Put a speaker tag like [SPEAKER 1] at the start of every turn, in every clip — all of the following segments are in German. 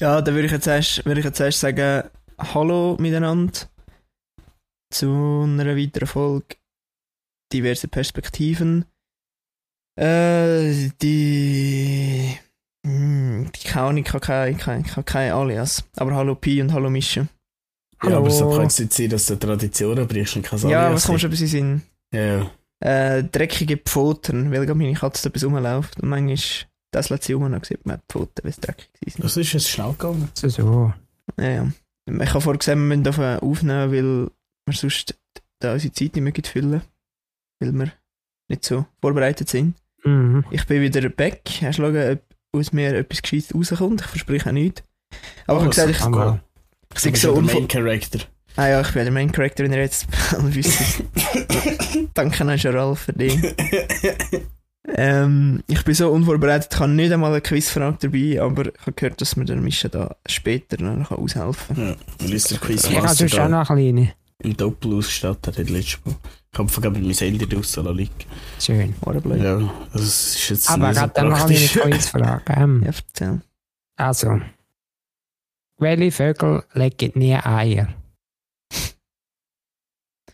[SPEAKER 1] Ja, dann würde ich jetzt erst, würde ich jetzt erst sagen, Hallo miteinander zu einer weiteren Folge diverse Perspektiven. Äh, die, hm, die keine Ahnung, ich habe keine, keine, ich habe keine Alias. Aber Hallo Pi und Hallo Mischa.
[SPEAKER 2] Ja, aber so kann es nicht sein, dass du Traditionen brichst und kein
[SPEAKER 1] Ja,
[SPEAKER 2] Alias
[SPEAKER 1] was kommt schon ein bisschen in
[SPEAKER 2] Ja, ja.
[SPEAKER 1] äh, dreckige Pfoten, weil gerade meine Katze etwas rumläuft und manchmal das lässt rum und dann sieht man die Pfoten, weil es dreckig sind.
[SPEAKER 2] Das ist jetzt schnell gegangen.
[SPEAKER 3] So, so.
[SPEAKER 1] Ja, ja. Ich habe vorgesehen, wir müssen auf- aufnehmen, weil wir sonst da unsere Zeit nicht mehr füllen weil wir nicht so vorbereitet sind.
[SPEAKER 3] Mhm.
[SPEAKER 1] Ich bin wieder back. Hast du schauen, ob aus mir etwas Gescheites rauskommt? Ich verspreche auch nichts. Aber ich habe gesagt, ich, ich
[SPEAKER 2] bist
[SPEAKER 1] so unvoll...
[SPEAKER 2] Main Character.
[SPEAKER 1] Ah ja, ich bin der Main Character, wenn ihr jetzt alle wisst. Danke an Gerald für dich. Ähm, ich bin so unvorbereitet, ich habe nicht einmal eine Quizfrage dabei, aber ich habe gehört, dass mir der Mischa da später noch aushelfen kann.
[SPEAKER 2] Ja, weil uns der
[SPEAKER 3] Ich habe
[SPEAKER 2] Quizmaster
[SPEAKER 3] sonst auch
[SPEAKER 2] da
[SPEAKER 3] noch eine kleine.
[SPEAKER 2] im Doppel ausgestattet hat letztes Mal. Ich habe vergeben mein Handy draussen liegen.
[SPEAKER 3] Schön.
[SPEAKER 1] Waterblade.
[SPEAKER 2] Ja, also es ist jetzt
[SPEAKER 3] Aber
[SPEAKER 2] nicht so
[SPEAKER 3] gerade dann noch eine
[SPEAKER 2] praktisch.
[SPEAKER 3] Quizfrage. Ähm,
[SPEAKER 1] Ja, erzähl.
[SPEAKER 3] also, welche Vögel legen nie Eier?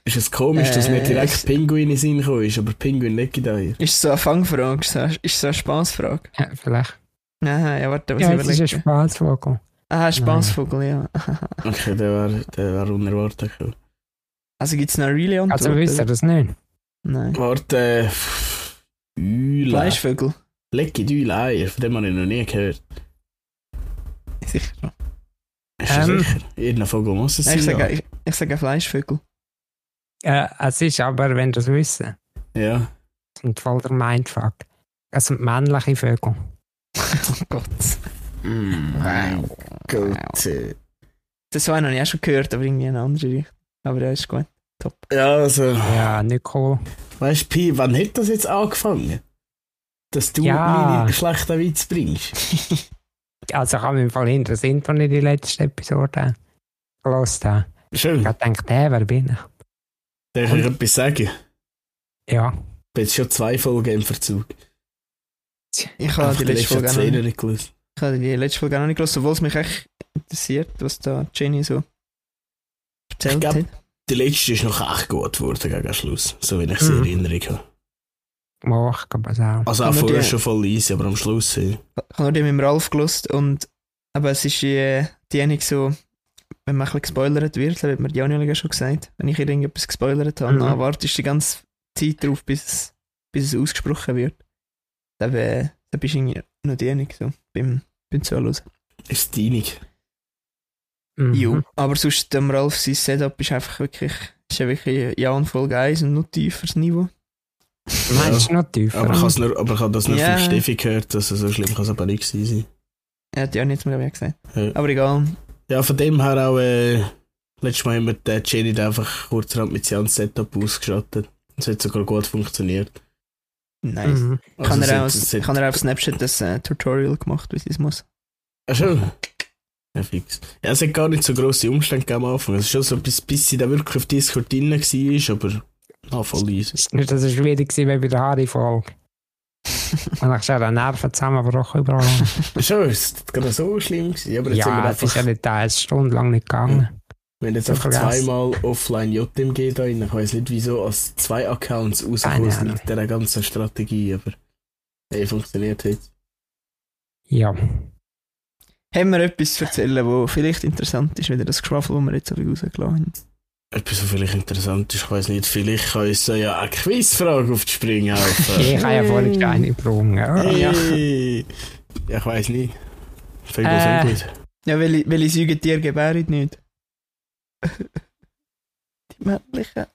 [SPEAKER 2] Ist es komisch, dass mir
[SPEAKER 1] Äh,
[SPEAKER 2] direkt
[SPEAKER 1] es-
[SPEAKER 2] Pinguin in den Sinn gekommen ist, aber Pinguin legt da hier.
[SPEAKER 1] Ist es so eine Fangfrage? Ist es so eine- ist es so eine Spaßfrage?
[SPEAKER 3] Ja, vielleicht.
[SPEAKER 1] Aha, ja, warte, was
[SPEAKER 3] Ja,
[SPEAKER 1] ich
[SPEAKER 3] es ist ein. Spaßvogel.
[SPEAKER 1] Aha, Spaßvogel, ja.
[SPEAKER 2] Okay, der war, der war unerwartet.
[SPEAKER 1] Also gibt es noch eine reale Antwort?
[SPEAKER 3] Also wisst ihr das nicht?
[SPEAKER 1] Nein.
[SPEAKER 2] Warte, äh, Eule.
[SPEAKER 1] Fleischvögel?
[SPEAKER 2] Leckige Eule Eier, von dem habe ich noch nie gehört.
[SPEAKER 1] Sicher.
[SPEAKER 2] Ist
[SPEAKER 3] Ähm.
[SPEAKER 2] sicher? Irgendein Vogel muss es
[SPEAKER 1] Nein, ich
[SPEAKER 2] sein.
[SPEAKER 1] sage, ich, ich sage Fleischvögel.
[SPEAKER 3] Äh, es ist aber, wenn ihr es wissen,
[SPEAKER 2] ja.
[SPEAKER 3] das sind voll der Mindfuck. Es sind männliche Vögel.
[SPEAKER 1] oh Gott.
[SPEAKER 2] Mein Gott.
[SPEAKER 1] Das war noch nicht auch schon gehört, aber irgendwie eine andere Richtung. Aber ja, ist gut. Top.
[SPEAKER 2] Ja, also,
[SPEAKER 3] Ja, nicht cool.
[SPEAKER 2] weißt du, Pi, wann hat das jetzt angefangen? Dass du
[SPEAKER 3] Ja.
[SPEAKER 2] meine schlechten Witz bringst?
[SPEAKER 3] Also ich habe mir im Fall interessiert, als ich die letzte Episode gelesen habe.
[SPEAKER 2] Schön.
[SPEAKER 3] Ich habe gedacht, hey, wer bin ich?
[SPEAKER 2] Darf ich etwas sagen? Ich
[SPEAKER 3] Ja.
[SPEAKER 2] bin jetzt schon zwei Folgen im Verzug.
[SPEAKER 1] Ich habe die letzte Folge auch noch nicht,
[SPEAKER 2] gelesen.
[SPEAKER 1] ich habe die letzte Folge auch noch nicht gelesen, obwohl es mich echt interessiert, was da Jenny so erzählt
[SPEAKER 2] Ich glaub,
[SPEAKER 1] hat.
[SPEAKER 2] Die letzte ist noch echt gut geworden gegen Schluss, so wie ich sie in
[SPEAKER 3] Mhm.
[SPEAKER 2] Erinnerung habe.
[SPEAKER 3] Mal, ich glaube es auch.
[SPEAKER 2] Also auch vorher
[SPEAKER 1] die-
[SPEAKER 2] schon voll easy, aber am Schluss äh,
[SPEAKER 1] Ich habe nur die mit dem Ralf gelost und aber es ist die eine so, wenn man ein bisschen gespoilert wird, das hat mir die Anjolika schon gesagt, wenn ich ihr irgendetwas gespoilert habe,
[SPEAKER 3] Mhm.
[SPEAKER 1] dann wartest du die ganze Zeit darauf, bis es, bis es ausgesprochen wird. Dann, äh, dann bist du irgendwie noch die eine so beim, beim Zuhören.
[SPEAKER 2] ist dienig.
[SPEAKER 3] Mhm.
[SPEAKER 1] Jo. Aber sonst, dem Ralf, sein Setup ist einfach wirklich, ist ja wirklich ja und Folge 1 und noch tieferes Niveau.
[SPEAKER 3] Meinst du noch tiefer?
[SPEAKER 2] Aber ich habe nur- aber ich habe das nur
[SPEAKER 1] Ja.
[SPEAKER 2] von Steffi gehört, dass es so schlimm kann es aber nicht gewesen sein.
[SPEAKER 1] Er hat ja nichts mehr gesagt.
[SPEAKER 2] Ja.
[SPEAKER 1] Aber egal.
[SPEAKER 2] Ja, von dem her auch, äh, letztes Mal haben wir den Jenny da einfach kurzerhand mit seinem Setup ausgestattet. Es hat sogar gut funktioniert.
[SPEAKER 1] Nice.
[SPEAKER 3] Mhm.
[SPEAKER 1] Kann,
[SPEAKER 2] Also
[SPEAKER 1] er auch,
[SPEAKER 2] hat-
[SPEAKER 1] kann er auf Snapchat das äh, Tutorial gemacht, wie es muss.
[SPEAKER 2] Ah, schon? Ja, fix. Ja, es hat gar nicht so grosse Umstände gegeben am Anfang. Es ist schon so, bis, bis sie da wirklich auf Discord drin war, aber ah, voll easy.
[SPEAKER 3] Schwierig war wie bei der Harry-Folge. Und ich schon den Nerven zusammengebrochen überall.
[SPEAKER 2] Schon, es ist gerade so schlimm gewesen. Aber jetzt sind
[SPEAKER 3] ja,
[SPEAKER 2] wir
[SPEAKER 3] es ist ja
[SPEAKER 2] einfach,
[SPEAKER 3] nicht eine Stunde lang nicht gegangen.
[SPEAKER 2] wir haben jetzt einfach zweimal offline JMG da drin. Ich weiß nicht wieso, als zwei Accounts rausgekommen sind
[SPEAKER 3] Ahnung.
[SPEAKER 2] mit dieser ganzen Strategie, aber hey, funktioniert jetzt.
[SPEAKER 3] Ja.
[SPEAKER 1] Haben wir etwas zu erzählen, wo vielleicht interessant ist, wieder das Geschwafel, das wir jetzt so rausgelassen haben?
[SPEAKER 2] Etwas, was vielleicht interessant ist, ich weiß nicht, vielleicht kann uns so ja eine Quizfrage auf die Sprünge helfen.
[SPEAKER 3] Ich habe ja vorhin eine gebrungen. Ja.
[SPEAKER 2] Hey. Ja, ich weiß nicht. Finde ich
[SPEAKER 3] Äh.
[SPEAKER 2] gut.
[SPEAKER 1] Ja, welche, welche Säugetiere gebären nicht? Die männlichen?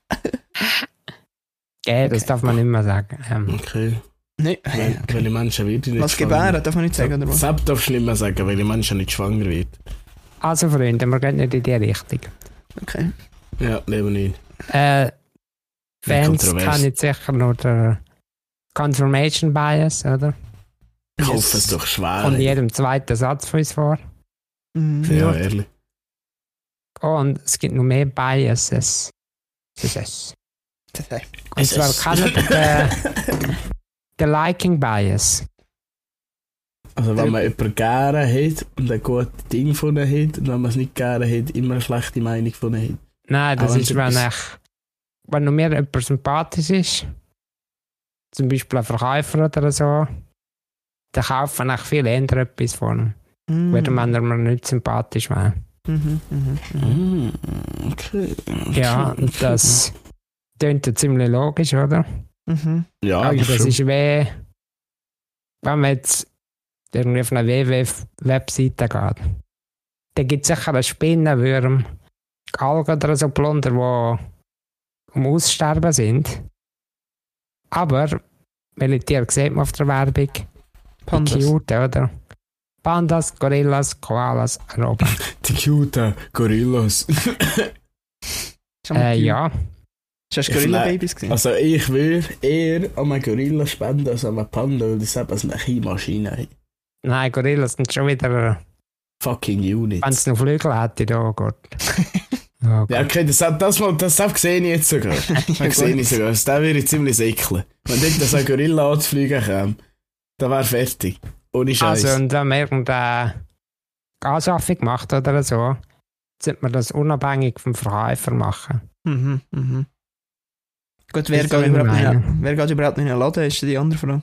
[SPEAKER 3] Gell, das
[SPEAKER 1] Okay.
[SPEAKER 3] darf man nicht mehr sagen. Ähm,
[SPEAKER 2] Okay.
[SPEAKER 1] Nein.
[SPEAKER 2] Wel welche Menschen wird nicht
[SPEAKER 1] Was gebären, darf man nicht sagen, oder was?
[SPEAKER 2] Sepp darfst du nicht mehr sagen, welche Menschen nicht schwanger wird.
[SPEAKER 3] also, Freunde, wir gehen nicht in die Richtung.
[SPEAKER 1] Okay.
[SPEAKER 2] Ja, lieber nicht.
[SPEAKER 3] Äh, Fans
[SPEAKER 2] Kontrovers.
[SPEAKER 3] kennen sicher nur den Confirmation Bias, oder?
[SPEAKER 2] Ich hoffe es doch schwer.
[SPEAKER 3] Von jedem zweiten Satz von uns vor.
[SPEAKER 1] Mhm.
[SPEAKER 2] Ja, ehrlich.
[SPEAKER 3] Oh, und es gibt noch mehr Biases. Das ist
[SPEAKER 1] heißt,
[SPEAKER 3] Und zwar kennt ihr den, Liking Bias.
[SPEAKER 2] Also wenn
[SPEAKER 1] Der-
[SPEAKER 2] man jemanden gerne hat und ein gutes Ding von ihm hat und wenn man es nicht gerne hat, immer eine schlechte Meinung von ihm hat.
[SPEAKER 3] Nein, das
[SPEAKER 2] Aber
[SPEAKER 3] ist, wenn ich, wenn mir jemand sympathisch ist, zum Beispiel ein Verkäufer oder so, dann kaufe ich viel eher etwas von ihm.
[SPEAKER 1] Mm.
[SPEAKER 3] Wenn er mir nicht sympathisch wäre.
[SPEAKER 1] Mhm, mhm, mhm.
[SPEAKER 2] Mm, okay.
[SPEAKER 3] Ja, und das klingt ja ziemlich logisch, oder?
[SPEAKER 1] Mhm.
[SPEAKER 2] Ja,
[SPEAKER 3] Aber
[SPEAKER 2] aber
[SPEAKER 3] das
[SPEAKER 2] schon.
[SPEAKER 3] ist wie, wenn man jetzt irgendwie auf eine WWF-Webseite geht. Da gibt es sicher einen Spinnenwurm, Algen oder so Plunder, die um Aussterben sind. Aber, welche Tiere sieht man auf der Werbung? Die
[SPEAKER 1] Pandas.
[SPEAKER 3] Cute, oder? Pandas, Gorillas, Koalas, Robben.
[SPEAKER 2] Die cute Gorillas.
[SPEAKER 3] Äh, ja,
[SPEAKER 1] Hast du
[SPEAKER 2] Ich
[SPEAKER 1] Gorilla-Babys gesehen?
[SPEAKER 2] Also ich würde eher an einen Gorilla spenden als an einen Panda, weil das eben eine Chemaschine hat.
[SPEAKER 3] nein, Gorillas sind schon wieder,
[SPEAKER 2] Fucking Units.
[SPEAKER 3] wenn es noch Flügel hätte, oh Gott. Oh
[SPEAKER 2] Ja,
[SPEAKER 3] Gott.
[SPEAKER 2] okay, das, das, das, das sehe ich jetzt sogar. Das sehe ich sogar. Das würde ich ziemlich säckeln. Wenn dort so ein Gorilla anzufliegen käme, dann wäre fertig. Ohne Scheiß.
[SPEAKER 3] Also, und wenn man irgendeine Anschaffung macht oder so, sollte man das unabhängig vom Verkäufer machen.
[SPEAKER 1] Mhm, mhm. Gut, wer geht, überhaupt nicht, in- wer geht überhaupt nicht in den Laden, ist die andere Frage.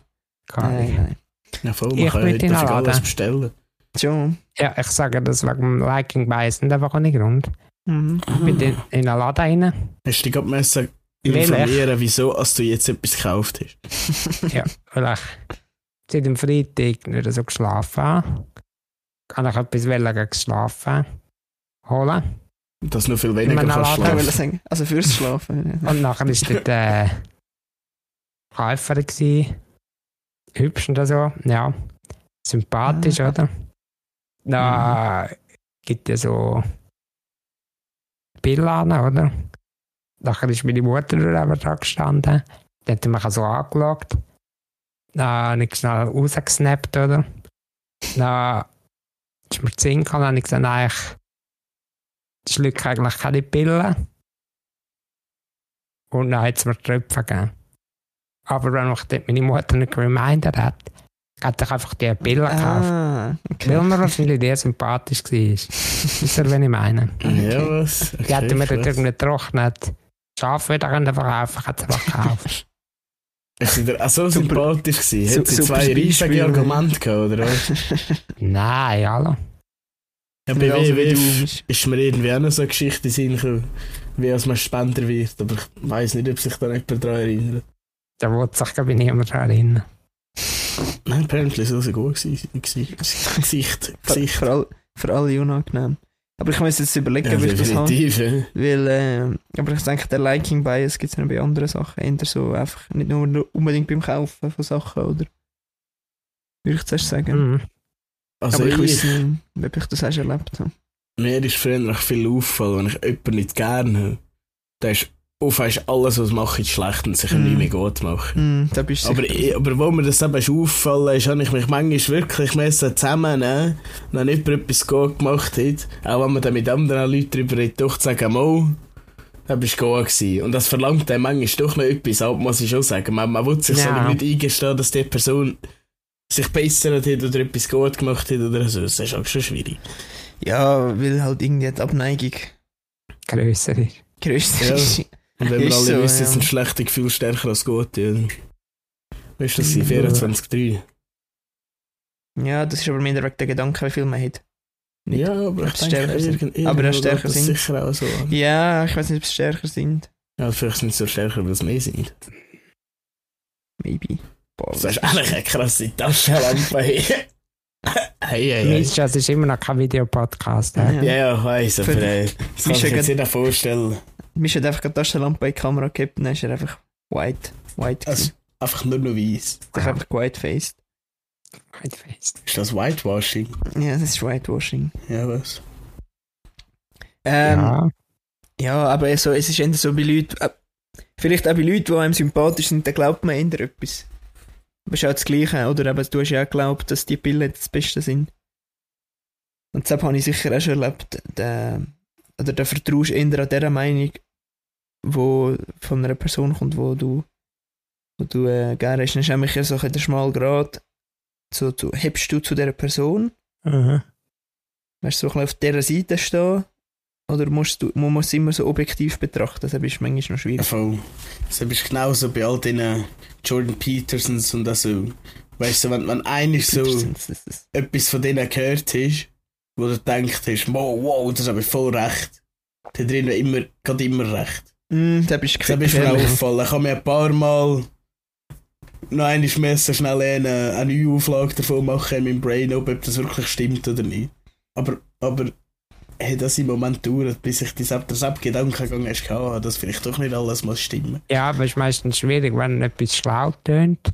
[SPEAKER 3] Gar nicht.
[SPEAKER 1] nein.
[SPEAKER 2] ja, voll, man
[SPEAKER 3] ich
[SPEAKER 2] kann
[SPEAKER 3] laden.
[SPEAKER 2] alles bestellen.
[SPEAKER 1] Schon.
[SPEAKER 3] Ja, ich sage das wegen dem Liking Bias nicht einfach ohne Grund.
[SPEAKER 1] Mhm.
[SPEAKER 3] Ich bin in, in einen Laden rein.
[SPEAKER 2] Hast du dich gerade informieren, wieso als du jetzt etwas gekauft hast?
[SPEAKER 3] Ja, weil ich seit dem Freitag nicht so geschlafen habe. Kann ich etwas wollen gegen Schlafen holen.
[SPEAKER 2] Dass du noch viel
[SPEAKER 3] In
[SPEAKER 2] weniger kannst schlafen.
[SPEAKER 1] sagen, also fürs Schlafen. ja.
[SPEAKER 3] Und nachher war dort äh, Käuferin. gewesen. Hübsch und so, ja. Sympathisch,
[SPEAKER 1] Ah.
[SPEAKER 3] oder? Da gibt es so Pillen, oder? Nachher ist meine Mutter über da gestanden. Die hat mich so angeschaut. Dann habe ich schnell rausgesnappt, oder? Dann ist mir zu Sinn gekommen, habe ich gesagt, nein, ich schlucke eigentlich keine Pillen. Und dann hat es mir Tröpfe gegeben. Aber wenn mich dort meine Mutter nicht reminded hat, hätte ich einfach die Pillen gekauft.
[SPEAKER 1] Ah, okay.
[SPEAKER 3] Weil mir wahrscheinlich der sympathisch war. Wisst ihr, wen ich meine?
[SPEAKER 2] Ja, was?
[SPEAKER 3] Die hätte mir dort irgendwie getrocknet. Schaf wieder können verkaufen, hätte es einfach gekauft.
[SPEAKER 2] Ist sie dir auch so
[SPEAKER 1] Super-
[SPEAKER 2] sympathisch gewesen? Hat sie zwei riesige. Argumente gehabt, oder was?
[SPEAKER 3] Nein, hallo.
[SPEAKER 2] Ja, bei
[SPEAKER 1] also
[SPEAKER 2] WWF ist mir irgendwie auch noch so eine Geschichte in den Sinn gekommen, wie als man Spender wird, aber ich weiss nicht, ob sich da jemand daran erinnert.
[SPEAKER 3] Da wollte sich, glaube ich, niemand daran erinnern.
[SPEAKER 2] Nein, apparently soll es gut gewesen sein. Gesicht. Gesicht.
[SPEAKER 1] Für, für, all, für alle unangenehm. Aber ich muss jetzt überlegen,
[SPEAKER 2] Ja,
[SPEAKER 1] ob ich das habe.
[SPEAKER 2] Ja.
[SPEAKER 1] Weil, äh, aber ich denke, der Liking Bias gibt es noch bei anderen Sachen. Eher so einfach, nicht nur unbedingt beim Kaufen von Sachen, oder? Würde ich zuerst sagen.
[SPEAKER 3] Mhm.
[SPEAKER 2] Also
[SPEAKER 1] aber ich,
[SPEAKER 2] ich,
[SPEAKER 1] weiß nicht, ob ich das schon erlebt habe.
[SPEAKER 2] mir ist früher noch viel auffallen, wenn ich jemanden nicht gerne habe. Da ist auf ist alles, was ich mache, ist schlecht und sich
[SPEAKER 1] Mm.
[SPEAKER 2] nicht mehr gut machen.
[SPEAKER 1] Da bist du
[SPEAKER 2] Aber, ich, aber wo mir das eben ist auffallen ist, habe ich mich manchmal wirklich müssen zusammennehmen wenn jemand etwas gut gemacht hat. Auch wenn man dann mit anderen Leuten darüber redet, doch zu sagen, Mo, da bist du gut gewesen. Und das verlangt dann manchmal doch noch etwas ab, muss ich schon sagen. Man, man will sich so
[SPEAKER 3] Ja.
[SPEAKER 2] nicht eingestehen, dass die Person sich bessert hat oder etwas gut gemacht hat oder so. Das ist auch schon schwierig.
[SPEAKER 1] Ja, weil halt irgendwie die Abneigung
[SPEAKER 3] Grösser ist.
[SPEAKER 1] grösser
[SPEAKER 2] Ja. Und wenn wir alle
[SPEAKER 1] so,
[SPEAKER 2] wissen,
[SPEAKER 1] ja.
[SPEAKER 2] sind schlechte Gefühle stärker als gute. Oder? Weißt du, das sind
[SPEAKER 1] Ja.
[SPEAKER 2] 24,3.
[SPEAKER 1] Ja, das ist aber mehr wegen der Gedanken, wie viel man hat. Nicht.
[SPEAKER 2] Ja, aber ich
[SPEAKER 1] es
[SPEAKER 2] denke, irgend-
[SPEAKER 1] Aber auch stärker sind.
[SPEAKER 2] sicher auch so.
[SPEAKER 1] Ja, ich weiß nicht, ob sie stärker sind.
[SPEAKER 2] Ja, vielleicht sind sie so stärker, weil es mehr sind.
[SPEAKER 1] Maybe. Boah,
[SPEAKER 2] Das ist eigentlich eine krasse Taschenlampe. hey, hey, hey.
[SPEAKER 3] Mist, das ist immer noch kein Videopodcast.
[SPEAKER 1] Ja.
[SPEAKER 3] Ja.
[SPEAKER 2] Ja, weiss, aber äh, das kann
[SPEAKER 1] Mischa
[SPEAKER 2] ich jetzt
[SPEAKER 1] geht-
[SPEAKER 2] nicht vorstellen.
[SPEAKER 1] Mich hat einfach eine Taschenlampe in die Kamera gehabt und dann ist er einfach white. White.
[SPEAKER 2] Also, einfach nur noch weiss.
[SPEAKER 1] Das ist einfach white-faced.
[SPEAKER 3] Whiteface.
[SPEAKER 2] Ist das Whitewashing?
[SPEAKER 1] Ja, das ist Whitewashing.
[SPEAKER 2] Ja, was?
[SPEAKER 1] Ähm, ja.
[SPEAKER 3] ja.
[SPEAKER 1] aber so, es ist eher so bei Leuten, äh, vielleicht auch bei Leuten, die einem sympathisch sind, dann glaubt man eher etwas. Aber ist auch das Gleiche, oder? Aber du hast ja auch geglaubt, dass die Pillen das Beste sind. Und deshalb habe ich sicher auch schon erlebt, der, oder da vertraust eher an dieser Meinung, wo von einer Person kommt, wo du, wo du äh, gerne hast. Dann ist nämlich so ein bisschen der schmale Grat so, du, hebst du zu dieser Person?
[SPEAKER 3] Mhm.
[SPEAKER 1] Weißt du, so ein bisschen auf dieser Seite stehen? Oder musst du, muss man es immer so objektiv betrachten? Das ist manchmal noch schwierig.
[SPEAKER 2] Voll. Das ist genauso bei all den Jordan Petersons und so. Weißt du, wenn man eigentlich so
[SPEAKER 1] Das ist-
[SPEAKER 2] etwas von denen gehört hast, wo du denkst, hast, wow, wow, das habe ich voll recht. Der drin immer, gerade immer recht.
[SPEAKER 1] Mm, da bist du
[SPEAKER 2] Das ist mir auch aufgefallen. Ich habe mir ein paar Mal noch einmal müssen schnell eine, eine neue Auflage davon machen in meinem Brain, ob das wirklich stimmt oder nicht. Aber, aber hey, das im Moment dauert, bis ich das, das Abgedanken gegangen hast, gehabt, dass vielleicht doch nicht alles muss stimmen.
[SPEAKER 3] Ja, aber es ist meistens schwierig, wenn etwas schlau tönt.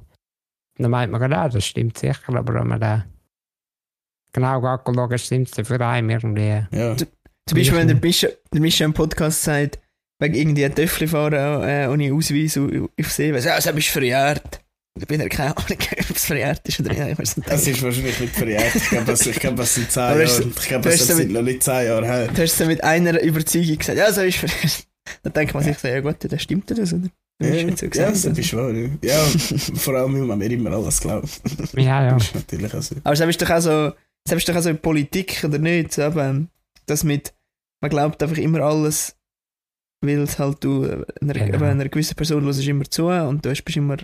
[SPEAKER 3] Dann meint man, ja, das stimmt sicher, aber wenn man da genau schaut, stimmt es für einen irgendwie.
[SPEAKER 2] Ja.
[SPEAKER 1] Zum Beispiel, wenn der Mischa, der Mischa im Podcast sagt, wegen irgendwie ein Töffel fahren äh, ohne Ausweis au- auf See, weiss, ja, das bist verjährt. Ich bin ja keine Ahnung, ob es verjährt ist oder nicht.
[SPEAKER 2] Das ist wahrscheinlich nicht verjährt. Ich glaube, das, ich glaube, das sind 10
[SPEAKER 1] Aber
[SPEAKER 2] Jahre. Ich glaube,
[SPEAKER 1] hast
[SPEAKER 2] sind noch nicht 10 Jahre her.
[SPEAKER 1] Du hast so mit einer Überzeugung gesagt, ja, so ist verjährt. Dann denkt man sich so, ja gut, dann stimmt das, oder? Das ist nicht so
[SPEAKER 2] ja, das ist wahr. Ja, ja vor allem, weil man mir immer alles glaubt.
[SPEAKER 3] Ja, ja.
[SPEAKER 2] Das ist natürlich auch so.
[SPEAKER 1] Aber das ist doch auch so, das ist doch auch so in Politik, oder nicht? So, eben, das mit, man glaubt einfach immer alles, weil es halt du, äh, einer,
[SPEAKER 3] Genau.
[SPEAKER 1] einer gewissen Person hörst immer zu und du bist immer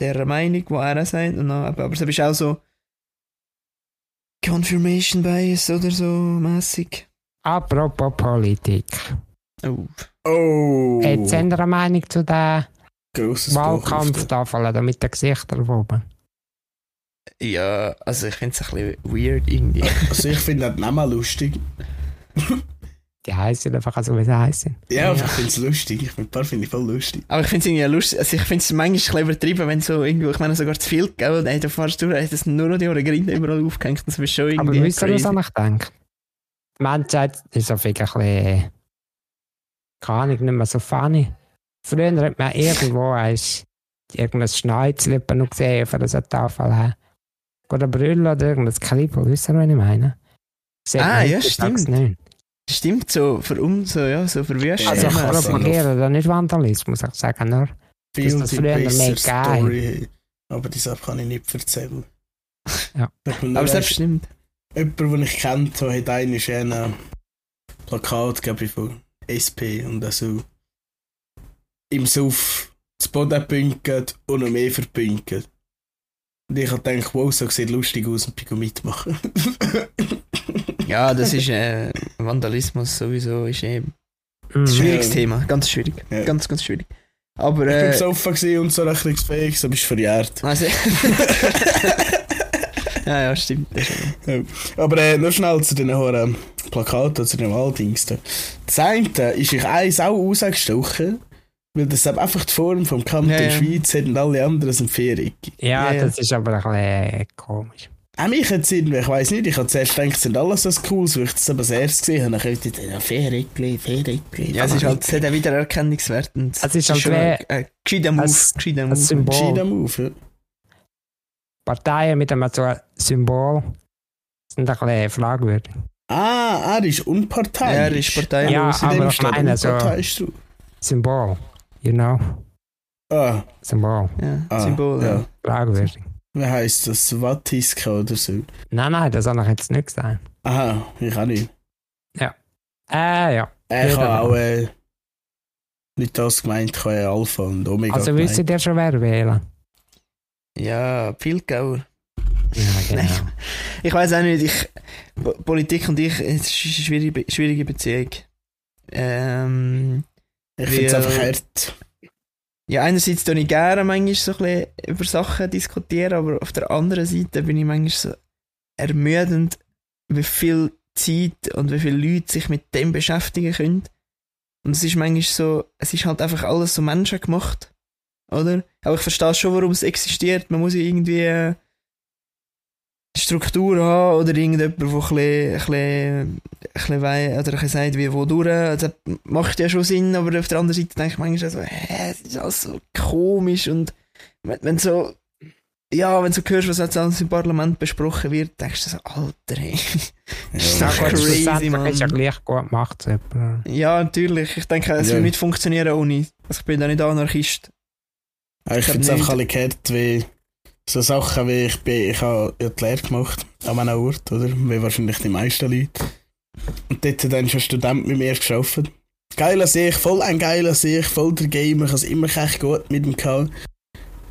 [SPEAKER 1] der Meinung, die er sagt. Und dann, aber aber es ist auch so Confirmation Bias oder so mäßig.
[SPEAKER 3] Apropos Politik.
[SPEAKER 1] Oh.
[SPEAKER 2] Oh!
[SPEAKER 3] Jetzt haben Sie eine Meinung zu der
[SPEAKER 2] Grosses Buch auf
[SPEAKER 3] Wahlkampftafel da mit den Gesichtern oben?
[SPEAKER 1] Ja, also ich finde es ein bisschen weird irgendwie.
[SPEAKER 2] Also ich finde das nicht mal lustig.
[SPEAKER 3] Die heißen einfach so, wie sie heißen.
[SPEAKER 2] Ja, aber
[SPEAKER 1] Ja.
[SPEAKER 2] ich finde es lustig. Ich finde ein paar finde ich voll lustig.
[SPEAKER 1] Aber ich finde es irgendwie lustig. Also ich finde es manchmal ein bisschen übertrieben, wenn so irgendwo, ich meine sogar zu viel, gell? Ey, du fährst durch, ey, das nur noch die Ohren überall aufgehängt. Das ist schon
[SPEAKER 3] Aber
[SPEAKER 1] irgendwie
[SPEAKER 3] wisst ihr, was
[SPEAKER 1] crazy.
[SPEAKER 3] ich denke? Die Menschheit ist auf jeden Fall ein bisschen, keine Ahnung, nicht mehr so funny. Früher hat man irgendwo eins, irgendein Schneuzel noch gesehen von so einer Tafel her. Oder Brille oder irgendein Kribbel, wisst ihr, was ich meine?
[SPEAKER 1] Ah, ja, stimmt.
[SPEAKER 3] Nicht.
[SPEAKER 1] Stimmt, so für uns, so, ja, so verwüstet.
[SPEAKER 3] Also
[SPEAKER 2] Ja,
[SPEAKER 3] ich
[SPEAKER 2] so
[SPEAKER 3] propagiere da nicht Vandalismus, ich sage nur,
[SPEAKER 2] Viel
[SPEAKER 3] das
[SPEAKER 2] die
[SPEAKER 3] früher mehr geil.
[SPEAKER 2] Story. Aber die Sache kann ich nicht erzählen.
[SPEAKER 3] Ja.
[SPEAKER 2] Ich
[SPEAKER 1] Aber
[SPEAKER 2] erst-
[SPEAKER 1] stimmt.
[SPEAKER 2] Jemand, den ich kennt, der hat einmal ein Plakat gegeben von SP und also im Suff das Boden pünkt und noch mehr verpünkt. Und ich habe gedacht, wow, so sieht lustig aus und bin mitmachen.
[SPEAKER 1] Ja, das ist äh, Vandalismus sowieso, ist eh ein schwieriges
[SPEAKER 2] Ja.
[SPEAKER 1] Thema, ganz schwierig.
[SPEAKER 2] Ja.
[SPEAKER 1] Ganz, ganz schwierig. Aber,
[SPEAKER 2] Ich bin
[SPEAKER 1] äh,
[SPEAKER 2] besoffen und so rechnungsfähig, so bist du verjährt.
[SPEAKER 1] also, ja, ja, stimmt. das ist-
[SPEAKER 2] Aber äh, nur schnell zu den hohen Plakaten, zu den Wahldings. da. Das eine ist ich eins auch rausgestochen, weil das einfach die Form vom Kanton
[SPEAKER 1] Ja, ja.
[SPEAKER 2] Schweiz hat und alle anderen sind vierig.
[SPEAKER 3] Ja,
[SPEAKER 1] Ja, ja.
[SPEAKER 3] das ist aber ein bisschen komisch.
[SPEAKER 2] Auch mich jetzt irgendwie, ich weiss nicht, ich habe zuerst gedacht, es sind alles so Cooles, weil ich das aber das erste gesehen habe. Dann habe ich ja, Vierigli, Vierigli.
[SPEAKER 1] Ja, es ist halt, es hat auch wieder Erkennungswert. Und
[SPEAKER 3] Es ist halt
[SPEAKER 1] schon
[SPEAKER 3] wie-
[SPEAKER 1] ein, ein gescheiter Move.
[SPEAKER 3] ein-
[SPEAKER 1] gescheiter
[SPEAKER 3] ein
[SPEAKER 1] Move.
[SPEAKER 3] Symbol.
[SPEAKER 2] Gescheiter Move, ja.
[SPEAKER 3] Parteien mit einem so Symbol sind ein bisschen fragwürdig.
[SPEAKER 2] Ah, er ist unparteiisch.
[SPEAKER 1] Er ist parteilos.
[SPEAKER 3] Ja,
[SPEAKER 2] In dem
[SPEAKER 3] aber ich
[SPEAKER 2] steht
[SPEAKER 3] meine so-
[SPEAKER 2] drauf.
[SPEAKER 3] Symbol, you know,
[SPEAKER 2] Ah,
[SPEAKER 3] Symbol,
[SPEAKER 1] Ja,
[SPEAKER 2] ah,
[SPEAKER 1] Symbol.
[SPEAKER 2] ja.
[SPEAKER 1] Ja.
[SPEAKER 3] fragwürdig.
[SPEAKER 2] Wie heisst das? Wattiska oder so?
[SPEAKER 3] Nein, nein, das habe ich jetzt nicht gesagt.
[SPEAKER 2] Aha, ich auch nicht.
[SPEAKER 3] Äh, ja.
[SPEAKER 2] Ich
[SPEAKER 3] Ja,
[SPEAKER 2] habe auch äh, nicht das gemeint, ich habe ja Alpha und Omega
[SPEAKER 3] Also
[SPEAKER 2] gemeint.
[SPEAKER 3] wisst ihr schon, wer wählen?
[SPEAKER 1] ja, Pilgauer.
[SPEAKER 3] Ja, genau.
[SPEAKER 1] Nein. Ich weiß auch nicht, ich, Po- Politik und ich, es ist eine schwierige, schwierige Beziehung. Ähm,
[SPEAKER 2] Ich finde es einfach hart.
[SPEAKER 1] Ja, einerseits tue ich gerne manchmal so ein bisschen über Sachen diskutieren, aber auf der anderen Seite bin ich manchmal so ermüdend, wie viel Zeit und wie viele Leute sich mit dem beschäftigen können. Und es ist manchmal so, es ist halt einfach alles so menschengemacht, oder? Aber ich verstehe schon, warum es existiert. Man muss ja irgendwie äh, Struktur haben oder irgendjemand, der ein bisschen, wei- oder ein sagt, wie wo durch. Also, das macht ja schon Sinn, aber auf der anderen Seite denke ich manchmal so, hä, es ist alles so komisch und wenn, wenn so, ja, wenn du so hörst, was jetzt alles im Parlament besprochen wird, denkst du so, Alter, ey.
[SPEAKER 2] Ja,
[SPEAKER 3] Ja,
[SPEAKER 1] Ach,
[SPEAKER 3] gut,
[SPEAKER 1] crazy, Mann.
[SPEAKER 3] ist ja gleich gut gemacht.
[SPEAKER 1] Ja, natürlich. Ich denke, es
[SPEAKER 2] Ja.
[SPEAKER 1] würde nicht funktionieren ohne. Also ich bin da nicht Anarchist.
[SPEAKER 2] Ah, ich finde es einfach alle gehört, wie so Sachen wie ich bin, ich habe ja die Lehre gemacht an einem Ort, oder? Wie wahrscheinlich die meisten Leute. Und dort hat dann schon ein Student mit mir gearbeitet. Geiler Sieg, voll ein geiler Sieg, voll der Gamer, ich habe es immer echt gut mit ihm gehabt.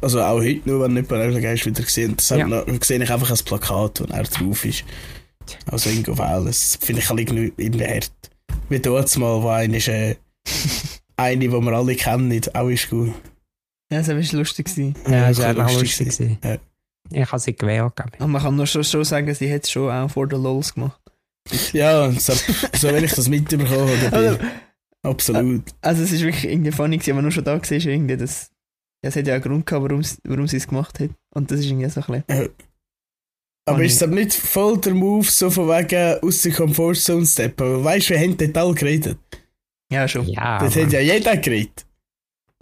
[SPEAKER 2] Also auch heute nur, wenn nicht bei Geist wieder gesehen. Das
[SPEAKER 3] Ja.
[SPEAKER 2] ja. sehe ich einfach als Plakat, wo er drauf ist. Also Ingo Weil, das finde ich irgendwie irgendwie hart. Wie dort mal, wo einer ist, äh, eine, die wir alle kennen, auch ist gut.
[SPEAKER 1] Ja, das war lustig. Gewesen.
[SPEAKER 3] Ja, das
[SPEAKER 2] das
[SPEAKER 3] war
[SPEAKER 2] war
[SPEAKER 3] einfach
[SPEAKER 2] lustig
[SPEAKER 3] lustig.
[SPEAKER 2] Ja.
[SPEAKER 3] gewesen. Ich habe sie gewählt.
[SPEAKER 1] Und man kann nur schon, schon sagen, sie hat es schon auch vor den LOLs gemacht.
[SPEAKER 2] Ja, so, so wenn ich das mitbekommen habe,
[SPEAKER 1] Also,
[SPEAKER 2] absolut.
[SPEAKER 1] also es ist wirklich irgendwie funny gewesen, aber nur schon da gesehen ist irgendwie, dass ja, es hat ja einen Grund gehabt, warum, sie- warum sie es gemacht hat. Und das ist irgendwie so ein bisschen...
[SPEAKER 2] Aber
[SPEAKER 1] Oh,
[SPEAKER 2] ist es aber nicht voll der Move, so von wegen aus der Comfortzone steppen? Aber weißt du, wir haben dort alle geredet.
[SPEAKER 1] Ja, schon.
[SPEAKER 3] Ja,
[SPEAKER 2] Das hat ja jeder geredet.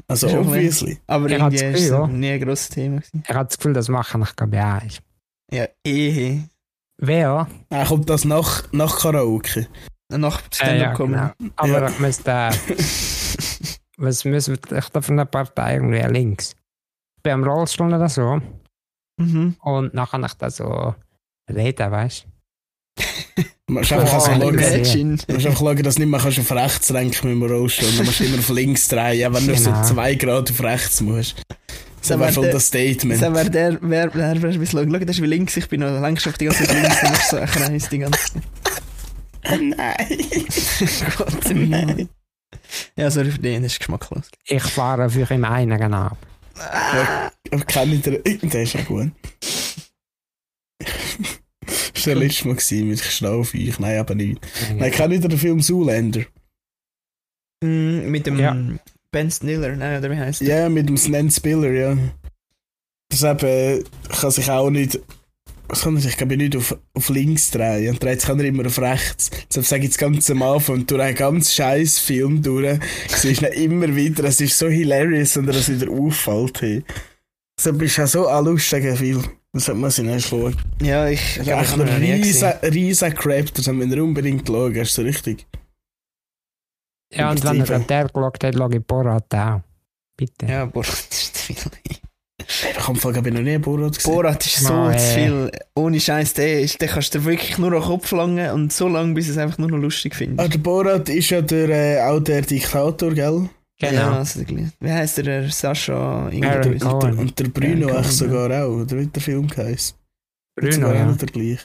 [SPEAKER 2] Also
[SPEAKER 1] Schon
[SPEAKER 2] obviously.
[SPEAKER 1] Aber
[SPEAKER 3] Ich hab's
[SPEAKER 1] irgendwie ist
[SPEAKER 3] Gefühl, ja.
[SPEAKER 1] nie ein grosses Thema gewesen.
[SPEAKER 3] ich habe das Gefühl, das machen ich glaube ich auch.
[SPEAKER 1] Ja, eh.
[SPEAKER 3] Wer?
[SPEAKER 2] Ah, kommt das nach, nach Karaoke?
[SPEAKER 1] Nach
[SPEAKER 3] Äh,
[SPEAKER 1] Stand-up
[SPEAKER 3] ja,
[SPEAKER 1] kommen.
[SPEAKER 3] genau. Aber
[SPEAKER 2] Ja.
[SPEAKER 3] ich müsste. was müssen wir echt von einer Partei irgendwie links? Ich bin am Rollstuhl oder so
[SPEAKER 1] Mhm.
[SPEAKER 3] und nachher kann ich da so reden, weißt
[SPEAKER 2] Du musst einfach
[SPEAKER 3] Oh,
[SPEAKER 2] schauen, du musst einfach schauen, dass du nicht mehr kannst auf rechts lenken mit dem Rollstuhl. Du musst immer auf links drehen, wenn du
[SPEAKER 3] Genau.
[SPEAKER 2] so zwei Grad auf rechts musst. Das wäre
[SPEAKER 1] wär
[SPEAKER 2] voll das Statement.
[SPEAKER 1] Das wäre der, wer, wer, wie schauen, schau, das ist wie links, ich bin noch längst auf die ganze Zeit links, dann ist so ein Kreis die ganze Zeit.
[SPEAKER 2] Nein.
[SPEAKER 1] Gott Himmel. Ja, sorry für den, das ist geschmacklos.
[SPEAKER 3] Ich fahre für im einen genau.
[SPEAKER 2] Aber kenne ich den. Der ist ja gut. Das war der letzte Mal gewesen mit Schnaufeich. Nein, aber nicht. Nein, kenne ich den Film Zoolander?
[SPEAKER 1] Mm, mit dem
[SPEAKER 3] Ja.
[SPEAKER 1] Ben Stiller, nein, oder wie heißt der?
[SPEAKER 2] Ja, mit dem Snan Spiller, ja. Das eben kann sich auch nicht. Was kann er sich, glaube ich, nicht auf, auf links drehen. Und dreht sich kann er immer auf rechts. Deshalb sage ich das ganz am Anfang. Und durch einen ganz scheiß Film durch, siehst du immer wieder. Es ist so hilarious, er das wieder auffällt. Hey. Deshalb ist ja so ein lustiger Film. Das hat man sich nicht schauen.
[SPEAKER 1] Ja, ich ich
[SPEAKER 2] ich
[SPEAKER 1] habe noch nie
[SPEAKER 2] riesen, riesen Crap, das haben wir unbedingt schauen. Ist so richtig.
[SPEAKER 3] Ja, und wenn er dann der geschaut hat, schaue ich Borat auch. Bitte.
[SPEAKER 1] Ja, Borat ist zu viel.
[SPEAKER 2] Ich habe im Fall, ich, noch nie Borat gesehen.
[SPEAKER 1] Borat ist so
[SPEAKER 3] Oh,
[SPEAKER 1] zu viel. Ohne Scheiß, der, ist- den kannst du dir wirklich nur an den Kopf langen und so lange, bis du es einfach nur noch lustig
[SPEAKER 2] Ah,
[SPEAKER 1] findest.
[SPEAKER 2] der Borat ist ja der, äh, auch der Diktator, gell?
[SPEAKER 1] Ja,
[SPEAKER 3] Genau.
[SPEAKER 1] also der gleiche. Wie heißt der, der Sascha
[SPEAKER 3] Aaron?
[SPEAKER 2] Und der, und der Bruno
[SPEAKER 1] Ja,
[SPEAKER 2] echt
[SPEAKER 1] Cohen,
[SPEAKER 2] sogar auch, oder wie der Film heisst.
[SPEAKER 3] Bruno, ja.
[SPEAKER 2] auch der gleiche.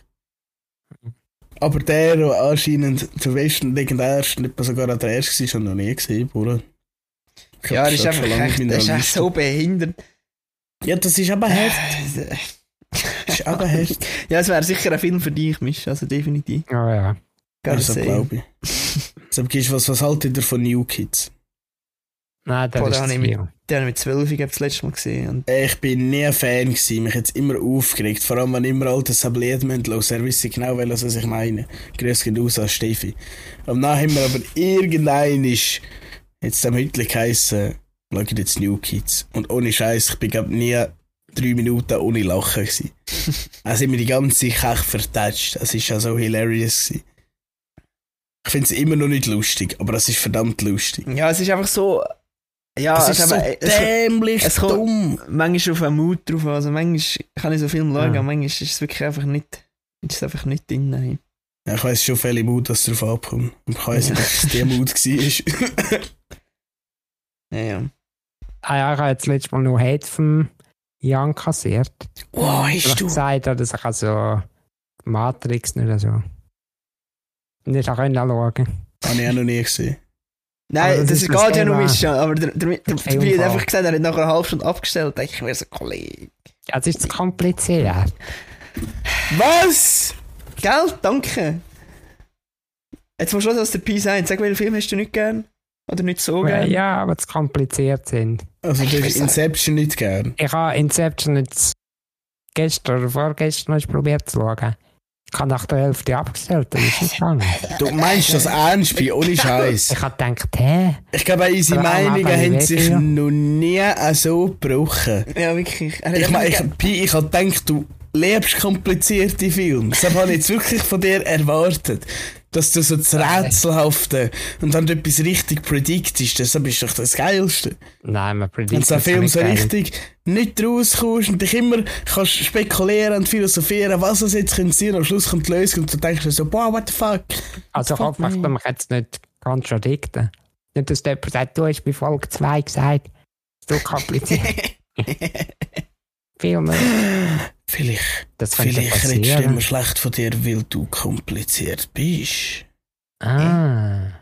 [SPEAKER 2] Aber der, der anscheinend der besten legendärste, nicht sogar auch der erste war, habe ich noch nie gesehen. Ich
[SPEAKER 1] Ja, der ist
[SPEAKER 2] schon
[SPEAKER 1] einfach echt,
[SPEAKER 2] meiner
[SPEAKER 1] ist echt so behindert.
[SPEAKER 2] Ja, das ist aber hart. Das ist aber hart.
[SPEAKER 1] ja, es wäre sicher ein Film für dich, Misch, also definitiv.
[SPEAKER 3] Oh ja.
[SPEAKER 1] Gotta
[SPEAKER 2] Also
[SPEAKER 1] say.
[SPEAKER 2] glaube ich. Deshalb was, was haltet ihr von New Kids?
[SPEAKER 3] Nein, der
[SPEAKER 1] Boah,
[SPEAKER 3] ist
[SPEAKER 1] ich mit-. Den habe ich mit 12 glaub ich, das letzte Mal gesehen. Und
[SPEAKER 2] Ich bin nie ein Fan gewesen, mich jetzt immer aufgeregt, vor allem wenn immer alte Sabliert hören, er wisse genau, was ich meine. Grüß geht aus an Steffi. Und dann haben wir aber irgendein ist, jetzt am heute geheissen, schau ich jetzt New Kids. Und ohne Scheiß, ich bin glaub nie drei Minuten ohne Lachen gewesen. Also sind wir die ganze Kech vertatscht. Es ist ja so hilarious gewesen. Ich finde es immer noch nicht lustig, aber es ist verdammt lustig.
[SPEAKER 1] ja, es ist einfach so. Ja,
[SPEAKER 2] es
[SPEAKER 1] es
[SPEAKER 2] ist so
[SPEAKER 1] aber- es
[SPEAKER 2] dämlich
[SPEAKER 1] es kommt-
[SPEAKER 2] dumm.
[SPEAKER 1] manchmal auf einen Mut drauf. Also manchmal kann ich so Film schauen,
[SPEAKER 3] Ja.
[SPEAKER 1] aber manchmal ist es wirklich einfach nicht, ist es einfach nicht drin.
[SPEAKER 2] Ja, ich weiss schon viele Mut, dass es darauf abkommt. Und ich weiss nicht, ob es der Mut war.
[SPEAKER 1] Ja, ja.
[SPEAKER 3] Ah ja, ich habe jetzt letztes Mal noch Hate vom Jan kassiert.
[SPEAKER 2] wow,
[SPEAKER 3] Ich
[SPEAKER 2] hast
[SPEAKER 3] habe
[SPEAKER 2] du?
[SPEAKER 3] gesagt, dass ich also Matrix nicht so nicht schauen konnte.
[SPEAKER 2] Habe ich auch noch nie gesehen.
[SPEAKER 1] Nein, das,
[SPEAKER 3] das ist
[SPEAKER 1] geht
[SPEAKER 3] das
[SPEAKER 1] ja nur
[SPEAKER 3] Thema.
[SPEAKER 1] Misch, aber der, der, hat einfach gesagt, er hat nach einer halben Stunde abgestellt. Da Ich mir so, Kollege.
[SPEAKER 3] Ja, es ist zu kompliziert.
[SPEAKER 2] Was?
[SPEAKER 1] Gell? Danke. Jetzt musst du was aus der Pi sein. Sag, welchen Film hast du nicht gern? Oder nicht so
[SPEAKER 3] Ja,
[SPEAKER 1] gern?
[SPEAKER 3] ja, aber zu kompliziert sind.
[SPEAKER 2] Also, du hast Inception nicht gern.
[SPEAKER 3] Ich habe Inception jetzt gestern oder vorgestern noch probiert zu schauen. Ich habe nach der Hälfte abgestellt, das ist nicht gegangen.
[SPEAKER 2] Du meinst das ernst, bei ohne Scheiß.
[SPEAKER 3] Ich habe gedacht, hä?
[SPEAKER 2] Ich glaube, unsere
[SPEAKER 3] Aber
[SPEAKER 2] Meinungen haben sich
[SPEAKER 3] Video.
[SPEAKER 2] noch nie so gebrochen.
[SPEAKER 1] Ja, wirklich. Hat
[SPEAKER 2] Ich meine, ich, Pi, ich habe gedacht, du liebst komplizierte Filme. Das habe ich jetzt wirklich von dir erwartet. Dass du so das Rätselhafte und dann etwas richtig prediktest, das ist doch das Geilste.
[SPEAKER 3] Nein, man
[SPEAKER 2] Wenn
[SPEAKER 3] prediktet
[SPEAKER 2] so ein Film
[SPEAKER 3] nicht
[SPEAKER 2] so richtig nicht rauskommst und dich immer kannst spekulieren und philosophieren, was es jetzt könnte sein, am Schluss kommt die Lösung und du denkst dir so, boah, what the fuck.
[SPEAKER 3] Also
[SPEAKER 2] Fuck
[SPEAKER 3] macht
[SPEAKER 2] me.
[SPEAKER 3] man jetzt nicht kontradikten. Nicht, dass jemand sagt, du hast bei Folge 2 gesagt, es ist so kompliziert. Filme,
[SPEAKER 2] Vielleicht,
[SPEAKER 3] das
[SPEAKER 2] vielleicht redest du immer schlecht von dir, weil du kompliziert bist.
[SPEAKER 3] Ah.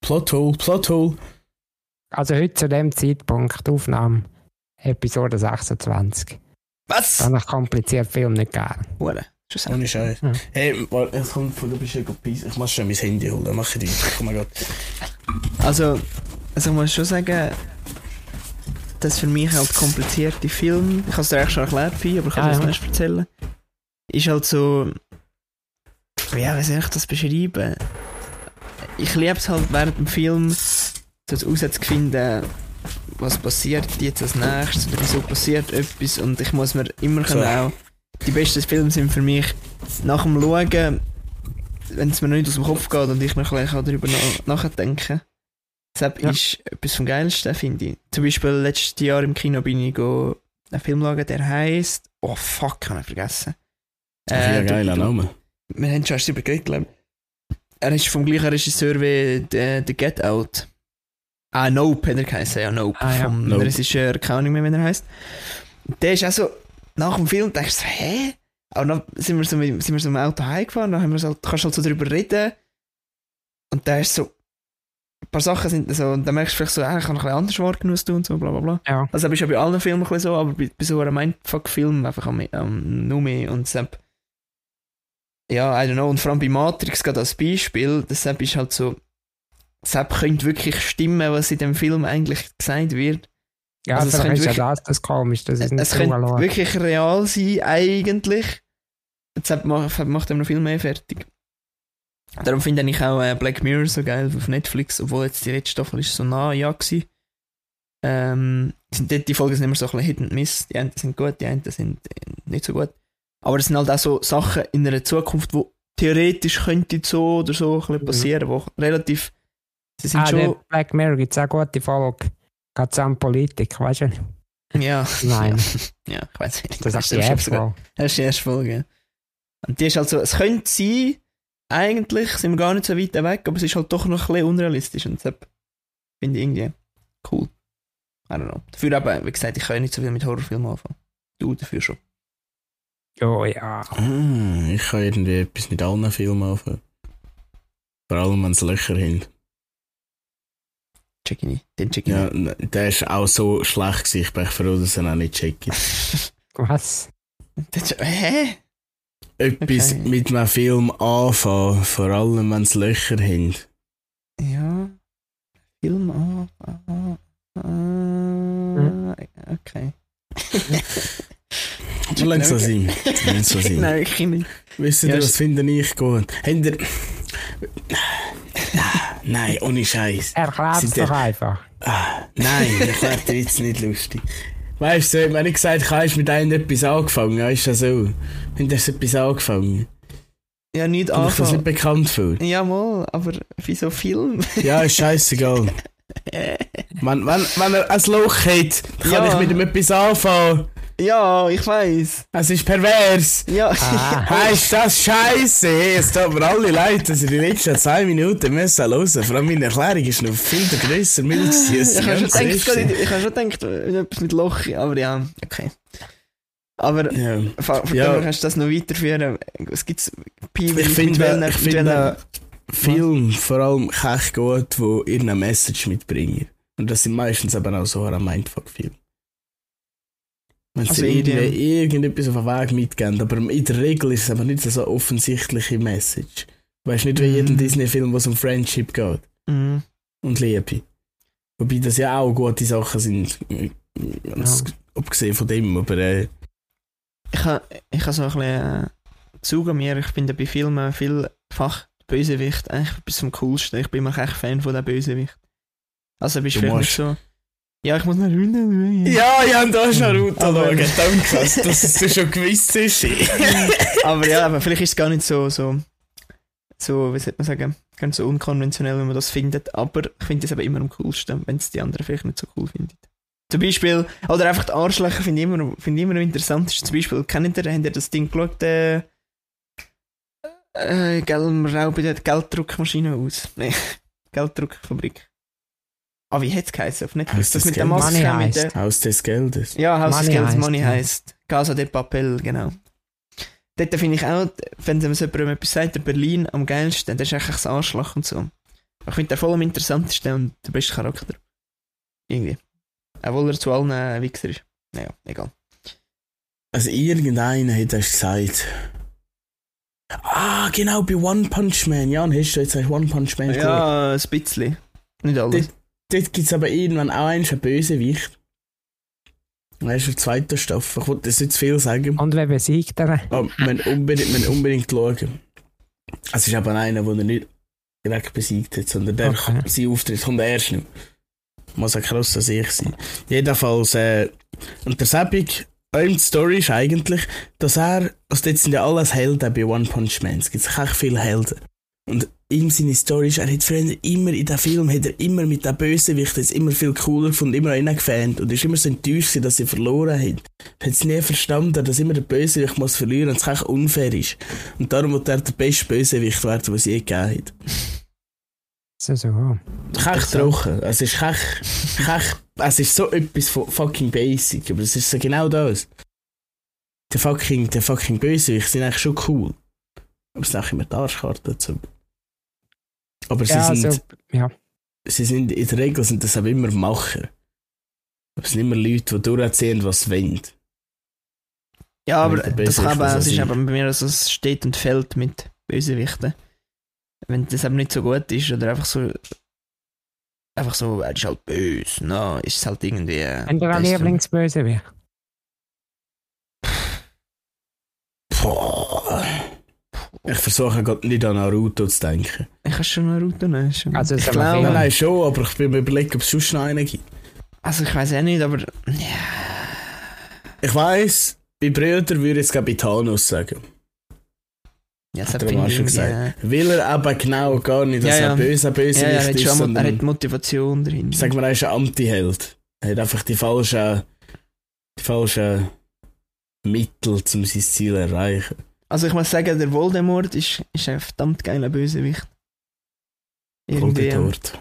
[SPEAKER 2] Plothole, Plothole.
[SPEAKER 3] Also heute zu dem Zeitpunkt Aufnahme Episode 26.
[SPEAKER 1] Was?
[SPEAKER 3] Dann ich kompliziert Film nicht gern.
[SPEAKER 1] Hure. Schon sagen.
[SPEAKER 2] Ohne Scheiß.
[SPEAKER 3] Ja.
[SPEAKER 2] Hey, warte, es kommt von, du bist ja gut Peace. Ich muss schon mein Handy holen, mach ich weiter. Oh mein Gott.
[SPEAKER 1] Also, also ich muss schon sagen, dass für mich halt komplizierte Film, ich habe es dir eigentlich schon erklärt, Pi, aber ich kann
[SPEAKER 3] Ja,
[SPEAKER 1] es
[SPEAKER 3] ja.
[SPEAKER 1] nicht erzählen, ist halt so, ja, wie soll ich das beschreiben? Ich liebe es halt während dem Film, so herauszufinden, was passiert jetzt als nächstes oder wieso passiert etwas und ich muss mir immer
[SPEAKER 2] So.
[SPEAKER 1] auch, die besten Filme sind für mich nach dem Schauen, wenn es mir nicht aus dem Kopf geht und ich noch ein bisschen darüber nach nachdenken Deshalb
[SPEAKER 3] Ja.
[SPEAKER 1] ist etwas vom Geilsten, finde ich. Zum Beispiel letztes Jahr im Kino bin ich go einen Film schauen, der heisst. Oh fuck, habe ich vergessen.
[SPEAKER 2] Das ist ja
[SPEAKER 1] du-
[SPEAKER 2] geiler Name.
[SPEAKER 1] Wir haben schon erst darüber geredet, glaube ich. Er ist vom gleichen Regisseur wie The, The Get Out. Ah, Nope hat er geheißen, ja, Nope.
[SPEAKER 3] Ah, ja.
[SPEAKER 1] Vom
[SPEAKER 2] Nope.
[SPEAKER 1] Regisseur, keine Ahnung mehr, wie er heißt. Der ist auch so, nach dem Film denkst du so, hä? Aber dann sind wir so mit, sind wir so im Auto heimgefahren, dann haben wir so, kannst du halt so darüber reden. Und da ist so, ein paar Sachen sind so, und dann merkst du vielleicht so, ah, ich habe ein bisschen anders als du und so, bla bla bla.
[SPEAKER 3] Ja.
[SPEAKER 1] Also, ist ja bei allen Filmen ein bisschen so, aber bei, bei so einem Mindfuck-Film einfach am, am nur mehr und deshalb, ja, I don't know, und vor allem bei Matrix gerade als Beispiel, deshalb ist halt so, deshalb könnte wirklich stimmen, was in dem Film eigentlich gesagt wird.
[SPEAKER 3] Ja,
[SPEAKER 1] Also es könnte
[SPEAKER 3] ist ja
[SPEAKER 1] wirklich-
[SPEAKER 3] das, das komisch, das ist nicht
[SPEAKER 1] Es könnte wirklich real sein, eigentlich. Deshalb macht, macht er noch viel mehr fertig. Darum finde ich auch äh, Black Mirror so geil auf Netflix, obwohl jetzt die letzte Staffel ist so nah ja gewesen. Ähm, sind dort, die Folgen sind immer so ein bisschen Hit and Miss. Die einen sind gut, die einen sind äh, nicht so gut. Aber es sind halt auch so Sachen in einer Zukunft, wo theoretisch könnte so oder so ein bisschen
[SPEAKER 3] Mhm.
[SPEAKER 1] passieren, wo relativ sie sind
[SPEAKER 3] ah,
[SPEAKER 1] schon,
[SPEAKER 3] Black Mirror gibt es auch gute Folge. Geht es um Politik, weißt du?
[SPEAKER 1] ja,
[SPEAKER 3] Nein,
[SPEAKER 1] ja, ich weiß nicht.
[SPEAKER 3] das ist die erste Folge.
[SPEAKER 1] Das ist die erste Folge. Und die ist halt so, es könnte sein, eigentlich sind wir gar nicht so weit weg, aber es ist halt doch noch ein bisschen unrealistisch und deshalb finde ich irgendwie cool. I don't know. Dafür aber, wie gesagt, ich kann ja nicht so viel mit Horrorfilmen anfangen. Du dafür schon.
[SPEAKER 3] Oh ja.
[SPEAKER 2] Ah, ich kann irgendwie etwas mit allen Filmen anfangen. Vor allem, wenn es Löcher haben.
[SPEAKER 1] Check ich nicht. Den check ich
[SPEAKER 2] Ja, n- der ist auch so schlecht gewesen. Ich bin froh, dass er ihn auch nicht checkt.
[SPEAKER 1] nicht.
[SPEAKER 3] Was?
[SPEAKER 1] Hä?
[SPEAKER 2] Etwas
[SPEAKER 1] Okay.
[SPEAKER 2] mit einem Film anfangen, vor allem, wenn es Löcher haben.
[SPEAKER 1] Ja. Film an. ah, ah, Okay.
[SPEAKER 2] Langsam sein. Langsam sein.
[SPEAKER 1] Nein, ich nicht.
[SPEAKER 2] Wisst
[SPEAKER 1] Ja,
[SPEAKER 2] ihr,
[SPEAKER 1] ist-
[SPEAKER 2] was finde ich gut? Habt ihr... Nein, ohne Scheiß.
[SPEAKER 3] Erklär's
[SPEAKER 2] Sind
[SPEAKER 3] doch einfach.
[SPEAKER 2] Ah, nein, ich werde dir jetzt nicht lustig. Weißt du, wenn ich gesagt habe, hast du mit einem etwas angefangen, ja, ist das so. Haben das etwas angefangen?
[SPEAKER 1] Ja, nicht
[SPEAKER 2] Kommt euch das nicht
[SPEAKER 1] anfangen.
[SPEAKER 2] bekannt vor?
[SPEAKER 1] Ja, mal, aber wie so Film.
[SPEAKER 2] Ja, ist scheißegal. wenn, wenn, wenn er ein Loch hat, kann
[SPEAKER 1] Ja.
[SPEAKER 2] ich mit ihm etwas anfangen.
[SPEAKER 1] Ja, ich weiß.
[SPEAKER 2] Es ist pervers.
[SPEAKER 1] Ja.
[SPEAKER 3] Ah.
[SPEAKER 2] Heißt das scheiße? Es tut mir alle leid, dass ich die letzten zwei Minuten müssen hören. Vor allem meine Erklärung ist noch viel grösser, milde
[SPEAKER 1] ich habe schon gedacht, ich habe schon gedacht, etwas mit Loch, aber ja, okay. Aber
[SPEAKER 2] Ja.
[SPEAKER 1] von
[SPEAKER 2] Ja.
[SPEAKER 1] kannst du das noch weiterführen. Es gibt Pi,
[SPEAKER 2] Ich finde, ich finde Film vor allem echt gut, wo irgendeine Message mitbringen. Und das sind meistens eben auch so ein Mindfuck-Film. Wenn
[SPEAKER 1] Also
[SPEAKER 2] sie irgendwie irgendetwas auf den Weg mitgeben, aber in der Regel ist es aber nicht so eine offensichtliche Message. Weißt du nicht, wie
[SPEAKER 1] Mhm.
[SPEAKER 2] jeden Disney-Film, wo es um Friendship geht
[SPEAKER 1] Mhm.
[SPEAKER 2] und Liebe. Wobei das ja auch gute Sachen sind, ganz abgesehen von dem, aber äh,
[SPEAKER 1] Ich habe ich ha so ein bisschen äh, Zug an mir. Ich bin bei Filmen vielfach Bösewicht eigentlich etwas vom Coolsten. Ich bin immer echt Fan von der Bösewicht. Also bist
[SPEAKER 2] Du
[SPEAKER 1] du vielleicht
[SPEAKER 2] musst-
[SPEAKER 1] nicht so. Ja, ich muss noch runter.
[SPEAKER 2] Ja, ja, und da ist Naruto
[SPEAKER 1] Aber-
[SPEAKER 2] schauen. Danke, dass dir schon gewiss ist.
[SPEAKER 1] aber ja, aber vielleicht ist es gar nicht so, so, so, wie sollte man sagen, ganz so unkonventionell, wenn man das findet. Aber ich finde es aber immer am coolsten, wenn es die anderen vielleicht nicht so cool finden. Zum Beispiel, oder einfach die Arschlöcher finde ich immer, finde ich immer am interessantesten. Zum Beispiel, kennt ihr, habt ihr das Ding geschaut, äh, äh, gell, rauben die Gelddruckmaschine aus? Nein, Gelddruckfabrik. Ah, wie hätte es geheißen? Auf Netflix?
[SPEAKER 2] Haus
[SPEAKER 1] Das
[SPEAKER 2] des
[SPEAKER 1] mit der
[SPEAKER 2] Geldes.
[SPEAKER 1] Maske,
[SPEAKER 3] Money
[SPEAKER 1] mit der.
[SPEAKER 2] Haus des Geldes.
[SPEAKER 1] ja, Haus des
[SPEAKER 3] Money
[SPEAKER 1] Geldes
[SPEAKER 3] heisst,
[SPEAKER 1] Money
[SPEAKER 3] ja.
[SPEAKER 1] heisst. Casa de Papel, genau. Dort finde ich auch, wenn man so jemandem etwas sagt, der Berlin am geilsten, das ist eigentlich das Arschloch und so. Ich finde den voll am interessantesten und der beste Charakter. Irgendwie. Obwohl er zu allen äh, Wichser ist. Naja, egal.
[SPEAKER 2] Also irgendeiner hat das gesagt. Ah, genau, bei One Punch Man. Jan, hast du jetzt One Punch Man?
[SPEAKER 1] Ja, ein bisschen. Nicht alles.
[SPEAKER 2] Dort gibt es aber irgendwann auch einen einen Bösewicht. Er ist der zweiten Staffel. Ich wollte das nicht zu viel sagen.
[SPEAKER 3] Und wer besiegt er?
[SPEAKER 2] Aber man unbedingt, man unbedingt schauen. Es ist aber einer, den er nicht direkt besiegt hat, sondern der
[SPEAKER 3] Okay.
[SPEAKER 2] sein Auftritt kommt erst noch. Muss ein krasser Sieg sein. Jedenfalls, äh, und der Sebig, die Story ist eigentlich, dass er, also dort sind ja alles Helden bei One Punch Man. Es gibt echt viele Helden. Und ihm seine Story ist, er hat früher immer in dem Film, hat er immer mit dem Bösewicht jetzt immer viel cooler gefunden, immer an ihn gefans und ist immer so enttäuscht gewesen, dass sie verloren haben. Er hat es nie verstanden, dass immer der Bösewicht muss verlieren und es echt unfair ist. Und darum wird er der beste Bösewicht werden, den es je gegeben hat.
[SPEAKER 3] So, so.
[SPEAKER 2] Kech trocken. Es ist kech, kech, es ist so etwas von fucking basic, aber es ist so genau das. Der fucking, der fucking Bösewicht sind eigentlich schon cool. Aber es sind auch immer die Arschkarten dazu. Aber sie
[SPEAKER 3] Ja,
[SPEAKER 2] sind,
[SPEAKER 3] also, ja.
[SPEAKER 2] sie sind, in der Regel sind das auch immer Macher. Es sind immer Leute, die durchziehen, was sie wollen.
[SPEAKER 1] Ja, aber das, kann
[SPEAKER 2] muss
[SPEAKER 1] es ist aber bei mir so, es steht und fällt mit Bösewichten. Wenn das eben nicht so gut ist oder einfach so. Einfach so, er ist halt böse, no, ist es halt irgendwie. äh,
[SPEAKER 3] ihr einen
[SPEAKER 1] das-
[SPEAKER 3] Lieblingsbösewicht?
[SPEAKER 2] Boah. Ich versuche gerade nicht an Naruto zu denken.
[SPEAKER 1] Ich habe schon nehmen. Schon.
[SPEAKER 3] Also, es
[SPEAKER 1] ich glaube,
[SPEAKER 2] Nein, nein, schon, aber ich bin mir überlegen, ob es sonst noch einen gibt.
[SPEAKER 1] also ich weiß auch nicht, aber ja,
[SPEAKER 2] Ich weiss, bei Brüdern würde ich gerade bei Thanos sagen.
[SPEAKER 1] ja das
[SPEAKER 2] Hat er schon gesagt.
[SPEAKER 1] äh,
[SPEAKER 2] Weil er eben genau gar nicht, dass
[SPEAKER 1] Ja, ja.
[SPEAKER 2] er böse, böse
[SPEAKER 1] Ja, ja, er hat
[SPEAKER 2] ist,
[SPEAKER 1] schon er hat Motivation drin.
[SPEAKER 2] sag mal, er ist ein Anti-Held. Er hat einfach die falschen, die falschen Mittel, um sein Ziel zu erreichen.
[SPEAKER 1] Also ich muss sagen, der Voldemort ist, ist ein verdammt geiler Bösewicht. Irgendwie
[SPEAKER 2] Voldemort.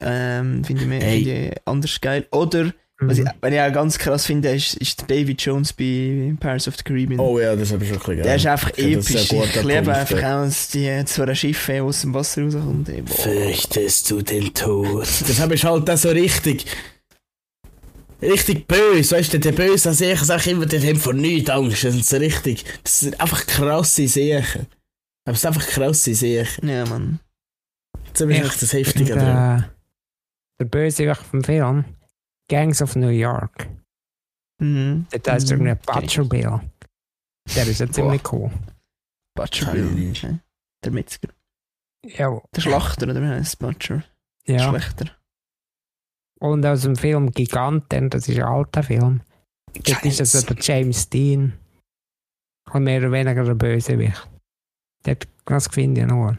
[SPEAKER 1] ähm, finde ich, mehr-
[SPEAKER 2] Hey.
[SPEAKER 1] finde ich anders geil. Oder, was ich,
[SPEAKER 3] Mhm.
[SPEAKER 1] was ich auch ganz krass finde, ist, ist der David Jones bei Pirates of the Caribbean.
[SPEAKER 2] Oh ja, das habe ich schon ein bisschen
[SPEAKER 1] der ist einfach
[SPEAKER 2] ein
[SPEAKER 1] episch. Ich liebe einfach auch die zwei Schiffe, die aus dem Wasser rauskommen.
[SPEAKER 2] Fürchtest du den Tod? Das habe ich halt auch so richtig. Richtig böse, weißt du, der Böse an sich sagt immer, der hat vor nichts Angst. Das sind so richtig. Das sind einfach krasse Sachen. Aber es sind einfach krasse Sachen.
[SPEAKER 1] Ja, Mann.
[SPEAKER 2] Ist echt das Heftige
[SPEAKER 3] Und,
[SPEAKER 2] dran.
[SPEAKER 3] äh, der Bösewicht vom Film, Gangs of New York.
[SPEAKER 1] Mhm.
[SPEAKER 3] Dort heißt
[SPEAKER 1] Mhm.
[SPEAKER 3] irgendwie Butcher Bill. Der ist ja ziemlich cool.
[SPEAKER 1] Butcher Bill. Der Metzger.
[SPEAKER 3] Ja,
[SPEAKER 1] Der Schlachter, oder wie heißt Butcher?
[SPEAKER 3] ja.
[SPEAKER 1] Schlechter.
[SPEAKER 3] Und aus dem Film Giganten, das ist ein alter Film. Dort ist also der James Dean. Und mehr oder weniger der Bösewicht. Das finde ich nur.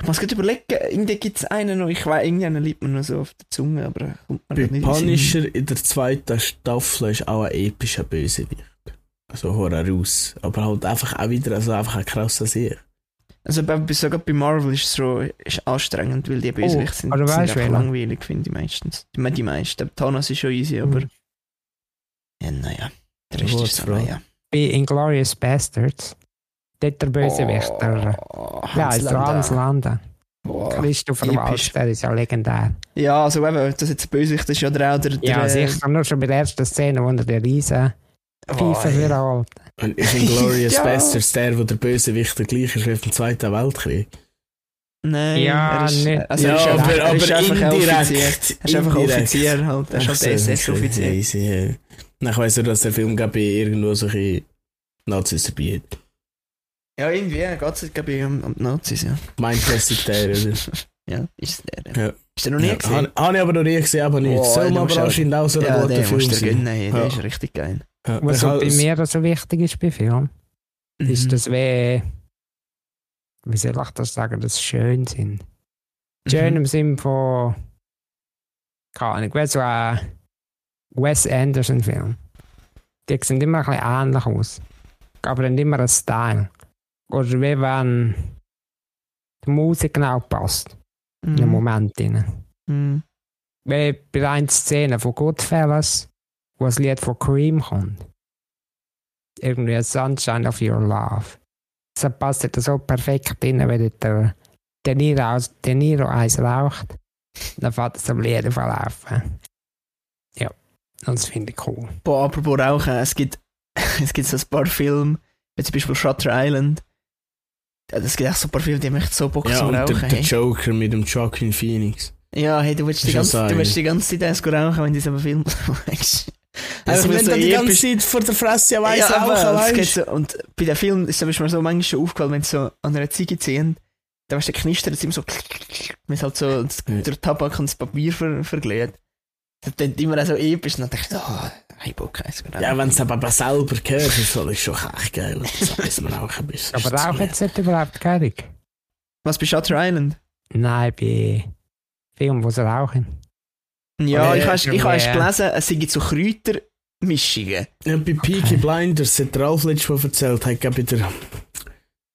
[SPEAKER 1] Ich muss gerade überlegen, irgendwie gibt es einen noch, ich weiß, irgendeinen liegt mir noch so auf der Zunge, aber kommt mir
[SPEAKER 2] Bei
[SPEAKER 1] nicht in.
[SPEAKER 2] Punisher in der zweiten Staffel ist auch ein epischer Bösewicht. Also Horrorus. Aber halt einfach auch wieder also einfach ein krasser Sieg.
[SPEAKER 1] Also bei, sogar bei Marvel ist es so ist anstrengend, weil die Bösewichte sind,
[SPEAKER 3] aber
[SPEAKER 1] sind
[SPEAKER 3] weißt
[SPEAKER 1] langweilig, finde ich meistens. Die, die meisten. Thanos ist schon easy, aber
[SPEAKER 3] Mhm.
[SPEAKER 1] ja, naja. Der Rest
[SPEAKER 2] Gut,
[SPEAKER 1] ist so, naja.
[SPEAKER 3] Bei Inglourious Bastards. Dort der Bösewicht, der,
[SPEAKER 1] Oh,
[SPEAKER 3] ja, ist der Hans Landa.
[SPEAKER 1] Oh,
[SPEAKER 3] Christopher. Waltz, der ist ja legendär.
[SPEAKER 1] Ja, also eben, das jetzt Bösewicht ist ja der auch der...
[SPEAKER 3] Ja, sicher, nur schon bei der ersten Szene, wo er den riesen
[SPEAKER 1] oh,
[SPEAKER 3] Pfeife für holt.
[SPEAKER 2] Und ist in Glorious
[SPEAKER 1] Ja.
[SPEAKER 2] Bastards der, wo der Bösewicht der gleiche ist wie im Zweiten Weltkrieg?
[SPEAKER 1] Nein,
[SPEAKER 3] Ja,
[SPEAKER 1] er ist,
[SPEAKER 3] nicht-
[SPEAKER 1] also
[SPEAKER 2] ja,
[SPEAKER 1] er ist
[SPEAKER 2] aber,
[SPEAKER 1] einfach, er
[SPEAKER 2] aber
[SPEAKER 1] ist einfach ein
[SPEAKER 2] indirekt.
[SPEAKER 1] Offizier. Er ist einfach
[SPEAKER 2] Indirekt.
[SPEAKER 1] Offizier halt. Er ist halt
[SPEAKER 2] so.
[SPEAKER 1] SS-Offizier.
[SPEAKER 2] Easy, ja. Ich weiss nur, dass der Film ich, irgendwo solche Nazis dabei hat.
[SPEAKER 1] Ja, irgendwie geht es, glaube ich, um, um die Nazis, ja.
[SPEAKER 2] Mein Classic der, oder?
[SPEAKER 1] Ja, ist der. Ja.
[SPEAKER 2] Ja.
[SPEAKER 1] Hast du den noch nie gesehen?
[SPEAKER 2] Habe ich aber noch nie gesehen, aber nicht.
[SPEAKER 1] Oh,
[SPEAKER 2] Soll
[SPEAKER 1] den
[SPEAKER 2] man
[SPEAKER 1] musst
[SPEAKER 2] aber
[SPEAKER 1] du-
[SPEAKER 2] anscheinend auch so ein
[SPEAKER 1] ja,
[SPEAKER 2] guter
[SPEAKER 1] den
[SPEAKER 2] Film
[SPEAKER 1] musst du dir
[SPEAKER 2] sein.
[SPEAKER 1] gönnen, hey, der
[SPEAKER 2] Ja.
[SPEAKER 1] ist richtig geil.
[SPEAKER 2] Ja,
[SPEAKER 3] Was
[SPEAKER 2] ich
[SPEAKER 3] so
[SPEAKER 2] habe-
[SPEAKER 3] bei mir so wichtig ist bei Film, ist,
[SPEAKER 1] Mhm.
[SPEAKER 3] dass wir, wie soll ich das sagen, dass sie schön sind. Schön
[SPEAKER 1] Mhm.
[SPEAKER 3] im Sinn von, keine Ahnung, wie so ein Wes Anderson-Film. Die sehen immer ein bisschen ähnlich aus. Aber dann immer ein Style. Oder wie wenn die Musik genau passt.
[SPEAKER 1] Mhm.
[SPEAKER 3] Moment drin.
[SPEAKER 1] Mhm.
[SPEAKER 3] Wie bei einer Szene von Goodfellas, wo das Lied von Cream kommt. Irgendwie ein Sunshine of Your Love. Das passt dort so perfekt rein, wenn der De Niro, De Niro eins raucht. Dann fängt es am Lied verlaufen. Ja, das finde ich cool.
[SPEAKER 1] Boah, apropos Rauchen, es gibt, es gibt so ein paar Filme, wie zum Beispiel Shutter Island. Ja, Es gibt auch so ein paar Filme, die echt so Bock
[SPEAKER 2] Ja,
[SPEAKER 1] zum
[SPEAKER 2] der,
[SPEAKER 1] Rauchen.
[SPEAKER 2] der
[SPEAKER 1] hey.
[SPEAKER 2] Joker mit dem Joaquin Phoenix.
[SPEAKER 1] Ja, hey, du willst die ganze, du willst die ganze Zeit rauchen, wenn du so einen Film schaust.
[SPEAKER 2] Also, wenn
[SPEAKER 1] so
[SPEAKER 2] du die ganze Zeit vor der Fresse ja weiss
[SPEAKER 1] ja,
[SPEAKER 2] weißt
[SPEAKER 1] so, und bei den Filmen ist es mir so manchmal schon aufgefallen, wenn sie so an einer Ziege ziehen, da weißt du, der knistert es immer so, wenn es halt so der Tabak und das Papier ver, verglüht. Das klingt immer auch so episch und dann denke ich, oh, hey, Bock, eins rauchen.
[SPEAKER 2] Ja, wenn es aber selber hörst, ist das schon echt geil. Das weiss man auch ein bisschen.
[SPEAKER 3] Aber Rauchen jetzt nicht überhaupt geilig.
[SPEAKER 1] Was bei Shutter Island?
[SPEAKER 3] Nein, bei Filmen, wo sie rauchen.
[SPEAKER 1] Ja, ich habe ich
[SPEAKER 3] irgendwie-
[SPEAKER 1] gelesen, es sind so Kräutermischungen.
[SPEAKER 2] Ja, bei Peaky Blinders hat Ralf letztes Mal erzählt, hat ich, der,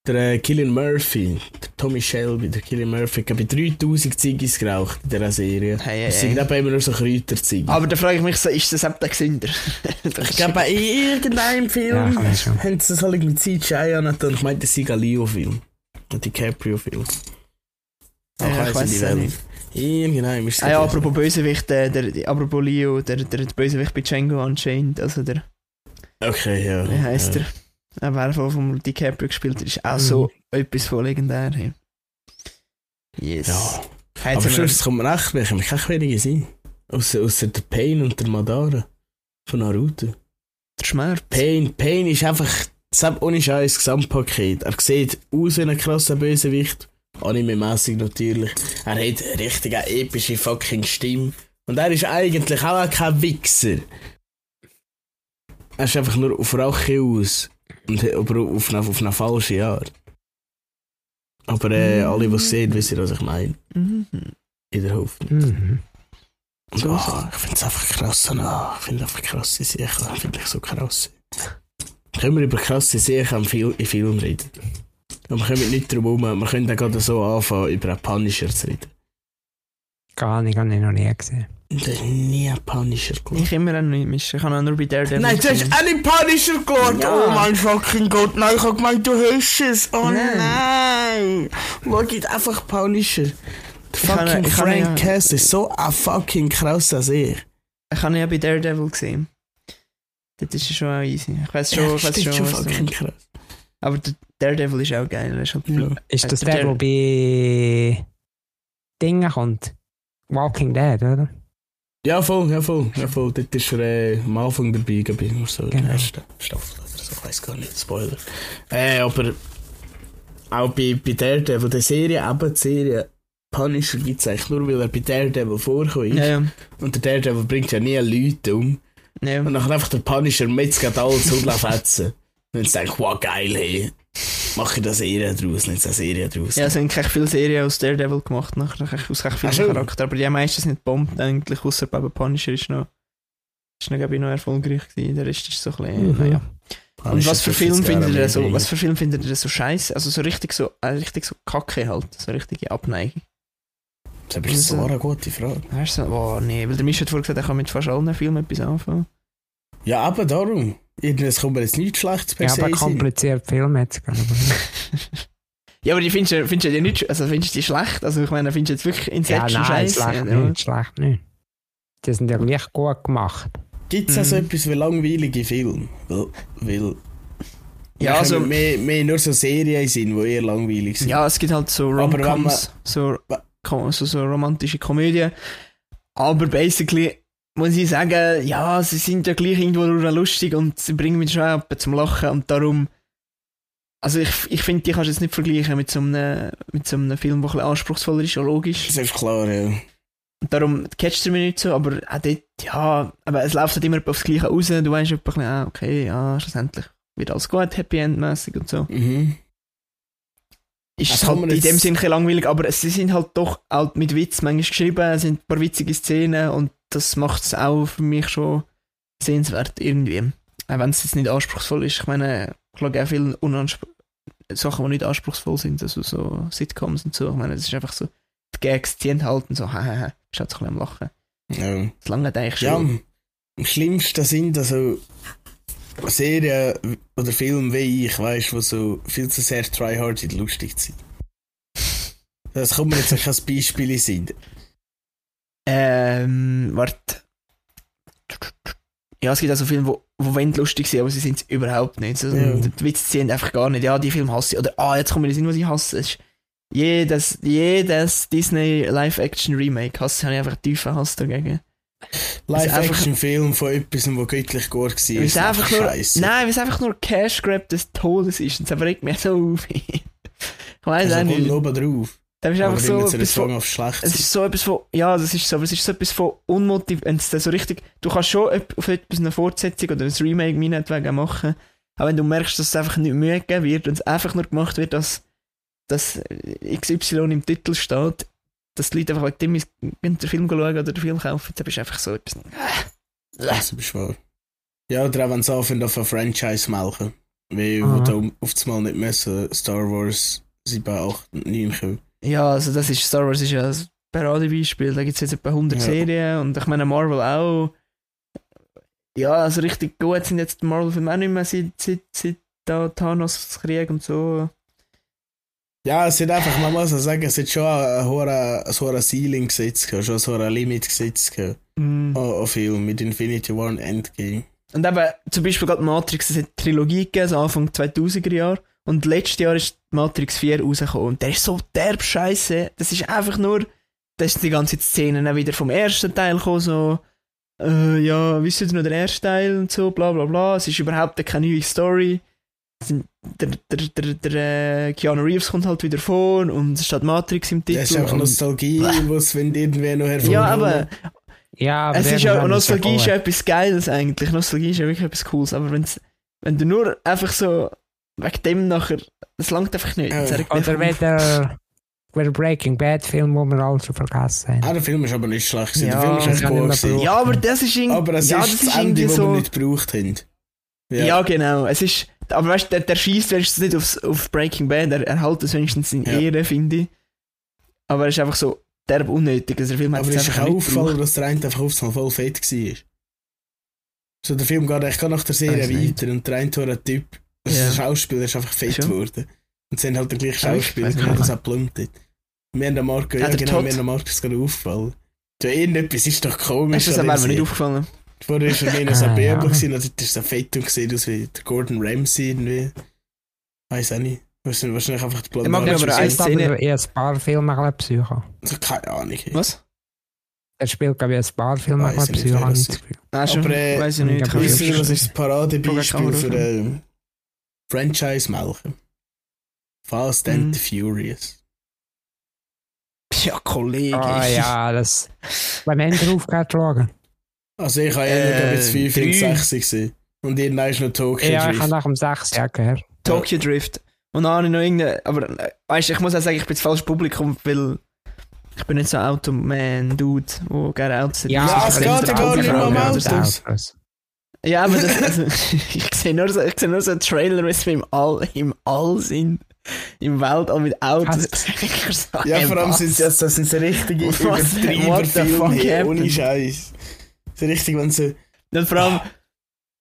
[SPEAKER 2] der äh, Killian Murphy, der Tommy Shelby, der Killian Murphy, ich 3000 Ziggis geraucht in dieser Serie.
[SPEAKER 1] Hey, hey,
[SPEAKER 2] Das sind
[SPEAKER 1] hey.
[SPEAKER 2] eben immer nur so Kräuterziggis.
[SPEAKER 1] Aber da frage ich mich so, ist das eben der Gesünder?
[SPEAKER 2] Ich glaube, in irgendeinem
[SPEAKER 3] Ja,
[SPEAKER 2] Film
[SPEAKER 3] ich schon.
[SPEAKER 2] haben sie das halt mit CGI angetan. Ich meine, der Sigalio-Film. Der DiCaprio-Film.
[SPEAKER 1] Ja, ich
[SPEAKER 2] weiss
[SPEAKER 1] weiss
[SPEAKER 2] nicht,
[SPEAKER 1] es nicht.
[SPEAKER 2] Irgendeinem ist es
[SPEAKER 1] Ah ja, apropos Bösewicht, der, der, apropos Leo, der, der, Bösewicht bei Django Unchained, also der,
[SPEAKER 2] Okay, ja.
[SPEAKER 1] wie heisst
[SPEAKER 2] ja.
[SPEAKER 1] er? Äh, Wer von vom DiCaprio gespielt hat, ist auch so etwas von legendär. Hey. Yes.
[SPEAKER 2] Ja.
[SPEAKER 1] Hat's
[SPEAKER 2] Aber sonst kommt mir echt, welche mich echt wenige sein. Außer, außer der Pain und der Madara. Von Naruto.
[SPEAKER 1] der Schmerz.
[SPEAKER 2] Pain, Pain ist einfach, ohne Scheiß Gesamtpaket. Er sieht aus wie ein krasser Bösewicht. Anime-mässig natürlich. Er hat eine richtig eine epische fucking Stimme. Und er ist eigentlich auch kein Wichser. Er ist einfach nur auf Rache aus. Und, aber auf eine, auf eine falsche Art. Aber äh, alle, die es sehen, wissen, was ich meine.
[SPEAKER 1] Mhm.
[SPEAKER 2] In der Hoffnung.
[SPEAKER 3] Mhm.
[SPEAKER 2] Und,
[SPEAKER 1] So,
[SPEAKER 2] oh, ich finde es einfach krass. Oh, ich finde einfach krasse Sachen. finde ich so krass. Können wir über krasse Sachen im Film reden? Und wir können nicht drum herum. Wir können dann gerade so anfangen, über einen Punisher zu reden.
[SPEAKER 3] Gar nicht, habe ich noch nie gesehen.
[SPEAKER 2] Ich habe nie einen Punisher geschaut.
[SPEAKER 1] Ich immer auch noch nicht mischen. Ich kann auch nur bei Daredevil
[SPEAKER 2] Nein, du hast einen Punisher geschaut!
[SPEAKER 1] Ja.
[SPEAKER 2] Oh mein fucking Gott, nein, ich hab gemeint, du hast es! Oh
[SPEAKER 1] Nein.
[SPEAKER 2] nein! Schau jetzt einfach Punisher. Der
[SPEAKER 1] Ich kann-
[SPEAKER 2] fucking
[SPEAKER 1] ich kann
[SPEAKER 2] Frank
[SPEAKER 1] ja-
[SPEAKER 2] Cass ist so ein fucking krasser See.
[SPEAKER 1] Ich habe ihn ja bei Daredevil gesehen. Das ist schon auch easy. Ich weiß schon,
[SPEAKER 2] Ja,
[SPEAKER 1] ich weiß schon,
[SPEAKER 2] schon
[SPEAKER 1] du
[SPEAKER 2] fucking krass.
[SPEAKER 1] Aber der Daredevil ist auch geil. Ist halt
[SPEAKER 2] Ja.
[SPEAKER 3] Ist das
[SPEAKER 1] der-
[SPEAKER 3] der, der bei Dingen kommt? Walking Dead, oder?
[SPEAKER 2] Ja, voll, ja, voll, ja, voll. Dort ist er äh, am Anfang dabei, glaube ich, so in der
[SPEAKER 3] Genau.
[SPEAKER 2] ersten Staffel oder so, ich weiß gar nicht, Spoiler. Äh, aber auch bei, bei Daredevil, der Serie, eben die Serie Punisher gibt es eigentlich nur, weil er bei Daredevil vorkommt.
[SPEAKER 1] Ja, ja.
[SPEAKER 2] Und der Daredevil bringt ja nie Leute um.
[SPEAKER 1] ja.
[SPEAKER 2] Und dann einfach der Punisher mit geht alle zu fetzen. Und dann denkt, wow, geil, hey. Mache ich eine Serie draus, nicht eine Serie draus.
[SPEAKER 1] Ja, es haben echt viele Serien aus Daredevil gemacht, nachher aus echt vielen
[SPEAKER 2] so.
[SPEAKER 1] Charakteren, aber die haben meistens nicht bombt eigentlich, außer bei Punisher ist noch, ist noch, glaube ich, noch erfolgreich gewesen, der Rest ist so ein bisschen,
[SPEAKER 3] Mhm.
[SPEAKER 1] naja. Und was für Film findet ihr so, was für Film findet ihr so scheiße, also so richtig so, äh, richtig so kacke halt, so richtige Abneigung.
[SPEAKER 2] Das ist so eine gute Frage.
[SPEAKER 1] Weißt du, oh nee, weil der Misch hat vorhin gesagt, er kann mit fast allen Filmen etwas anfangen.
[SPEAKER 2] Ja, aber darum. Irgendwas kommt mir jetzt nichts Schlechtes per
[SPEAKER 3] Ja, aber kompliziert Film jetzt. aber-
[SPEAKER 1] Ja, aber die findest du, findest du die nicht, also findest du die schlecht? Also ich meine, findest du jetzt wirklich
[SPEAKER 3] Ja,
[SPEAKER 1] Inception
[SPEAKER 3] nein,
[SPEAKER 1] scheiße?
[SPEAKER 3] schlecht
[SPEAKER 1] Ja.
[SPEAKER 3] nicht, schlecht nicht. Die sind ja gleich gut gemacht.
[SPEAKER 2] Gibt es also
[SPEAKER 1] Mhm.
[SPEAKER 2] etwas wie langweilige Filme? Weil, weil
[SPEAKER 1] Ja,
[SPEAKER 2] wir
[SPEAKER 1] also,
[SPEAKER 2] mehr, mehr nur so Serien sind, die eher langweilig sind.
[SPEAKER 1] ja, es gibt halt so Rom-Coms, so, so, so romantische Komödien. Aber basically muss ich sagen, ja, sie sind ja gleich irgendwo nur lustig und sie bringen mich schon auch zum Lachen und darum. Also ich, ich finde, die kannst du jetzt nicht vergleichen mit so einem, mit so einem Film, der ein bisschen anspruchsvoller ist, logisch.
[SPEAKER 2] Das ist klar, ja.
[SPEAKER 1] Und darum catcht er mich nicht so, aber auch dort, ja, aber es läuft halt immer aufs Gleiche raus. Du weißt ein bisschen, ah, okay, ja, schlussendlich wird alles gut, Happy End-mäßig und so.
[SPEAKER 2] Mhm.
[SPEAKER 1] Ist
[SPEAKER 2] Das
[SPEAKER 1] halt in
[SPEAKER 2] jetzt-
[SPEAKER 1] dem Sinn ein bisschen langweilig, aber sie sind halt doch halt mit Witz manchmal geschrieben, es sind ein paar witzige Szenen und das macht es auch für mich schon sehenswert irgendwie. Auch wenn es jetzt nicht anspruchsvoll ist. Ich meine, ich schaue auch viele Sachen, die nicht anspruchsvoll sind, also so Sitcoms und so. Ich meine, es ist einfach so, die Gags ziehen halt und so, hahaha, ist halt so ein bisschen am Lachen.
[SPEAKER 2] Ja.
[SPEAKER 1] Das lange eigentlich
[SPEAKER 2] Ja,
[SPEAKER 1] schon.
[SPEAKER 2] am am schlimmsten sind also Serien oder Filme wie ich, weißt du, die so viel zu sehr tryharded lustig sind. Das kommt mir jetzt auch als Beispiel in Sinn.
[SPEAKER 1] Ähm, warte. Ja, es gibt also Filme, wo, wo wollen lustig sind, aber sie sind es überhaupt nicht. Also,
[SPEAKER 2] Ja.
[SPEAKER 1] Die Witze ziehen einfach gar nicht. Ja, die Filme hasse ich. Oder, ah, jetzt kommen wir in den Sinn, was ich hasse. Ist jedes, jedes Disney Live-Action-Remake hasse, habe ich einfach tiefen Hass dagegen.
[SPEAKER 2] Live-Action-Film von etwas, wo göttlich gut war,
[SPEAKER 1] Weil es einfach nur,
[SPEAKER 2] scheiße.
[SPEAKER 1] nein, weil es einfach nur Cash Grab des Todes ist. Und das regt mich so auf. ich weiß
[SPEAKER 2] also
[SPEAKER 1] auch
[SPEAKER 2] kommt
[SPEAKER 1] nicht.
[SPEAKER 2] oben drauf.
[SPEAKER 1] Das ist einfach so etwas von,
[SPEAKER 2] schlecht
[SPEAKER 1] Es ist so etwas von, ja, das ist so, aber es ist so etwas von unmotiviert, es dann so richtig, du kannst schon auf etwas eine Fortsetzung oder ein Remake meinetwegen machen, aber wenn du merkst, dass es einfach nicht Mühe gegeben wird und es einfach nur gemacht wird, dass, dass XY im Titel steht, dass die Leute einfach wegen dem den Film schauen oder den Film kaufen, dann bist du einfach so etwas,
[SPEAKER 2] Das ist wahr. Ja, oder auch wenn sie anfangen auf ein Franchise melken. Weil
[SPEAKER 3] Aha.
[SPEAKER 2] wo da auf das Mal nicht messen Star Wars 7, 8, 9 kommen.
[SPEAKER 1] Ja, also das ist, Star Wars ist ja ein Paradebeispiel, da gibt es jetzt etwa 100
[SPEAKER 2] Ja.
[SPEAKER 1] Serien und ich meine Marvel auch, ja, also richtig gut sind jetzt die Marvel-Filme auch nicht mehr seit, seit, seit da Thanos Krieg und so.
[SPEAKER 2] Ja, es hat einfach, man muss sagen, es hat schon ein hoher, ein hoher Ceiling gesetzt, schon ein hoher Limit gesetzt
[SPEAKER 1] Mm.
[SPEAKER 2] an, Film mit Infinity War und Endgame.
[SPEAKER 1] Und eben, zum Beispiel gerade Matrix, es hat eine Trilogie gegeben, so Anfang 2000er Jahre. Und letztes Jahr ist Matrix 4 rausgekommen. Und der ist so derb scheiße. Das ist einfach nur, da ist die ganze Szene dann wieder vom ersten Teil gekommen, so, äh, ja, wisst ihr noch den ersten Teil und so, bla bla bla. Es ist überhaupt keine neue Story. Der, der, der, der, äh, Keanu Reeves kommt halt wieder vor und es steht Matrix im Titel.
[SPEAKER 2] Das ist
[SPEAKER 1] und-
[SPEAKER 2] Nostalgie, was wenn irgendwer noch hervorkommt.
[SPEAKER 1] ja, aber
[SPEAKER 3] Ja, aber
[SPEAKER 1] es ist ja, Nostalgie ist ja etwas Geiles eigentlich. Nostalgie ist ja wirklich etwas Cooles. Aber wenn's, wenn du nur einfach so wegen dem nachher, das langt einfach nicht.
[SPEAKER 2] Ja.
[SPEAKER 1] Mich
[SPEAKER 3] Oder wie der, der Breaking Bad Film, wo wir alle schon vergessen haben.
[SPEAKER 2] Ah, der Film ist aber nicht schlecht gewesen.
[SPEAKER 1] Ja,
[SPEAKER 2] der Film ist echt gut gewesen.
[SPEAKER 1] ja, aber das ist irgendwie.
[SPEAKER 2] Aber es
[SPEAKER 1] ja,
[SPEAKER 2] ist
[SPEAKER 1] das
[SPEAKER 2] das
[SPEAKER 1] ist
[SPEAKER 2] Ende,
[SPEAKER 1] so.
[SPEAKER 2] wir nicht gebraucht haben.
[SPEAKER 1] Ja. genau. Es ist, aber weißt du, der, der schießt wenigstens nicht aufs, auf Breaking Bad. Er, er hält es wenigstens in
[SPEAKER 2] Ja.
[SPEAKER 1] Ehre, finde ich. Aber es ist einfach so derb unnötig. Also der Film hat
[SPEAKER 2] Aber
[SPEAKER 1] es
[SPEAKER 2] es ist auch auffallend, dass der eine einfach aufs Mal voll fett war. So, der Film geht echt nach der Serie
[SPEAKER 1] Weiß nicht.
[SPEAKER 2] weiter und der eine Tor ein Typ, also
[SPEAKER 1] Ja.
[SPEAKER 2] der Schauspieler ist einfach fett geworden. Und sie haben halt den gleichen
[SPEAKER 1] Ja, ich
[SPEAKER 2] Schauspieler,
[SPEAKER 1] nicht.
[SPEAKER 2] das auch plumpt hat. Wir haben den Marco, ja
[SPEAKER 1] der
[SPEAKER 2] genau,
[SPEAKER 1] Todd?
[SPEAKER 2] wir haben den Marco gerade aufgefallen. Ja, irgendetwas ist doch komisch.
[SPEAKER 1] Ist das mir nicht aufgefallen.
[SPEAKER 2] Vorher ist er mehr so
[SPEAKER 3] Ah,
[SPEAKER 2] ein
[SPEAKER 3] ja.
[SPEAKER 2] Bärbel gewesen, das ist so fett und gesehen aus wie der Gordon Ramsay irgendwie. Weiß auch nicht. Wahrscheinlich wahrscheinlich einfach die
[SPEAKER 1] Er mag
[SPEAKER 2] Blonde.
[SPEAKER 1] aber
[SPEAKER 3] Er
[SPEAKER 1] eine Szene-
[SPEAKER 3] aber eher ein paar Filme ein Psycho.
[SPEAKER 2] Also, keine Ahnung.
[SPEAKER 1] Was?
[SPEAKER 3] Er spielt, glaube ich, ein paar Filme ein
[SPEAKER 2] ich
[SPEAKER 3] Psycho,
[SPEAKER 2] das
[SPEAKER 3] ich das.
[SPEAKER 1] Nein, schon.
[SPEAKER 2] Aber, äh,
[SPEAKER 1] weiß ich nicht.
[SPEAKER 3] ich
[SPEAKER 1] Ich weiß nicht.
[SPEAKER 2] was ist das Paradebeispiel für
[SPEAKER 1] oder
[SPEAKER 2] ein Franchise-Melken? Fast and
[SPEAKER 1] Mhm.
[SPEAKER 2] the Furious.
[SPEAKER 1] Ja, Kollege.
[SPEAKER 3] Ah ja, das... Wir aufgehört zu schauen?
[SPEAKER 2] Also ich habe
[SPEAKER 1] Äh,
[SPEAKER 2] äh, jetzt 5 und
[SPEAKER 1] drei.
[SPEAKER 2] 6 gesehen. Und irgendwann ist noch Tokyo
[SPEAKER 3] Ja, ich
[SPEAKER 2] Drift.
[SPEAKER 3] habe nach dem 6 Jahr gehört.
[SPEAKER 1] Tokyo Drift. Und dann habe ich noch irgendeine. Aber weißt du, ich muss auch sagen, ich bin das falsche Publikum, weil ich bin nicht so ein Automan, Dude, wo gerne Autos hat.
[SPEAKER 3] Ja,
[SPEAKER 2] Ja, es
[SPEAKER 1] Ich
[SPEAKER 2] geht ja gar nicht
[SPEAKER 1] Autofrau,
[SPEAKER 2] um
[SPEAKER 1] ja.
[SPEAKER 2] Autos.
[SPEAKER 1] Ja, aber das, also, ich sehe nur so, ich sehe nur so einen Trailer, wie sie im All, im All sind. Im Weltall mit Autos.
[SPEAKER 3] Was?
[SPEAKER 2] Ja,
[SPEAKER 1] Hey,
[SPEAKER 2] vor allem sind das, das sind so richtige Übertreiberfilme, ohne? Scheiß. So richtig, wenn so...
[SPEAKER 1] Und vor allem,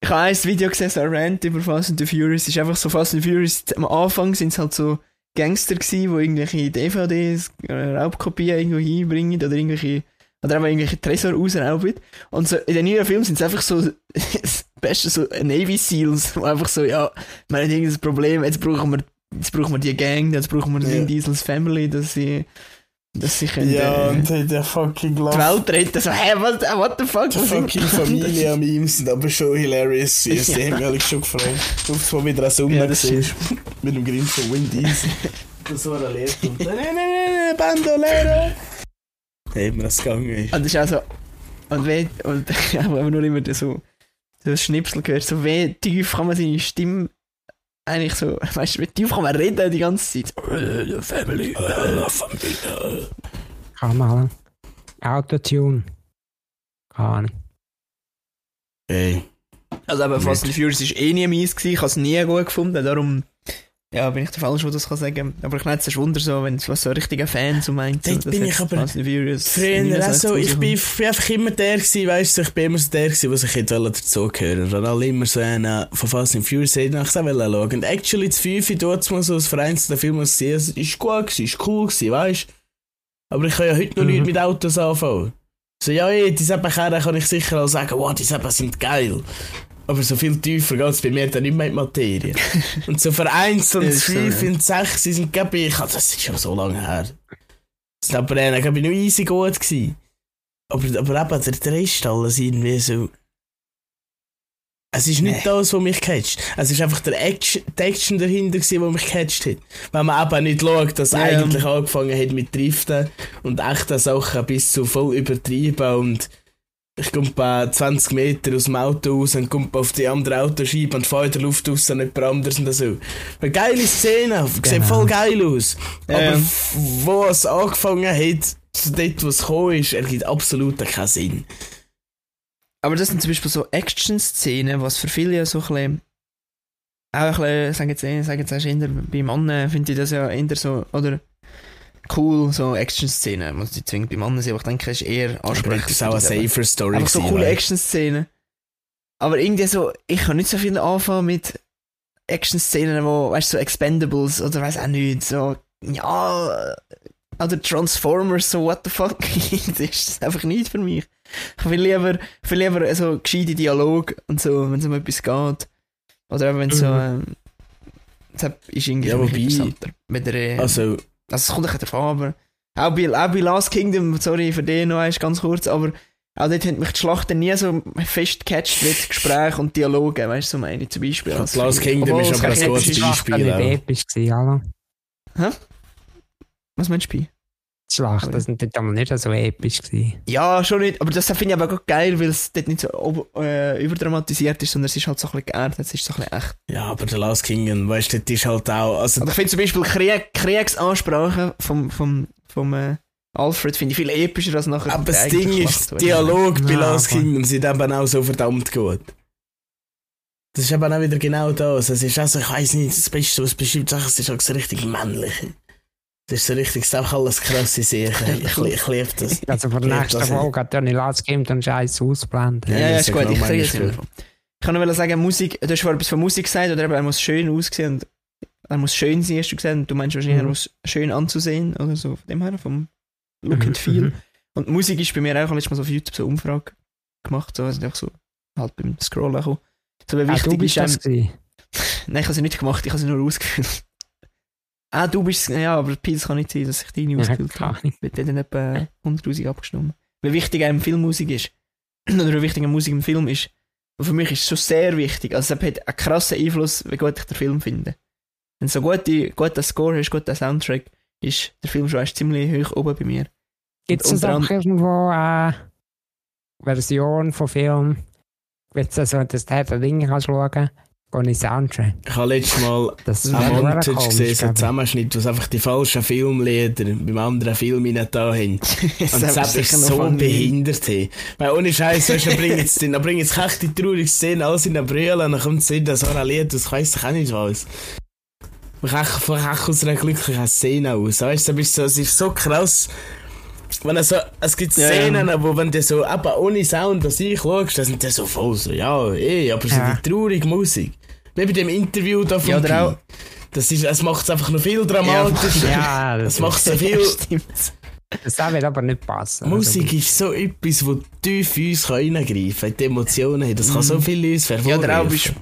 [SPEAKER 1] ich habe ein Video gesehen, so ein Rant über Fast and the Furious. Ist einfach so Fast and the Furious. Am Anfang sind es halt so Gangster gewesen, die irgendwelche DVDs, äh, Raubkopien irgendwo hinbringen oder irgendwelche, oder einfach irgendwelche Tresor rausrauben. Und so, in den neuen Filmen sind es einfach so, das Beste, so Navy Seals, wo einfach so, ja, wir haben irgendein Problem, jetzt brauchen wir, jetzt brauchen wir die Gang, jetzt brauchen wir
[SPEAKER 2] Ja.
[SPEAKER 1] Vin Diesels Family, dass sie, dass sie können,
[SPEAKER 2] Ja,
[SPEAKER 1] äh,
[SPEAKER 2] und hey, der fucking
[SPEAKER 1] die
[SPEAKER 2] Lauf.
[SPEAKER 1] Welt retten. So, hä, what, what the fuck?
[SPEAKER 2] Die fucking
[SPEAKER 1] ist das?
[SPEAKER 2] Familie-Memes sind aber schon hilarious. gewesen.
[SPEAKER 1] Ja.
[SPEAKER 2] Die haben mich schon gefreut. Auf mal wieder eine Summe
[SPEAKER 1] Ja.
[SPEAKER 2] Mit dem Grin von Wind Diesel. Das war ein Lehrpunkt. Nein, nein, nein, nein, Bandolero. Eben, das gegangen ist.
[SPEAKER 1] Und das ist auch so. Und wie. Und ich habe aber nur immer so. So ein Schnipsel gehört, so wie tief kann man seine Stimme eigentlich so. Weißt du, wie tief kann man reden die ganze Zeit? Äh, Family. Äh,
[SPEAKER 2] Familie.
[SPEAKER 3] Kann man. Autotune. Keine Ahnung.
[SPEAKER 2] Ey.
[SPEAKER 1] Also aber Fast and Furious ist eh nie meins gewesen, ich habe es nie gut gefunden, darum ja, bin ich der Falsche, der das kann sagen. Aber ich nehme es Wunder so, wenn es was so ein richtiger Fan so meint.
[SPEAKER 2] Dort
[SPEAKER 1] so,
[SPEAKER 2] bin ich
[SPEAKER 1] jetzt
[SPEAKER 2] aber Früher auch so,
[SPEAKER 1] 69
[SPEAKER 2] ich bin, ich bin einfach immer der gewesen, weißt du, ich bin immer so der gewesen, der sich hätte dazugehören wollte. Und alle immer so einen von Fast and Furious hätte ich auch schauen Und actually, das 5 dort mal so als vereinzelter Film gesehen, es ist gut gewesen, ist cool gewesen, weißt du. Aber ich kann ja heute noch
[SPEAKER 3] Mhm.
[SPEAKER 2] nicht mit Autos anfangen. So, ja, ey, diese Karren kann ich sicher auch sagen, wow, diese sind geil. Aber so viel tiefer geht es bei mir dann nicht mehr in die Materie. und so vereinzelt
[SPEAKER 1] so,
[SPEAKER 2] 5
[SPEAKER 1] ja.
[SPEAKER 2] und 6 sind, glaube ich, also das ist schon so lange her. Das sind aber äh, glaube ich, noch easy gut gewesen. Aber, aber eben, der, der Rest alles irgendwie so... Es ist nicht
[SPEAKER 1] Nee.
[SPEAKER 2] das, was mich catcht. Es ist einfach der Action, die Action dahinter, gewesen, die mich catcht hat. Wenn man eben nicht schaut, dass
[SPEAKER 1] ja.
[SPEAKER 2] eigentlich angefangen hat mit Driften und echten Sachen bis zu voll übertrieben und ich komme bei 20 Meter aus dem Auto raus und komme auf die andere Autoscheibe und fahre in der Luft raus und jemand anderes und so. Eine geile Szene, sieht
[SPEAKER 3] Genau.
[SPEAKER 2] voll geil aus. Aber f- wo es angefangen hat, zu dort, wo es gekommen ist, ergibt absolut keinen Sinn.
[SPEAKER 1] Aber das sind zum Beispiel so Action-Szenen, was für viele so ein bisschen. Auch ein bisschen, sagen jetzt, sagen jetzt eher, bei Männern finde ich das ja eher so, oder cool, so Action-Szenen. Muss nicht zwingend bei Männern sein, aber ich denke, es ist eher ansprechend.
[SPEAKER 2] das ist auch eine safer Story.
[SPEAKER 1] Einfach so coole Action-Szenen. Aber irgendwie so, ich kann nicht so viel anfangen mit Action-Szenen, wo, weißt du, so Expendables oder weiß auch nicht, so, ja, oder Transformers, so, what the fuck, das ist einfach nicht für mich. Ich will lieber, ich will lieber so gescheite Dialog und so, wenn es um etwas geht. Oder wenn es so,
[SPEAKER 3] Mhm.
[SPEAKER 1] ähm, das ist irgendwie
[SPEAKER 2] Ja, wobei-
[SPEAKER 1] interessanter. Mit der, äh,
[SPEAKER 2] Also,
[SPEAKER 1] also es kommt ein bisschen davon, aber auch bei, auch bei Last Kingdom, sorry für den noch eins ganz kurz, aber auch dort hat mich die Schlachten nie so fest gecatcht wie die Gespräche und Dialoge, weißt du, so meine ich zum Beispiel.
[SPEAKER 2] Ja,
[SPEAKER 1] als
[SPEAKER 2] Last
[SPEAKER 1] Film.
[SPEAKER 2] Kingdom
[SPEAKER 1] Obwohl
[SPEAKER 2] ist aber
[SPEAKER 1] kein
[SPEAKER 2] ein gutes Beispiel
[SPEAKER 3] war nicht episch gewesen, hallo.
[SPEAKER 1] Was meinst du bei?
[SPEAKER 3] Die Schlachten sind dort einmal nicht so episch gewesen.
[SPEAKER 1] Ja, schon nicht, aber das finde ich aber auch geil, weil es dort nicht so ob, äh, überdramatisiert ist, sondern es ist halt so ein bisschen geerdet, es ist so ein bisschen echt.
[SPEAKER 2] ja, aber der Last Kingdom, weißt du, das ist halt auch, also,
[SPEAKER 1] Aber ich finde zum Beispiel Krieg, Kriegsansprachen vom, vom, vom äh, Alfred finde ich viel epischer als nachher
[SPEAKER 2] aber das Ding
[SPEAKER 1] Schlacht,
[SPEAKER 2] ist,
[SPEAKER 1] du.
[SPEAKER 2] Dialog bei
[SPEAKER 3] Ja,
[SPEAKER 2] Last
[SPEAKER 3] aber-
[SPEAKER 2] Kingdom sind eben auch so verdammt gut. Das ist eben auch wieder genau das. Es ist also, ich weiß nicht, das Beste, was bestimmt Sachen, es ist auch so richtig männlich. Das ist so richtig, es ist auch alles krasse Sachen. Ich, ich liebe das.
[SPEAKER 3] Also von der nächsten
[SPEAKER 2] das-
[SPEAKER 3] Folge hat Johnny Last Game dann Scheiß ausblenden.
[SPEAKER 1] Ja,
[SPEAKER 2] Ja,
[SPEAKER 1] ja,
[SPEAKER 2] das
[SPEAKER 1] ist gut,
[SPEAKER 2] genau
[SPEAKER 1] ich kriege es
[SPEAKER 2] Schuld.
[SPEAKER 1] nicht. Ich kann nur sagen, Musik, du hast vorhin etwas von Musik gesagt, oder eben, er muss schön aussehen und er muss schön sein, hast du und du meinst wahrscheinlich, er
[SPEAKER 3] Mhm.
[SPEAKER 1] muss schön anzusehen, oder so, von dem her, vom Look
[SPEAKER 3] Mhm,
[SPEAKER 1] and Feel.
[SPEAKER 3] mhm.
[SPEAKER 1] Und Musik ist bei mir auch, letztes Mal so auf YouTube so eine Umfrage gemacht, so, also einfach so, halt beim Scrollen auch. So, wie
[SPEAKER 3] Ah,
[SPEAKER 1] wichtig
[SPEAKER 3] du bist
[SPEAKER 1] ist
[SPEAKER 3] das
[SPEAKER 1] nein, ich habe sie nicht gemacht, ich habe sie nur ausgefüllt. Ah, du bist, ja, aber Pils kann nicht sein, dass ich deine
[SPEAKER 3] keine
[SPEAKER 1] habe.
[SPEAKER 3] Ahnung.
[SPEAKER 1] Wird dann etwa 100'000 abgenommen. Wie wichtig einem Filmmusik ist. Oder wie wichtig Musik im Film ist. Und für mich ist es schon sehr wichtig. Also es hat einen krassen Einfluss, wie gut ich den Film finde. Wenn du so gute, guter Score hast, guter Soundtrack, ist der Film schon erst ziemlich hoch oben bei mir.
[SPEAKER 3] Gibt es auch irgendwo eine Version von Film, wenn du so das Dinge kannst schauen, ohne Soundtrack?
[SPEAKER 2] Ich habe letztes Mal
[SPEAKER 3] Das
[SPEAKER 1] Ja,
[SPEAKER 2] einen Montage gesehen, so einen
[SPEAKER 3] ich.
[SPEAKER 2] Zusammenschnitt, wo einfach die falschen Filmlieder beim anderen Film da haben. Und das ist so behindert. Weil ohne Scheiß, weißt du, dann bringen jetzt, dann bringen jetzt echt die traurige Szene, alles in der Brille, und dann kommt es in so ein Lied, das weiss ich auch nicht was. Echt von aus einer glücklichen Szene aus. Weißt du, bist so, es ist so krass. Wenn so, es gibt
[SPEAKER 1] Ja,
[SPEAKER 2] Szenen, wo wenn du so, eben ohne Sound, dass ich schaust, dann sind die so voll so, ja, eh, aber so
[SPEAKER 3] Ja.
[SPEAKER 2] die traurige Musik. Wie bei dem Interview da von
[SPEAKER 1] Ja, oder auch-
[SPEAKER 2] Das ist, es macht es einfach noch viel dramatischer.
[SPEAKER 3] Ja,
[SPEAKER 2] Das
[SPEAKER 3] das,
[SPEAKER 2] macht so viel.
[SPEAKER 1] Stimmt.
[SPEAKER 3] das wird aber nicht passen.
[SPEAKER 2] Musik ist so etwas, wo tief in uns reingreifen kann, in die Emotionen. Das kann so viel uns
[SPEAKER 1] Ja,
[SPEAKER 2] verfolgen.
[SPEAKER 1] oder auch bist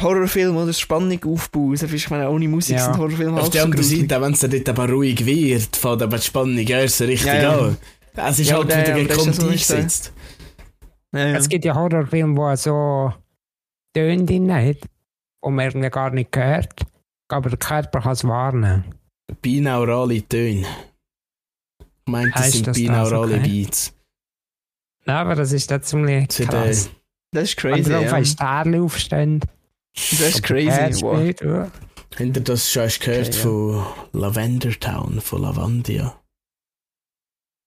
[SPEAKER 1] Horrorfilm oder Spannung aufbauen. Ich meine, ohne Musik
[SPEAKER 3] Ja.
[SPEAKER 1] sind Horrorfilme
[SPEAKER 2] Auf
[SPEAKER 1] halt
[SPEAKER 2] der
[SPEAKER 1] so
[SPEAKER 2] anderen. Seite, wenn es dann dort aber ruhig wird, fängt aber die Spannung erst so richtig
[SPEAKER 1] Ja, ja.
[SPEAKER 2] an. Es ist
[SPEAKER 1] Ja,
[SPEAKER 2] halt
[SPEAKER 1] der-
[SPEAKER 2] wieder
[SPEAKER 1] das
[SPEAKER 2] gekonnt
[SPEAKER 1] ja nicht
[SPEAKER 2] eingesetzt.
[SPEAKER 1] Ja, ja.
[SPEAKER 3] Es gibt ja Horrorfilme, wo so Töne drin hat, die man irgendwie gar nicht hört, aber der Körper kann es warnen.
[SPEAKER 2] Binaurale Töne. Ich meinte, das
[SPEAKER 3] Heißt
[SPEAKER 2] sind
[SPEAKER 3] das
[SPEAKER 2] binaurale
[SPEAKER 3] Okay.
[SPEAKER 2] Beats.
[SPEAKER 3] Ja, aber das ist da ziemlich krass.
[SPEAKER 1] Das ist crazy.
[SPEAKER 3] drauf
[SPEAKER 1] Ja.
[SPEAKER 3] Sterne aufstehen.
[SPEAKER 1] Das ist crazy. Wow.
[SPEAKER 3] Ja.
[SPEAKER 2] Habt ihr das schon gehört
[SPEAKER 1] Okay, ja.
[SPEAKER 2] von Lavender Town, von Lavandia?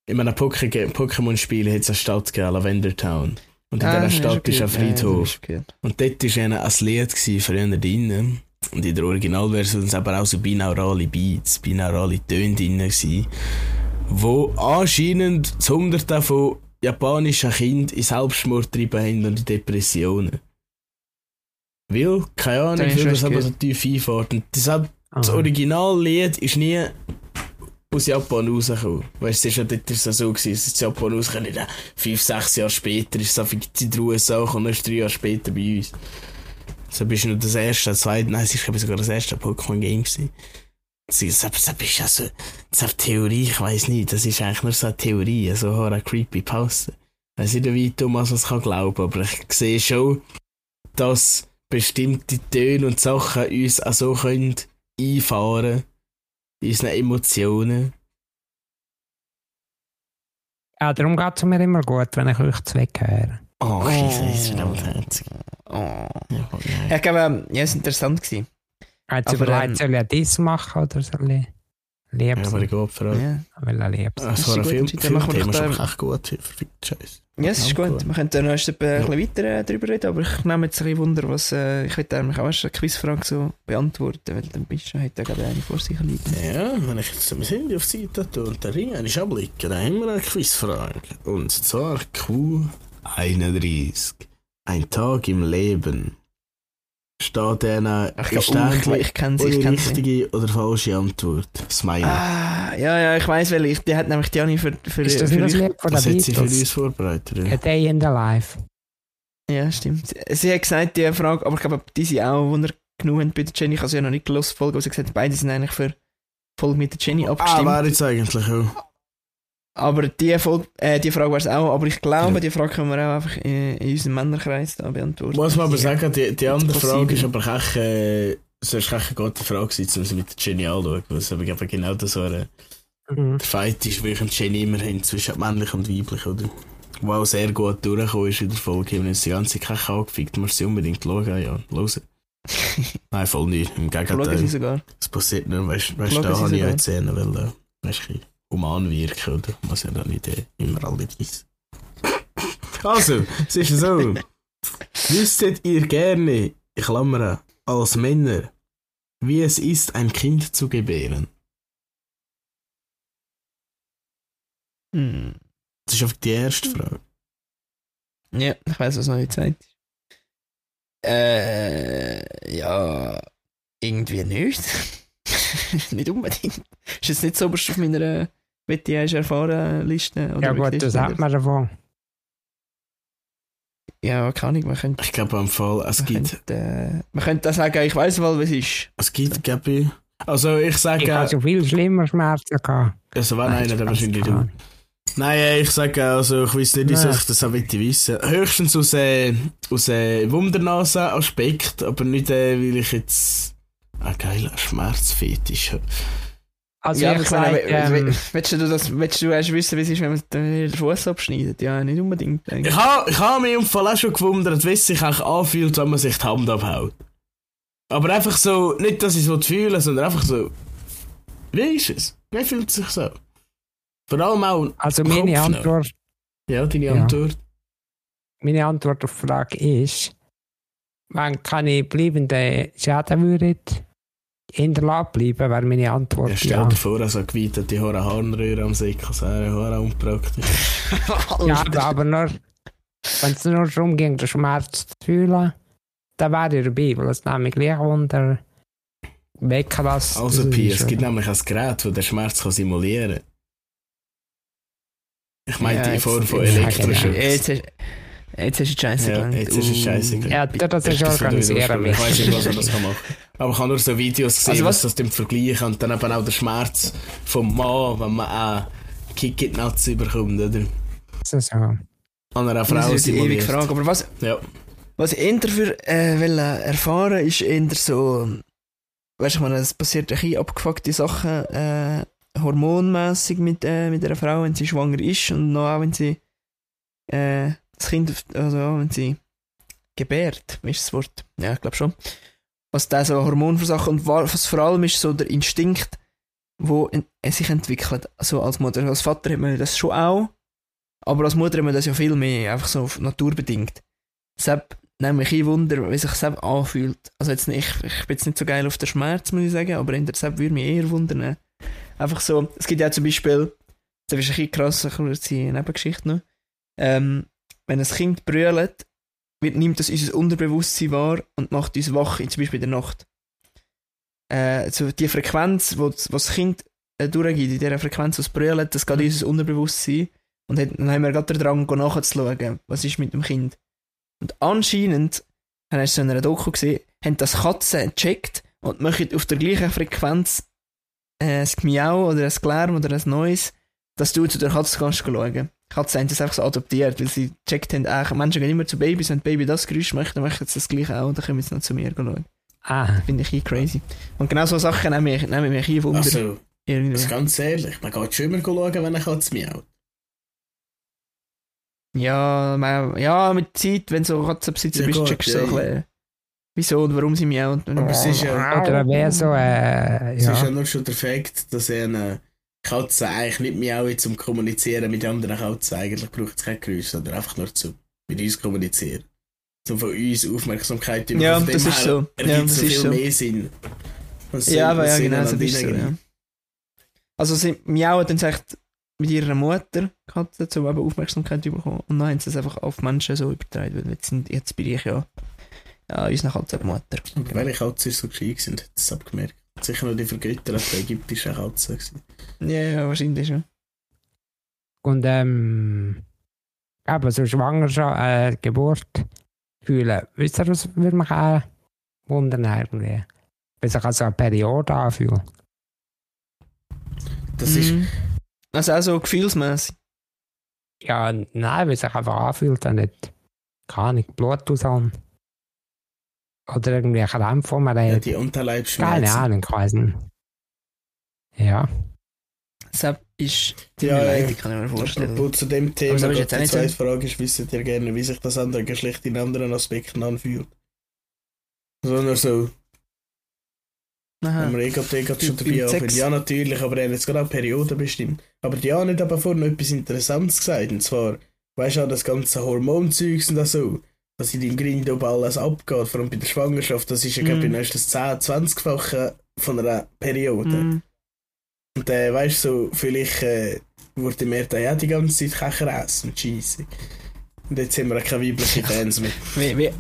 [SPEAKER 2] In einem Poké- Pokémon-Spiel hat es eine Stadt gegeben, Lavender Town. Und in
[SPEAKER 1] Ah,
[SPEAKER 2] dieser Stadt
[SPEAKER 1] ich
[SPEAKER 2] ist ein.
[SPEAKER 1] Ja,
[SPEAKER 2] Friedhof.
[SPEAKER 1] ich gehört.
[SPEAKER 2] Und dort war ein Lied früher drinnen. Und in der Originalversion sind aber auch so binaurale Beats, binaurale Töne drin gewesen, wo anscheinend das Hunderte von japanischen Kindern in Selbstmord getrieben haben und in Depressionen. Weil, keine Ahnung,
[SPEAKER 1] ich
[SPEAKER 2] weil das aber so tief einfährt. Und das. Originallied ist nie aus Japan rausgekommen. Weißt du, es ist ja dort ist so gewesen, es ist aus Japan rausgekommen, dann fünf, sechs Jahre später ist es auf in die USA und erst drei Jahre später bei uns. So bist du nur das erste, das zweite, nein, es ist glaube ich sogar das erste Pokémon-Game gewesen. Das, das, das ist ja so, das ist Theorie, ich weiss nicht, das ist eigentlich nur so eine Theorie, so eine creepy Pause. Ich weiss nicht, wie Thomas das kann glauben, aber ich sehe schon, dass bestimmte Töne und Sachen uns auch so können einfahren in unseren Emotionen.
[SPEAKER 3] Ja, darum geht es mir immer gut, wenn ich euch zwei höre.
[SPEAKER 2] Oh,
[SPEAKER 1] Oh.
[SPEAKER 2] Scheiße, das ist verdammt herzig.
[SPEAKER 1] Oh.
[SPEAKER 2] Ja,
[SPEAKER 1] ich glaube, ähm, ja, es war interessant. Gewesen.
[SPEAKER 3] Hat
[SPEAKER 1] Aber,
[SPEAKER 3] überlegt,
[SPEAKER 1] ähm,
[SPEAKER 3] soll ich das machen oder soll ich lieb
[SPEAKER 2] Ja, aber ich glaube, vor allem.
[SPEAKER 1] Ja.
[SPEAKER 3] Weil er lieb sein.
[SPEAKER 2] Es
[SPEAKER 1] ist
[SPEAKER 2] war ein
[SPEAKER 1] gut
[SPEAKER 2] Film, Filmthema,
[SPEAKER 1] doch
[SPEAKER 2] ist
[SPEAKER 1] da-
[SPEAKER 2] aber echt gut. Verfickt Scheiße.
[SPEAKER 1] Ja, es ist
[SPEAKER 2] Ja,
[SPEAKER 1] gut.
[SPEAKER 2] gut.
[SPEAKER 1] Wir können dann noch erst ein
[SPEAKER 2] Ja.
[SPEAKER 1] bisschen weiter äh, darüber reden, aber ich nehme jetzt ein bisschen Wunder, was. Äh, ich würde eigentlich auch erst eine Quizfrage so beantworten, weil dann bist du heute gerade eine vor sich liegen.
[SPEAKER 2] Ja, wenn ich jetzt mein Handy auf die Seite tue und den Ring einmal abblicke, dann haben wir eine Quizfrage. Und zwar Q31. Ein Tag im Leben. Steht einer
[SPEAKER 1] Ich,
[SPEAKER 2] ist
[SPEAKER 1] glaub, ich,
[SPEAKER 2] der
[SPEAKER 1] ich kenne sie, ich sie.
[SPEAKER 2] richtige oder falsche Antwort? Smiley.
[SPEAKER 1] Ah, ja, ja, ich weiß, weil ich, die hat nämlich die Anni für, für,
[SPEAKER 3] Ist das
[SPEAKER 1] für
[SPEAKER 3] nicht das
[SPEAKER 1] euch-
[SPEAKER 3] Lied von
[SPEAKER 2] Was hat sie für uns vorbereitet?
[SPEAKER 3] A Day in the Life.
[SPEAKER 1] Ja, stimmt. Sie hat gesagt, die Frage, aber ich glaube, die sind auch, wo er genug haben bei der Jenny. Ich habe sie ja noch nicht gelesen, Folge, aber sie hat gesagt, beide sind eigentlich für die Folge mit der Jenny
[SPEAKER 2] Ah,
[SPEAKER 1] abgestimmt.
[SPEAKER 2] wäre jetzt eigentlich auch.
[SPEAKER 1] Aber die, Folge, äh, die Frage war es auch, aber ich glaube,
[SPEAKER 2] Ja.
[SPEAKER 1] die Frage können wir auch einfach in, in unserem Männerkreis da beantworten.
[SPEAKER 2] Muss man aber sagen, die, die andere. Frage ist aber echt, äh, echt eine gute Frage gewesen, um sie mit Jenny anzuschauen. Weil es eben genau das so ein
[SPEAKER 3] Mhm.
[SPEAKER 2] Fight ist, wie ich und Jenny immer haben, zwischen männlich und weiblich, oder? Wo auch sehr gut durchgekommen ist in der Folge. Wir haben uns die ganze Kacke angefickt, du musst sie unbedingt schauen, ja, hören. Nein, voll nicht. Im Gegenteil. Es passiert nur, weißt
[SPEAKER 1] Schauen
[SPEAKER 2] da habe ich auch Szenen, weil, äh, weißt du, human wirken, oder? Muss ja dann nicht äh, immer alle wissen. Also, es ist so. Wüsstet ihr gerne, ich klammere, als Männer, wie es ist, ein Kind zu gebären?
[SPEAKER 1] Hm.
[SPEAKER 2] Das ist einfach die erste Frage.
[SPEAKER 1] Ja, ich weiß, was noch nicht Zeit ist. Äh, ja, irgendwie nicht. nicht unbedingt. Ist jetzt nicht so oberst auf meiner Wette hast erfahren Liste. Oder
[SPEAKER 3] Ja gut, das
[SPEAKER 1] du
[SPEAKER 3] hat man davon.
[SPEAKER 1] Ja, keine Ahnung, man könnte,
[SPEAKER 2] Ich glaube am Fall, es
[SPEAKER 1] man
[SPEAKER 2] gibt,
[SPEAKER 1] könnte, äh, man könnte sagen, ich weiß mal, was es ist.
[SPEAKER 2] es gibt, glaube ich, also ich
[SPEAKER 3] Ich
[SPEAKER 2] sage,
[SPEAKER 3] habe so viel schlimmer Schmerzen gehabt.
[SPEAKER 2] also wenn
[SPEAKER 3] Nein,
[SPEAKER 2] einer, dann
[SPEAKER 3] ganz
[SPEAKER 2] wahrscheinlich du. Nein, äh, ich sage, also ich weiß nicht, wieso ich das auch möchte wissen. Höchstens aus, äh, aus äh, Wundernase-Aspekt, aber nicht, äh, weil ich jetzt einen geilen Schmerzfetisch habe.
[SPEAKER 3] Also
[SPEAKER 1] ja,
[SPEAKER 3] ich
[SPEAKER 1] ich meine,
[SPEAKER 3] ähm,
[SPEAKER 1] willst du das, willst du erst wissen, wie es ist, wenn man den Fuß abschneidet? Ja, nicht unbedingt.
[SPEAKER 2] Ich
[SPEAKER 1] Eigentlich.
[SPEAKER 2] habe ich ha mich im Fall auch schon gewundert, wie es sich eigentlich anfühlt, wenn man sich die Hand abhaut. Aber einfach so, nicht, dass ich es fühle, sondern einfach so, wie ist es? Wie fühlt es sich so? Vor allem auch,
[SPEAKER 3] also meine
[SPEAKER 2] Kopf noch.
[SPEAKER 3] Antwort,
[SPEAKER 2] ja, deine
[SPEAKER 3] Ja.
[SPEAKER 2] Antwort.
[SPEAKER 3] meine Antwort auf die Frage ist, wenn keine bleibenden Schäden würden hinterlassen bleiben, wäre meine Antwort
[SPEAKER 2] Ja,
[SPEAKER 3] ja.
[SPEAKER 2] stell dir vor, so geweitete Haare Harnröhre am Säckel, das wäre Haare unpraktisch.
[SPEAKER 3] Ja, aber, nur, wenn es nur darum ging, den Schmerz zu fühlen, dann wäre ich dabei, weil es nämlich gleich unter weglassen.
[SPEAKER 2] Also, Pi, es gibt nämlich ein Gerät, das den Schmerz kann simulieren kann. Ich meine
[SPEAKER 1] Ja,
[SPEAKER 2] die Form von Elektroschocks.
[SPEAKER 1] Jetzt, du die Scheiße
[SPEAKER 2] Ja,
[SPEAKER 1] gelangt.
[SPEAKER 2] jetzt ist es scheiße gelangt.
[SPEAKER 3] Ja, das ist
[SPEAKER 2] Ich das
[SPEAKER 3] organisieren
[SPEAKER 2] wieder
[SPEAKER 3] mich.
[SPEAKER 2] Ich weiß nicht, was man das kann machen Aber ich habe nur so Videos gesehen,
[SPEAKER 1] Also
[SPEAKER 2] was
[SPEAKER 1] was-
[SPEAKER 2] das dem vergleichen und dann eben auch der Schmerz vom Mann, wenn man auch Kick in die Nuts überkommt, oder?
[SPEAKER 3] So, so.
[SPEAKER 2] An einer
[SPEAKER 1] Das
[SPEAKER 2] Frau
[SPEAKER 1] ist die ewige. Frage. Aber was,
[SPEAKER 2] Ja.
[SPEAKER 1] was ich eher dafür äh, will, äh, erfahren ist eher so, weißt du, ich meine, es passiert ein bisschen abgefuckte Sachen äh, hormonmäßig mit, äh, mit einer Frau, wenn sie schwanger ist und noch auch wenn sie äh, das Kind, also wenn sie gebärt, ist das Wort? Ja, ich glaube schon. Was da so Hormonversachen und wa- was vor allem ist so der Instinkt, wo in, äh, sich entwickelt. Also als Mutter, als Vater hat man das schon auch, aber als Mutter hat man das ja viel mehr, einfach so naturbedingt. Deshalb nehme ich ein Wunder, wie sich das anfühlt. Also jetzt nicht, ich, ich bin jetzt nicht so geil auf den Schmerz, muss ich sagen, aber in der Deshalb würde mich eher wundern. Einfach so, es gibt ja zum Beispiel, das ist ein bisschen krass, eine Nebengeschichte noch. Ähm, wenn ein Kind brüllt, wird, nimmt das unser Unterbewusstsein wahr und macht uns wach, zum Beispiel in der Nacht. Äh, also die Frequenz, wo das, Kind äh, durchgeht, in dieser Frequenz, was brüllt, das geht in unser Unterbewusstsein. Und hat- dann haben wir gerade den Drang, nachzuschauen, was ist mit dem Kind. Und anscheinend, habe ich so in einer Doku gesehen, haben das Katzen gecheckt und machen auf der gleichen Frequenz äh, ein Miau oder ein Lärm oder ein Neues, dass du zu der Katze kannst schauen. Katzen haben das einfach so adoptiert, weil sie gecheckt haben, ah, Menschen gehen immer zu Babys, wenn Baby das Geräusch möchte, dann machen sie das gleiche auch und dann kommen sie noch zu mir schauen.
[SPEAKER 3] Ah,
[SPEAKER 1] Finde ich ein crazy. Und genau so Sachen nehmen mich, nehmen mich ein Wunder.
[SPEAKER 2] Also,
[SPEAKER 1] irgendwie.
[SPEAKER 2] das ist ganz ehrlich, man geht schon immer schauen, wenn eine Katze miaut.
[SPEAKER 1] Ja, man, ja, mit der Zeit, wenn du so Katzenbesitzer
[SPEAKER 2] Ja,
[SPEAKER 1] bist,
[SPEAKER 2] gut,
[SPEAKER 1] checkst du
[SPEAKER 2] ja,
[SPEAKER 1] so ein bisschen, wieso und warum sie miaut.
[SPEAKER 2] Aber es ist ja-
[SPEAKER 3] oder wäre so, äh,
[SPEAKER 2] Es ist ja
[SPEAKER 3] ja.
[SPEAKER 2] nur schon der Fakt, dass eine Katze eigentlich nicht miaut zum Kommunizieren mit anderen Katzen. Eigentlich braucht es kein Geräusch, sondern einfach nur zum mit uns kommunizieren. Zum von uns Aufmerksamkeit über
[SPEAKER 1] Ja, das ist so. Ja, das
[SPEAKER 2] so
[SPEAKER 1] ist so.
[SPEAKER 2] mehr Sinn. Was
[SPEAKER 1] Ja, aber ja, genau, so ist es so, ja. Also sie miauen dann echt mit ihrer Mutter, Katze, um eben Aufmerksamkeit zu bekommen. Und dann haben sie es einfach auf Menschen so übertragen, weil jetzt, sind, jetzt bin ich ja, ja unsere Katze Mutter.
[SPEAKER 2] Aber welche Katze so gescheit gewesen, hat das abgemerkt. Sicher noch die vergötterte ägyptische Katze.
[SPEAKER 1] Ja, ja, wahrscheinlich schon.
[SPEAKER 3] Und ähm, aber so Schwangerschaft, äh, Geburt fühlen. Wisst ihr, was würde mich auch wundern irgendwie? Wie sich also eine Periode anfühlt.
[SPEAKER 2] Das ist,
[SPEAKER 1] Mhm. Also auch so gefühlsmässig.
[SPEAKER 3] Ja, nein, wie sich einfach anfühlt, wenn nicht, keine Ahnung, Blut rauskommt. Oder irgendwie ein Krampf, wo man
[SPEAKER 2] ja,
[SPEAKER 3] hat.
[SPEAKER 2] die
[SPEAKER 3] Keine
[SPEAKER 2] Unterleibsschmerzen.
[SPEAKER 3] Ahnung, ich weiss nicht. Ja.
[SPEAKER 1] Deshalb ist die
[SPEAKER 2] Ja.
[SPEAKER 1] Leitung, kann ich mir vorstellen.
[SPEAKER 2] Apropos zu dem Thema, die
[SPEAKER 1] nicht
[SPEAKER 2] zweite
[SPEAKER 1] so.
[SPEAKER 2] Frage ist, wisst ihr gerne, wie sich das andere Geschlecht in anderen Aspekten anfühlt? So nur so,
[SPEAKER 1] Aha.
[SPEAKER 2] wenn gerade eh gerade schon dabei.
[SPEAKER 1] Sex.
[SPEAKER 2] Ja, natürlich, aber er hat jetzt gerade auch Perioden bestimmt. Aber die haben nicht aber vorhin noch etwas Interessantes gesagt, und zwar, weißt du, das ganze Hormonzeugs und das so, was in deinem Grind oben alles abgeht, vor allem bei der Schwangerschaft, das ist ja, glaube ich, das 10-, 20-fache von einer Periode.
[SPEAKER 1] Mhm.
[SPEAKER 2] Und äh, weißt du, so, vielleicht äh, wurde mir da ja die ganze Zeit Kecher essen und scheisse. Und jetzt haben wir keine weiblichen Fans mehr.
[SPEAKER 1] Wie, wie,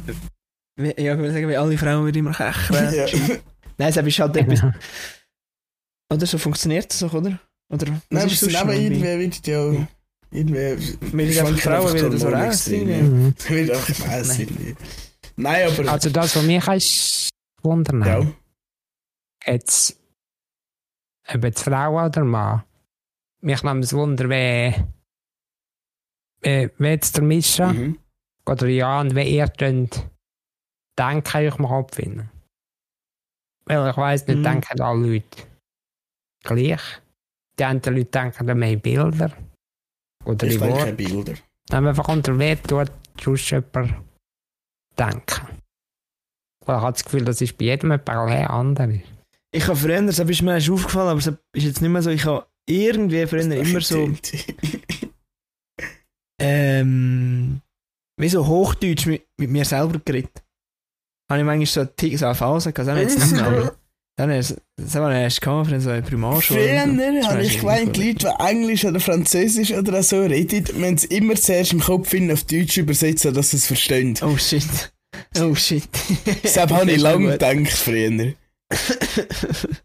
[SPEAKER 1] wie, ja, ich würde sagen, wie alle Frauen würden immer kechern.
[SPEAKER 2] ja.
[SPEAKER 1] Nein, es ist halt etwas. Oder so funktioniert es doch, oder? Oder
[SPEAKER 2] Nein, aber
[SPEAKER 1] ist
[SPEAKER 2] es aber
[SPEAKER 1] noch
[SPEAKER 2] irgendwie
[SPEAKER 1] dabei?
[SPEAKER 2] wird ja. Irgendwie.
[SPEAKER 1] Wir sind einfach Frauen, wieder das so
[SPEAKER 2] Hormone
[SPEAKER 1] raus
[SPEAKER 2] extrem,
[SPEAKER 1] sein.
[SPEAKER 2] ja.
[SPEAKER 3] Mhm.
[SPEAKER 2] Wird einfach weiss
[SPEAKER 1] Nein.
[SPEAKER 2] aber.
[SPEAKER 3] Also das, was mich ist wundern,
[SPEAKER 2] ja.
[SPEAKER 3] jetzt, ob jetzt Frau oder Mann, mich nimmt es Wunder, wie, wie, wie jetzt der Mischa
[SPEAKER 2] Mhm.
[SPEAKER 3] oder Jan, wie ihr könnt denken, ich im Kopf finden. Weil ich weiss nicht,
[SPEAKER 1] Mhm.
[SPEAKER 3] denken alle Leute gleich. Die anderen Leute denken an mehr Bilder oder
[SPEAKER 2] Ich
[SPEAKER 3] in Worte.
[SPEAKER 2] Bilder.
[SPEAKER 3] Dann einfach unter Wert tut sonst jemand denken. Ich habe das Gefühl, das ist bei jedem jemand anders.
[SPEAKER 1] Ich habe früher, das ist mir aufgefallen, aber es ist jetzt nicht mehr so, ich habe irgendwie früher immer so, ähm, wie so Hochdeutsch mit, mit mir selber geredet. Habe ich manchmal so, eine Phase gehabt, das habe ich jetzt nicht mehr, dann ist, wir erst gehabt, für so eine Primarschule.
[SPEAKER 2] Früher
[SPEAKER 1] oder
[SPEAKER 2] habe ich gemeint, Leute, die Englisch oder Französisch oder so reden, wenn sie immer zuerst im Kopf finden, auf Deutsch übersetzen, dass sie es verstehen.
[SPEAKER 1] Oh shit. Oh shit.
[SPEAKER 2] Deshalb habe ich lange gedacht früher.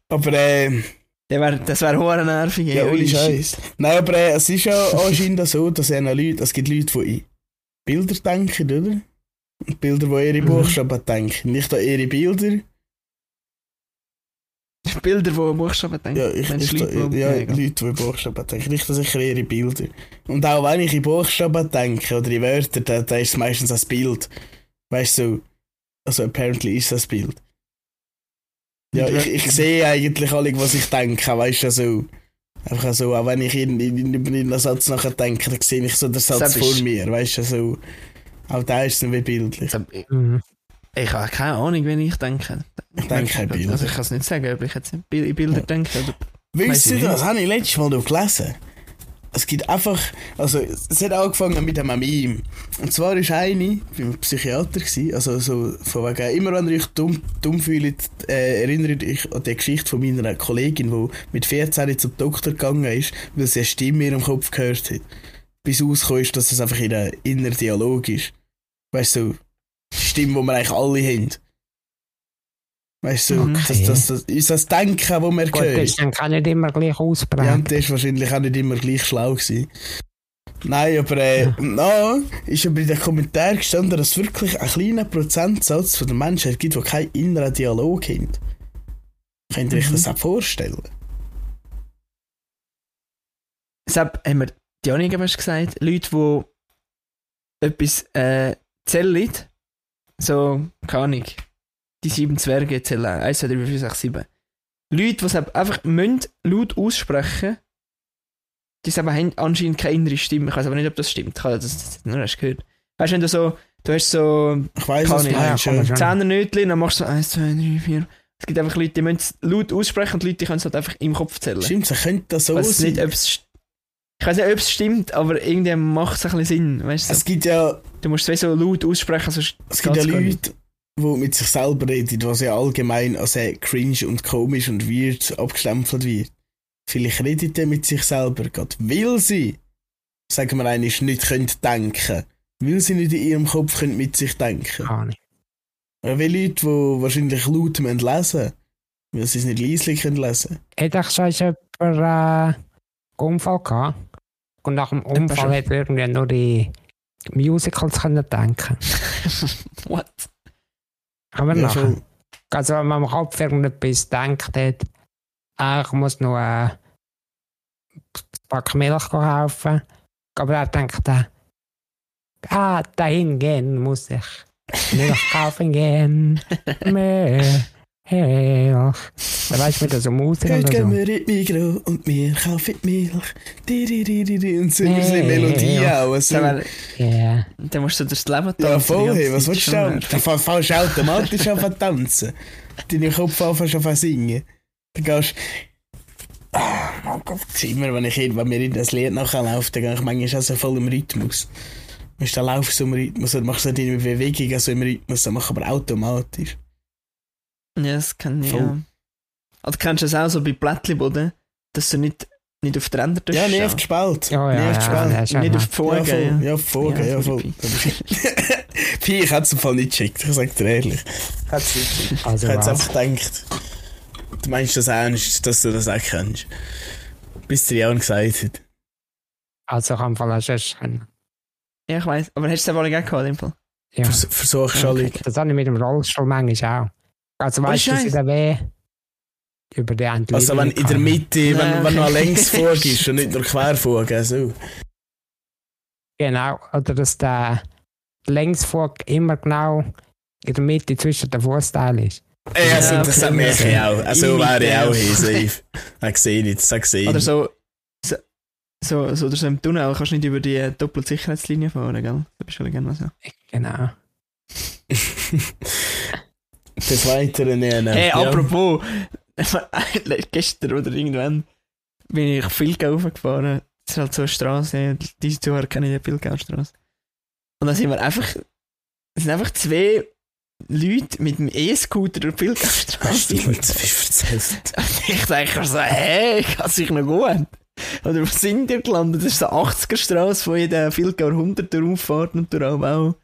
[SPEAKER 2] Aber äh,
[SPEAKER 1] wär, das wäre hoher nervig.
[SPEAKER 2] ja, ohne. Scheiß. Nein, aber äh, es ist ja anscheinend so, dass es Leute, es gibt Leute, die Bilder denken, oder? Bilder, die ihre
[SPEAKER 1] Mhm.
[SPEAKER 2] Buchstaben denken. Nicht an ihre Bilder.
[SPEAKER 1] Bilder, die Buchstaben denken.
[SPEAKER 2] Ja, ich, ich, ja,
[SPEAKER 1] Leute, die-
[SPEAKER 2] ja. Leute, die Buchstaben denken. Nicht an sicher ihre Bilder. Und auch wenn ich in Buchstaben denke oder in Wörter, dann, dann ist es meistens ein Bild. Weißt du, so, also apparently ist das Bild. Ja, ich, ich sehe eigentlich alle, was ich denke, weißt du, so. Einfach so, auch wenn ich in, in, in, über einen Satz nachher denke, dann sehe ich so den Satz
[SPEAKER 1] Das ist-
[SPEAKER 2] vor mir, weißt du, so. Auch da ist es nicht wie bildlich.
[SPEAKER 1] Ich,
[SPEAKER 3] Mhm.
[SPEAKER 1] Ich habe keine Ahnung, wenn ich denke.
[SPEAKER 2] Ich denke kein Bild.
[SPEAKER 1] Also ich kann es nicht sagen, ob ich jetzt in Bil- in Bilder denke. Oder
[SPEAKER 2] ihr
[SPEAKER 1] ich
[SPEAKER 2] das? Habe ich letztes Mal noch gelesen. Es gibt einfach, also es hat angefangen mit einem Meme. Und zwar ist eine, ich war Psychiater, gewesen, also so von wegen, immer wenn ihr euch dumm, dumm fühlt, äh, erinnert euch an die Geschichte von meiner Kollegin, die mit 14 zum Doktor gegangen ist, weil sie eine Stimme in ihrem Kopf gehört hat. Bis rausgekommen ist, dass das einfach in einem inneren Dialog ist. Weißt du, die Stimme, die wir eigentlich alle haben. Weißt du,
[SPEAKER 1] Mhm.
[SPEAKER 2] das, das, das, unser Denken, das wir
[SPEAKER 3] Gut,
[SPEAKER 2] hören.
[SPEAKER 3] das ist dann kann nicht immer gleich
[SPEAKER 2] Ja,
[SPEAKER 3] ausprägen.
[SPEAKER 2] und der ist wahrscheinlich auch nicht immer gleich schlau gewesen. Nein, aber äh, no, ist aber in den Kommentaren gestanden, dass es wirklich einen kleinen Prozentsatz von der Menschheit gibt, die keinen inneren Dialog haben. Könnt ihr euch
[SPEAKER 1] Mhm.
[SPEAKER 2] das auch vorstellen?
[SPEAKER 1] Deshalb haben wir die was gesagt, Leute, die etwas äh, zählen, so, keine Ahnung, die sieben Zwerge zählen, 1, 2, 3, 4, 5, 6, 7. Leute, die es einfach müssen, laut aussprechen die es haben anscheinend keine innere Stimme. Ich weiß aber nicht, ob das stimmt. Ich habe das, das nur erst gehört. Weißt du, wenn du so, du hast so
[SPEAKER 2] Ich du
[SPEAKER 1] ich.
[SPEAKER 2] meinst.
[SPEAKER 3] Ja,
[SPEAKER 1] Zehnernötchen, dann machst du so 1, 2, 3, 4. Es gibt einfach Leute, die müssen es laut aussprechen und Leute, die können es halt einfach im Kopf zählen.
[SPEAKER 2] Stimmt, so könnte das so
[SPEAKER 1] weiß
[SPEAKER 2] sein.
[SPEAKER 1] nicht, ob es. Ich weiß nicht, ob es stimmt, aber irgendwie macht es ein bisschen Sinn. Weißt du,
[SPEAKER 2] es gibt ja,
[SPEAKER 1] du musst es so laut aussprechen, sonst
[SPEAKER 2] es gibt ja. Leute, die mit sich selber reden, was ja allgemein als äh, cringe und komisch und weird abgestempelt wird. Vielleicht redet er mit sich selber, gerade weil sie, sagen wir eigentlich, nicht können denken Weil sie nicht in ihrem Kopf können mit sich denken.
[SPEAKER 3] Keine Ahnung.
[SPEAKER 2] Ja, wie Leute, die wahrscheinlich laut müssen lesen weil sie es nicht leislich können lesen
[SPEAKER 3] Hat euch schon jemand äh, einen Unfall gehabt? Und nach dem Unfall hat er irgendwie nur die Musicals können denken.
[SPEAKER 1] What?
[SPEAKER 3] Aber
[SPEAKER 2] Ja,
[SPEAKER 3] nachher.
[SPEAKER 2] schon.
[SPEAKER 3] Also wenn man am Kopf irgendetwas denkt hat, ah, ich muss noch äh, ein Pack Milch kaufen. Aber er denkt dann, ah, dahin gehen muss ich. Milch kaufen gehen. Milch. Dann weißt du, mit so Musik
[SPEAKER 2] Heute
[SPEAKER 3] oder
[SPEAKER 2] gehen
[SPEAKER 3] so.
[SPEAKER 2] wir in die Migros und wir kaufen die Milch. Di, di, di, di, di. Und so die
[SPEAKER 3] Nee,
[SPEAKER 2] Melodie
[SPEAKER 3] ja.
[SPEAKER 2] auch. So.
[SPEAKER 1] Dann,
[SPEAKER 3] Ja.
[SPEAKER 1] dann musst du durchs Leben
[SPEAKER 2] Ja,
[SPEAKER 1] tanzen, die
[SPEAKER 2] voll, hey, was willst du. Da fa- fällst du automatisch an zu tanzen. Deine Kopf anfängst an zu singen. Dann gehst Ah, mein Gott. Immer, wenn, ich, wenn mir in das Lied nachher läuft, dann gehe ich manchmal auch so voll im Rhythmus. Weißt du, dann laufst du im Rhythmus und machst so deine Bewegung also im Rhythmus, dann machst du aber automatisch.
[SPEAKER 1] Ja, das kann ich ja. Also kennst du es auch so bei Plättchenboden, dass du nicht, nicht auf die Ränder
[SPEAKER 2] Ja, nie
[SPEAKER 1] schauen.
[SPEAKER 2] auf die Spalt.
[SPEAKER 3] Ja,
[SPEAKER 2] nie
[SPEAKER 3] ja,
[SPEAKER 2] auf die
[SPEAKER 3] ja,
[SPEAKER 2] Spalt.
[SPEAKER 3] ja, schon
[SPEAKER 1] Nicht auf die Folge,
[SPEAKER 2] ja, voll.
[SPEAKER 1] ja.
[SPEAKER 2] Ja, voll, ja. Pi, ich hätte es im Fall nicht geschickt, ich sag dir ehrlich. Ich hätte es nicht geschickt.
[SPEAKER 3] Also
[SPEAKER 2] Ich hätte
[SPEAKER 3] was?
[SPEAKER 2] einfach gedacht, du meinst das ernst, dass du das auch kennst. Bis der Jan gesagt hat.
[SPEAKER 3] Also kann man auch schon können.
[SPEAKER 1] Ja, ich weiß. Aber hast du es aber auch gehabt, dem Fall?
[SPEAKER 3] Ja.
[SPEAKER 2] Vers versuch schon
[SPEAKER 1] Okay.
[SPEAKER 3] Das habe ich mit dem Rollstuhl manchmal auch. Also weißt du, ich da weh über die Entwicklung
[SPEAKER 2] Also wenn in der. Mitte, wenn,
[SPEAKER 1] Nein,
[SPEAKER 2] wenn noch längs ist und nicht nur querfuge, so.
[SPEAKER 3] Genau, oder dass der Längsfuß immer genau in der Mitte zwischen den Fußteilen ist.
[SPEAKER 2] Ey, also,
[SPEAKER 1] Ja,
[SPEAKER 2] das hat mich ich auch. Also wäre ich auch hier, safe. Ich sehe nicht, das sehe
[SPEAKER 1] Oder so, so, so, so, oder so im Tunnel kannst du nicht über die Doppelsicherheitslinie fahren, gell? Das bist du gerne so.
[SPEAKER 3] Genau.
[SPEAKER 2] Das Weitere nehmen.
[SPEAKER 1] Hey,
[SPEAKER 2] ja.
[SPEAKER 1] apropos, gestern oder irgendwann bin ich Filgau raufgefahren. Das ist halt so eine Straße, diese Zuhörer kennen die Filgau-Straße. Und dann sind wir einfach, sind einfach zwei Leute mit dem E-Scooter durch die. Und ich denke so, hey, kann sich noch gut. Oder wo sind ihr gelandet? Das ist so eine 80er-Straße, wo jeder Filgauer 100 durchfährt und durch auch.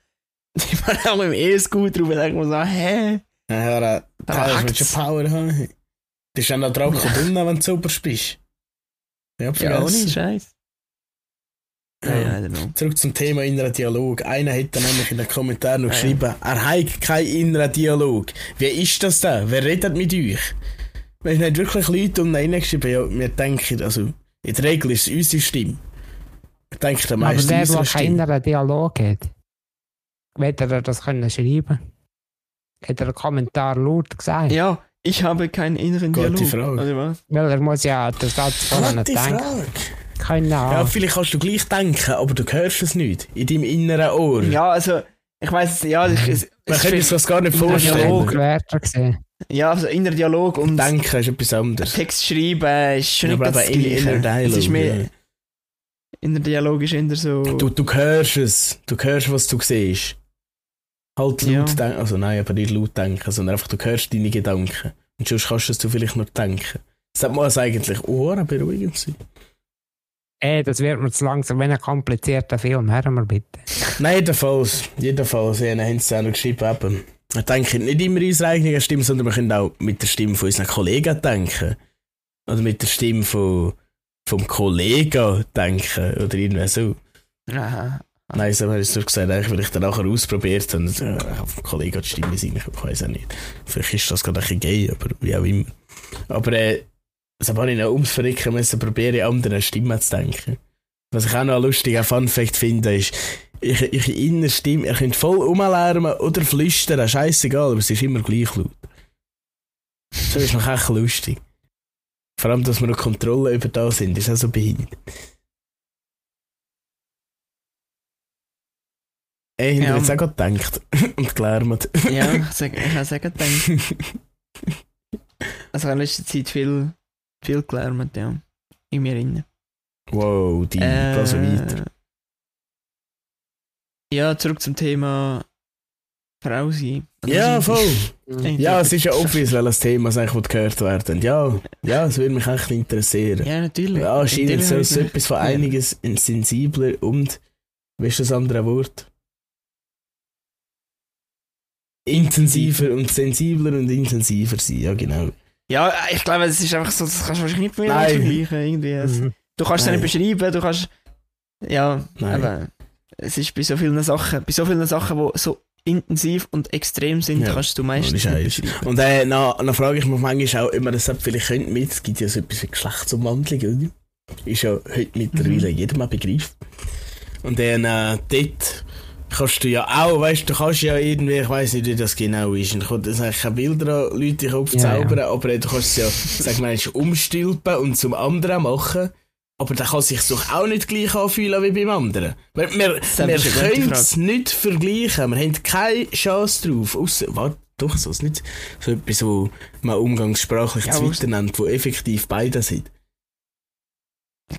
[SPEAKER 1] Die waren auch mit dem E-Scooter und ich denke mir so, hä?
[SPEAKER 2] Ja,
[SPEAKER 1] Da
[SPEAKER 2] das
[SPEAKER 1] hackt's.
[SPEAKER 2] du Power haben. Das ist ja noch drauf wenn du sauber bist. Ja,
[SPEAKER 1] Ja, ohne. Scheiß.
[SPEAKER 2] Ja.
[SPEAKER 1] Ja.
[SPEAKER 2] Zurück zum Thema innerer Dialog. Einer hat dann nämlich in den Kommentaren noch geschrieben, er hat keinen inneren Dialog. Wie ist das denn? Wer redet mit euch? Wenn nicht wirklich Leute um einen geschrieben, ja, wir denken, also, in der Regel ist es unsere Stimme. Ich denke, der
[SPEAKER 3] Aber
[SPEAKER 2] meiste
[SPEAKER 3] der, der keinen inneren Dialog hat, wird er das können schreiben? Hat er einen Kommentar laut gesagt?
[SPEAKER 1] Ja, ich habe keinen inneren
[SPEAKER 2] Gute
[SPEAKER 1] Dialog.
[SPEAKER 2] Frage.
[SPEAKER 1] Oder was?
[SPEAKER 3] Weil er muss ja den Satz vorher
[SPEAKER 2] Gute
[SPEAKER 3] denken.
[SPEAKER 2] Frage.
[SPEAKER 3] Keine
[SPEAKER 2] Ja,
[SPEAKER 3] Ahnung.
[SPEAKER 2] vielleicht kannst du gleich denken, aber du hörst es nicht. In deinem inneren Ohr.
[SPEAKER 1] Ja, also, ich weiß ja, ich, es,
[SPEAKER 2] Man
[SPEAKER 1] es
[SPEAKER 2] kann sich das gar nicht vorstellen.
[SPEAKER 1] Dialog. Ja, also innerer Dialog und
[SPEAKER 2] Denken ist etwas anderes.
[SPEAKER 1] Text schreiben ist schon
[SPEAKER 2] Ja,
[SPEAKER 1] nicht
[SPEAKER 2] aber
[SPEAKER 1] das
[SPEAKER 2] inner
[SPEAKER 1] Gleiche. Es ist
[SPEAKER 2] Dialog,
[SPEAKER 1] mehr,
[SPEAKER 2] ja.
[SPEAKER 1] inner Dialog ist eher so,
[SPEAKER 2] Du, du hörst es. Du hörst, was du siehst. Halt laut
[SPEAKER 1] Ja.
[SPEAKER 2] denken. Also nein, aber nicht laut denken, sondern einfach du hörst deine Gedanken. Und sonst kannst du es vielleicht nur denken. Das muss eigentlich Ohren beruhigend sein.
[SPEAKER 3] Ey, das wird mir zu langsam, wenn ein komplizierter Film. Hören wir bitte.
[SPEAKER 2] Nein, jedenfalls. Jedenfalls. Dann haben sie auch noch geschrieben, eben. Wir denken nicht immer in unserer eigenen Stimme, sondern wir können auch mit der Stimme von unseren Kollegen denken. Oder mit der Stimme von, vom Kollegen denken. Oder irgendwie so.
[SPEAKER 1] aha.
[SPEAKER 2] Nein, so habe ich es gesagt, eigentlich, weil ich dann nachher ausprobiert habe. Und, äh, auf Kollegen die Stimme sein, ich weiß auch nicht. Vielleicht ist das gerade ein bisschen gay, aber wie auch immer. Aber äh, das habe ich noch ums Verrecken müssen probieren, anderen Stimmen zu denken. Was ich auch noch ein lustiger Fun-Fact finde, ist, ich, ich innere Stimme, ihr könnt voll rumlärmen oder flüstern, scheißegal, aber es ist immer gleich laut. So ist noch echt lustig. Vor allem, dass wir noch Kontrolle über da sind, ist auch so behindert. Ey, ich
[SPEAKER 1] Ja.
[SPEAKER 2] habe jetzt auch gerade gedacht und gelärmt.
[SPEAKER 1] Ja, ich habe es gedacht. Also ich habe in letzter Zeit viel, viel gelernt, ja. In mir innen.
[SPEAKER 2] Wow, die äh, so weiter.
[SPEAKER 1] Ja, zurück zum Thema Frau sein. Oder
[SPEAKER 2] Ja, voll. Ja, es ist ja obvious, welches Thema es eigentlich gehört werden. Ja, ja, es würde mich echt interessieren.
[SPEAKER 1] Ja, natürlich.
[SPEAKER 2] Ja,
[SPEAKER 1] würde mich-
[SPEAKER 2] etwas von einiges sensibler und, wie ist das andere Wort? Intensiver und sensibler und intensiver sein, ja genau.
[SPEAKER 1] Ja, ich glaube, es ist einfach so, das kannst du wahrscheinlich nicht mehr vergleichen. Irgendwie.
[SPEAKER 3] Mhm.
[SPEAKER 1] Du kannst es nicht beschreiben, du kannst. Ja,
[SPEAKER 2] Nein.
[SPEAKER 1] aber es ist bei so vielen Sachen, bei so vielen Sachen, die so intensiv und extrem sind,
[SPEAKER 2] Ja,
[SPEAKER 1] kannst du meistens
[SPEAKER 2] ohne
[SPEAKER 1] nicht beschreiben.
[SPEAKER 2] Und äh, dann, dann frage ich mich manchmal auch, ob man das vielleicht könnte mit, es gibt ja so etwas wie Geschlechtsumwandlung, oder? Ist ja heute mittlerweile
[SPEAKER 1] Mhm.
[SPEAKER 2] jedem ein Begriff. Und dann äh, dort kannst du ja auch, weißt du, kannst ja irgendwie, ich weiß nicht, wie das genau ist, und ich will jetzt eigentlich keine Bilder an Leute Kopf
[SPEAKER 3] Ja,
[SPEAKER 2] zaubern, aber du kannst es ja, sag mal, umstülpen und zum anderen machen. Aber der kann sich doch auch nicht gleich anfühlen wie beim anderen. Wir, wir, wir können es nicht vergleichen. Wir haben keine Chance drauf. Ausser, warte, doch, so ist nicht so etwas, wo man umgangssprachlich
[SPEAKER 1] Ja,
[SPEAKER 2] Twitter nennt, wo effektiv beide sind.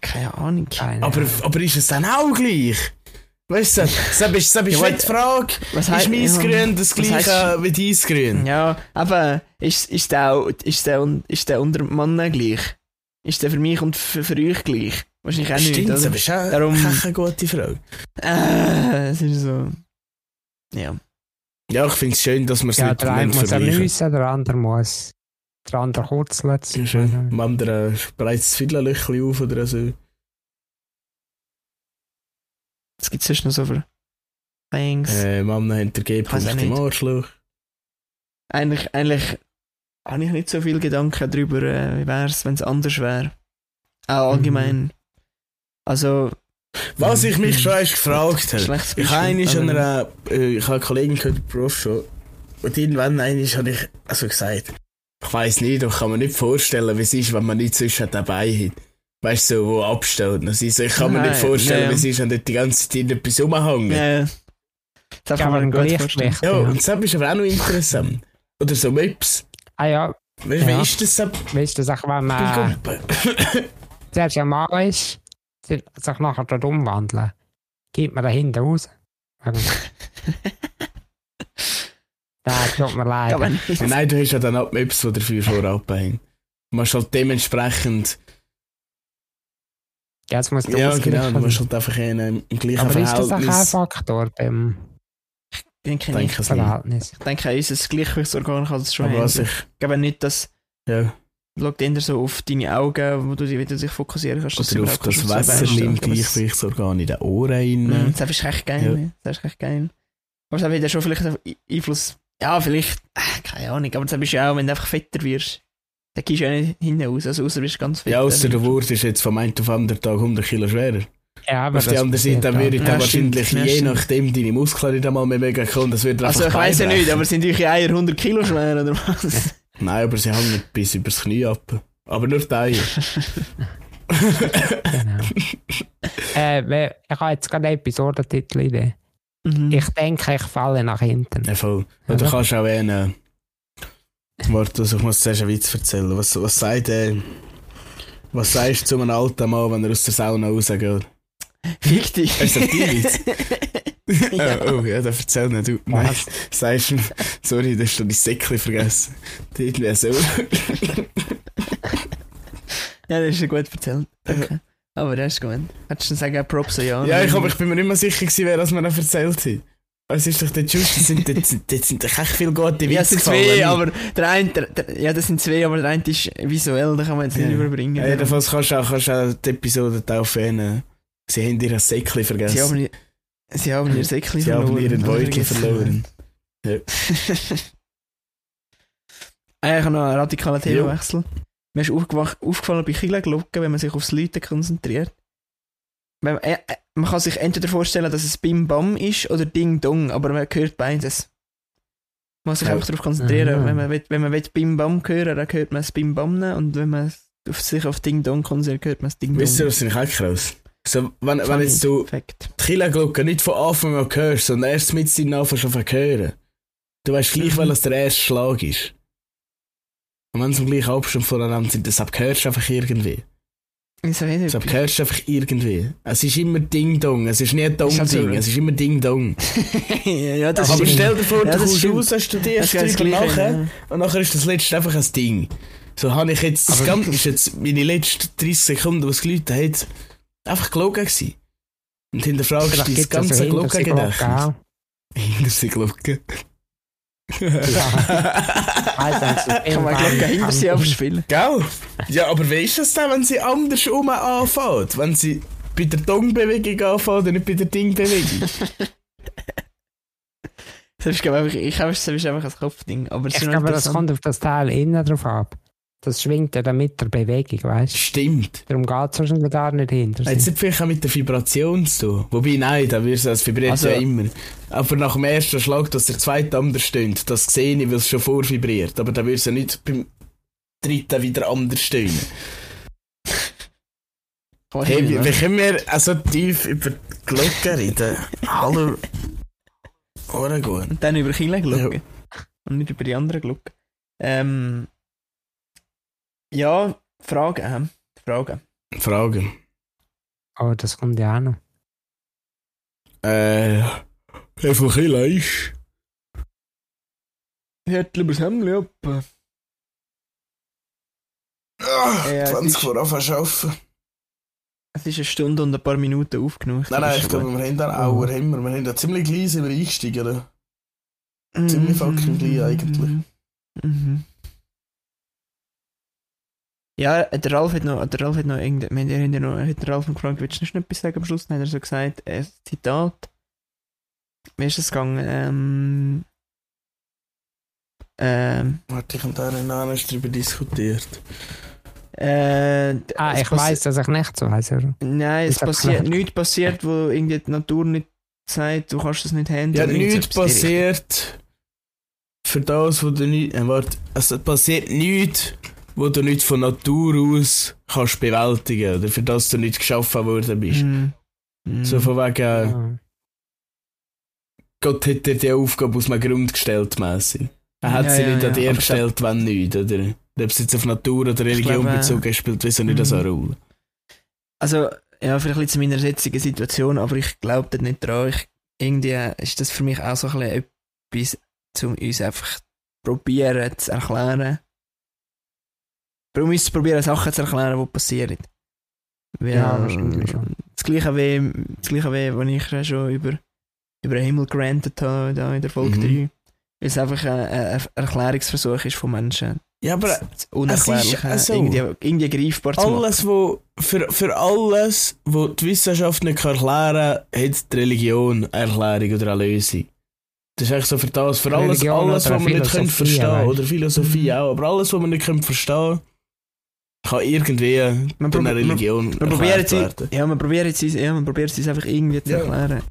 [SPEAKER 1] Keine Ahnung.
[SPEAKER 3] Keine
[SPEAKER 2] Aber,
[SPEAKER 3] Ahnung.
[SPEAKER 2] aber ist es dann auch gleich? Weißt du, das ist, das ist
[SPEAKER 1] Ja,
[SPEAKER 2] nicht
[SPEAKER 1] wait,
[SPEAKER 2] die Frage.
[SPEAKER 1] Was
[SPEAKER 2] Ist mein
[SPEAKER 1] ja,
[SPEAKER 2] Grün das gleiche wie dein Grün?
[SPEAKER 1] Ja, aber ist, ist, der, auch- ist, der, ist der unter Mannen gleich? Ist der für mich und für, für euch gleich? Wahrscheinlich auch nicht.
[SPEAKER 2] Stimmt, aber ist auch
[SPEAKER 1] Darum-
[SPEAKER 2] eine gute Frage.
[SPEAKER 1] Äh, es ist so. Ja.
[SPEAKER 2] Ja, ich finde es schön, dass wir es
[SPEAKER 3] Ja,
[SPEAKER 2] nicht
[SPEAKER 3] der eine muss
[SPEAKER 2] vergleichen.
[SPEAKER 3] erlösen, der andere muss. Der andere kurzelt.
[SPEAKER 2] Ja, schön. Am anderen spreizt das Fiedlerlöchchen auf oder so.
[SPEAKER 1] Es sonst noch so für Things?
[SPEAKER 2] Äh, haben den
[SPEAKER 1] Weiß
[SPEAKER 2] G-Punkt im
[SPEAKER 1] nicht.
[SPEAKER 2] Arschloch.
[SPEAKER 1] Eigentlich, eigentlich habe ich nicht so viel Gedanken darüber, äh, wie wäre es, wenn es anders wäre. Auch allgemein. Also,
[SPEAKER 2] Was ich mich schon erst gefragt habe. Ich habe einer, äh, ich habe einen Kollegen gehört, der Berufsschule. Und irgendwann einmal habe ich also gesagt, ich weiss nicht, ich kann mir nicht vorstellen, wie es ist, wenn man nichts zwischen dabei hat. Weißt du, so, wo abstellt. Also ich, so, ich kann mir
[SPEAKER 1] Nein,
[SPEAKER 2] nicht vorstellen,
[SPEAKER 1] ja.
[SPEAKER 2] wie es ist, wenn dort die ganze Zeit etwas rumhängen.
[SPEAKER 1] Ja, ja. Das
[SPEAKER 3] Ja,
[SPEAKER 1] kann
[SPEAKER 3] aber
[SPEAKER 1] man
[SPEAKER 3] ein
[SPEAKER 1] gut vorstellen.
[SPEAKER 2] Ja,
[SPEAKER 3] Ja.
[SPEAKER 2] und das ist aber auch noch interessant. Oder so Maps.
[SPEAKER 3] Ah ja,
[SPEAKER 2] Weißt du,
[SPEAKER 3] Ja.
[SPEAKER 2] wie ist das so?
[SPEAKER 3] weißt du, sag, wenn man zuerst ein Mann ist, sich nachher dort umwandeln, geht man da hinten raus. Nein, tut mir leid.
[SPEAKER 2] Nein, du hast ja dann auch Maps, die dafür vorab haben. Du musst halt dementsprechend.
[SPEAKER 3] Ja, Jetzt muss
[SPEAKER 2] Ja, genau, du musst halt einfach in, im gleichen
[SPEAKER 3] Aber ist das auch
[SPEAKER 2] Verhältnis.
[SPEAKER 3] ein Faktor beim
[SPEAKER 1] Ich denke
[SPEAKER 2] Denke
[SPEAKER 1] nicht.
[SPEAKER 3] Verhältnis?
[SPEAKER 1] Ich denke, unser Gleichgewichtsorgan kann das schon
[SPEAKER 2] Aber was
[SPEAKER 1] handeln.
[SPEAKER 2] ich.
[SPEAKER 1] Ich glaube nicht, dass
[SPEAKER 2] Ja.
[SPEAKER 1] schaut eher so auf deine Augen, wo du dich, wie du dich fokussieren kannst.
[SPEAKER 2] Oder auf das Wasser
[SPEAKER 1] es-
[SPEAKER 2] Gleichgewichtsorgan in den Ohren rein.
[SPEAKER 1] Mhm, Das ist echt geil.
[SPEAKER 2] Ja.
[SPEAKER 1] ne? Das ist echt geil. Aber es hat wieder schon vielleicht einen Einfluss. Ja, vielleicht. Äh, keine Ahnung. Aber das bist du ja auch, wenn du einfach fetter wirst. Dann gehst du ja nicht hinten raus. Also, außer du bist ganz fett.
[SPEAKER 2] Ja, außer der Wurst ist jetzt vom einen auf den anderen Tag 100 Kilo schwerer.
[SPEAKER 3] Ja, aber
[SPEAKER 2] Auf der anderen Seite dann würde dann wahrscheinlich
[SPEAKER 1] Ja,
[SPEAKER 2] je
[SPEAKER 1] stimmt.
[SPEAKER 2] nachdem deine Muskeln nicht einmal mehr mega kommen. Das wird
[SPEAKER 1] Also, ich weiß ja nicht, aber sind eure Eier 100 Kilo schwer oder was?
[SPEAKER 2] Nein, aber sie hängen bis übers Knie ab. Aber nur die Eier.
[SPEAKER 3] Genau. äh, ich habe jetzt gerade eine Episodentitel-Idee.
[SPEAKER 1] Mhm.
[SPEAKER 3] Ich denke, ich falle nach hinten.
[SPEAKER 2] Ja, voll. Oder
[SPEAKER 3] Ja.
[SPEAKER 2] kannst auch einen. Warte, also ich muss zuerst einen Witz erzählen. Was, was sagt er? Was sagst du zu einem alten Mann, wenn er aus der Sauna rausgeht?
[SPEAKER 1] Fick dich.
[SPEAKER 2] Ist das dein Witz?
[SPEAKER 1] Ja.
[SPEAKER 2] Oh, oh, ja, dann erzähl nicht du. Nein, sagst du, sorry, das hast du dein Säckchen vergessen. Irgendwie so.
[SPEAKER 1] Ja, das ist ja gut erzählt. Danke. Aber das ist gut. Hättest du dann sagen, Props Jan?
[SPEAKER 2] Ja, ich, aber ich bin mir nicht mehr sicher gewesen, wer das mir noch erzählt hat. Es ist doch der Just, das sind, das das sind echt viele gute Witze
[SPEAKER 1] Ja, es sind
[SPEAKER 2] gefallen.
[SPEAKER 1] zwei, aber der eine, der, der, ja, das sind zwei, aber der eine ist visuell, da kann man jetzt nicht
[SPEAKER 2] Ja.
[SPEAKER 1] überbringen.
[SPEAKER 2] Ja, jedenfalls kannst du auch, kannst du auch die Episode taufen. Sie haben ihr Säckchen vergessen.
[SPEAKER 1] Sie haben, sie haben ihr Säckchen
[SPEAKER 2] Sie
[SPEAKER 1] verloren.
[SPEAKER 2] haben ihren Beutel verloren.
[SPEAKER 1] Ah, ich habe noch einen radikalen
[SPEAKER 2] Jo.
[SPEAKER 1] Themawechsel. Mir ist aufgefallen bei Kirchenglocken, wenn man sich aufs Leute konzentriert. Wenn man, äh, äh, man kann sich entweder vorstellen, dass es Bim Bam ist oder Ding Dong, aber man hört beides. Man muss sich
[SPEAKER 2] Ja.
[SPEAKER 1] einfach darauf konzentrieren.
[SPEAKER 3] Aha.
[SPEAKER 1] Wenn man, will, wenn man will Bim Bam hören dann hört man das Bim Bam und wenn man auf sich auf Ding Dong konzentriert, hört man das Ding Dong.
[SPEAKER 2] Wisst ihr, was ich auch krass? So, wenn, wenn jetzt du
[SPEAKER 1] Perfekt.
[SPEAKER 2] die Kirchenglocke nicht von Anfang an hörst, sondern erst mit deinen Anfang schon hören, du weißt gleich,
[SPEAKER 1] Mhm.
[SPEAKER 2] welches der erste Schlag ist. Und wenn sie im gleichen Abstand voneinander sind, deshalb hörst du einfach irgendwie.
[SPEAKER 1] Wieso nicht?
[SPEAKER 2] Deshalb hörst du einfach irgendwie. Es ist immer Ding-Dong, es ist nie ein
[SPEAKER 1] Ist so.
[SPEAKER 2] Dong-Ding, es ist immer Ding-Dong.
[SPEAKER 1] ja, das
[SPEAKER 2] Aber
[SPEAKER 1] stimmt.
[SPEAKER 2] stell dir vor,
[SPEAKER 1] Ja,
[SPEAKER 2] du
[SPEAKER 1] das
[SPEAKER 2] kommst
[SPEAKER 1] stimmt.
[SPEAKER 2] raus,
[SPEAKER 1] Das
[SPEAKER 2] studierst drüber
[SPEAKER 1] das
[SPEAKER 2] nachher und nachher ist das letzte einfach ein Ding. So habe ich jetzt, das Ganze ist jetzt meine letzten 30 Sekunden, was Leute hat, einfach gelogen gewesen. Und hinterfragst
[SPEAKER 3] es also
[SPEAKER 2] ganze
[SPEAKER 3] hinter sich
[SPEAKER 2] Glockengedächtnis. Hinter sie Glocke.
[SPEAKER 3] Also,
[SPEAKER 1] Kann man Glocke hinter sie abspielen?
[SPEAKER 2] Gell? Ja, aber wie ist das denn, wenn sie andersrum anfängt? Wenn sie bei der Dong-Bewegung anfängt und nicht bei der Ding-Bewegung?
[SPEAKER 1] Ist, glaube ich, ich glaube, das ist einfach ein Kopfding. Aber
[SPEAKER 3] Ich glaube, das kommt auf das Teil innen drauf ab. Das schwingt ja dann mit der Bewegung, weißt du?
[SPEAKER 2] Stimmt.
[SPEAKER 3] Darum geht es wahrscheinlich gar nicht hinter
[SPEAKER 2] Hat es vielleicht auch mit der Vibration zu tun? Wobei, nein, da wird es vibriert
[SPEAKER 1] Also-
[SPEAKER 2] ja immer. Aber nach dem ersten Schlag, dass der zweite anders stöhnt, das sehe ich, weil es schon vorvibriert. Aber da wird es ja nicht beim dritten wieder anders stöhnen. Hey, wie,
[SPEAKER 1] ne?
[SPEAKER 2] wie können wir also tief über die Glocke reden? Hallo. Oregon.
[SPEAKER 1] Und dann über Chile Glocken. Und nicht über die anderen Glocken. Ähm, ja, Fragen. Ähm, Fragen.
[SPEAKER 2] Frage.
[SPEAKER 3] Oh, das kommt ja auch noch.
[SPEAKER 2] Äh, wie viel Kilo ist?
[SPEAKER 1] Hört lieber das Hemmli ab.
[SPEAKER 2] Ah,
[SPEAKER 1] Ja, es
[SPEAKER 2] 20
[SPEAKER 1] ist-
[SPEAKER 2] vor anfangen arbeiten.
[SPEAKER 1] Es ist eine Stunde und ein paar Minuten aufgenommen.
[SPEAKER 2] Nein, nein, ich glaube, wir haben dann auch, wir haben, wir haben da ziemlich leise über Einstieg, oder? ziemlich fucking gleich eigentlich.
[SPEAKER 1] Mhm. Ja, der Ralf hat noch, der Ralf hat noch irgend, wir haben ja noch, hat der Ralf noch gefragt, willst du nicht noch etwas sagen am Schluss? Dann hat er so gesagt, äh, Zitat. Wie ist das gegangen? Ähm, ähm,
[SPEAKER 2] Warte, ich und einer noch darüber diskutiert.
[SPEAKER 1] äh,
[SPEAKER 3] Ah, ich weiß, dass ich nicht so heiße. oder?
[SPEAKER 1] Nein, es passiert, nichts passiert, wo irgendwie die Natur nicht sagt, du kannst das nicht handeln.
[SPEAKER 2] Ja, nichts passiert für das, wo du nicht. Äh, warte, also es passiert nichts, wo du nicht von Natur aus kannst bewältigen oder für das du nicht geschaffen worden bist.
[SPEAKER 1] Mhm. Mhm.
[SPEAKER 2] So von wegen,
[SPEAKER 3] Ja.
[SPEAKER 2] Gott hat dir die Aufgabe aus einem Grund gestellt, mässig. Er hat
[SPEAKER 1] Ja,
[SPEAKER 2] sie
[SPEAKER 1] ja,
[SPEAKER 2] nicht an dir gestellt, wenn nicht, oder? Ob es jetzt auf Natur oder Religion
[SPEAKER 1] glaube,
[SPEAKER 2] bezogen ist, spielt wieso nicht so
[SPEAKER 1] mhm.
[SPEAKER 2] eine Rolle.
[SPEAKER 1] Also, ja, vielleicht ein zu meiner jetzigen Situation, aber ich glaube dort nicht dran. Ich, irgendwie ist das für mich auch so ein bisschen etwas, um uns einfach probieren zu erklären. Um uns zu probieren, Sachen zu erklären, die passieren. Weil,
[SPEAKER 3] Ja, wahrscheinlich schon.
[SPEAKER 1] Das gleiche wie, das gleiche wie, was ich ja schon über, über den Himmel gerantet habe, da in der Folge
[SPEAKER 2] Mhm.
[SPEAKER 1] 3. Weil es einfach ein, ein Erklärungsversuch ist von Menschen.
[SPEAKER 2] Ja, aber
[SPEAKER 1] das Unerklärliche
[SPEAKER 2] also-
[SPEAKER 1] irgendwie, irgendwie greifbar zu machen.
[SPEAKER 2] alles, wo, für, für alles, was die Wissenschaft nicht erklären kann, hat die Religion eine Erklärung oder eine Lösung. Das ist eigentlich so für das, für alles,
[SPEAKER 3] Religion
[SPEAKER 2] alles was wir nicht können verstehen
[SPEAKER 3] du.
[SPEAKER 2] oder Philosophie
[SPEAKER 1] Mhm.
[SPEAKER 2] auch, aber alles, was wir nicht können verstehen kann irgendwie
[SPEAKER 1] Man
[SPEAKER 2] durch eine Religion
[SPEAKER 1] probieren
[SPEAKER 2] erklärt
[SPEAKER 1] sie,
[SPEAKER 2] werden.
[SPEAKER 1] ja, wir probieren es, ja, es einfach irgendwie zu
[SPEAKER 2] Ja.
[SPEAKER 1] erklären.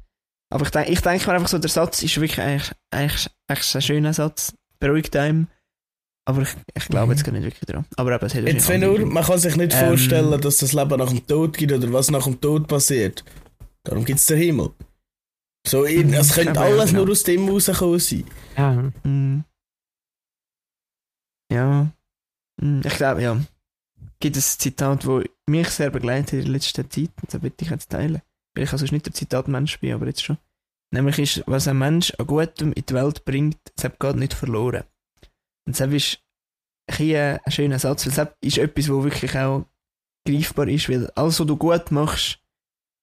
[SPEAKER 1] Aber ich denke, ich denke mir einfach so, der Satz ist wirklich eigentlich, eigentlich, eigentlich ein schöner Satz, beruhigt einem. Aber ich, ich glaube jetzt gar nicht wirklich dran. Aber eben, es hat
[SPEAKER 2] Jetzt, wenn nur, man kann sich nicht
[SPEAKER 1] Ähm.
[SPEAKER 2] vorstellen, dass das Leben nach dem Tod gibt oder was nach dem Tod passiert. Darum gibt es den Himmel. So,
[SPEAKER 1] Mhm,
[SPEAKER 2] es könnte
[SPEAKER 1] aber ja,
[SPEAKER 2] alles
[SPEAKER 1] genau.
[SPEAKER 2] nur aus dem rausgekommen sein.
[SPEAKER 3] Ja.
[SPEAKER 1] Mhm. Ja. Mhm, Ich glaube, ja. Gibt es ein Zitat, das mich sehr begleitet in der letzten Zeit, und das bitte ich jetzt teilen. Weil ich also nicht der Zitatmensch bin, aber jetzt schon. Nämlich ist, was ein Mensch an Gutem in die Welt bringt, das geht nicht verloren. Und das ist ein, ein schöner Satz, weil das ist etwas, wo wirklich auch greifbar ist, weil alles, was du gut machst,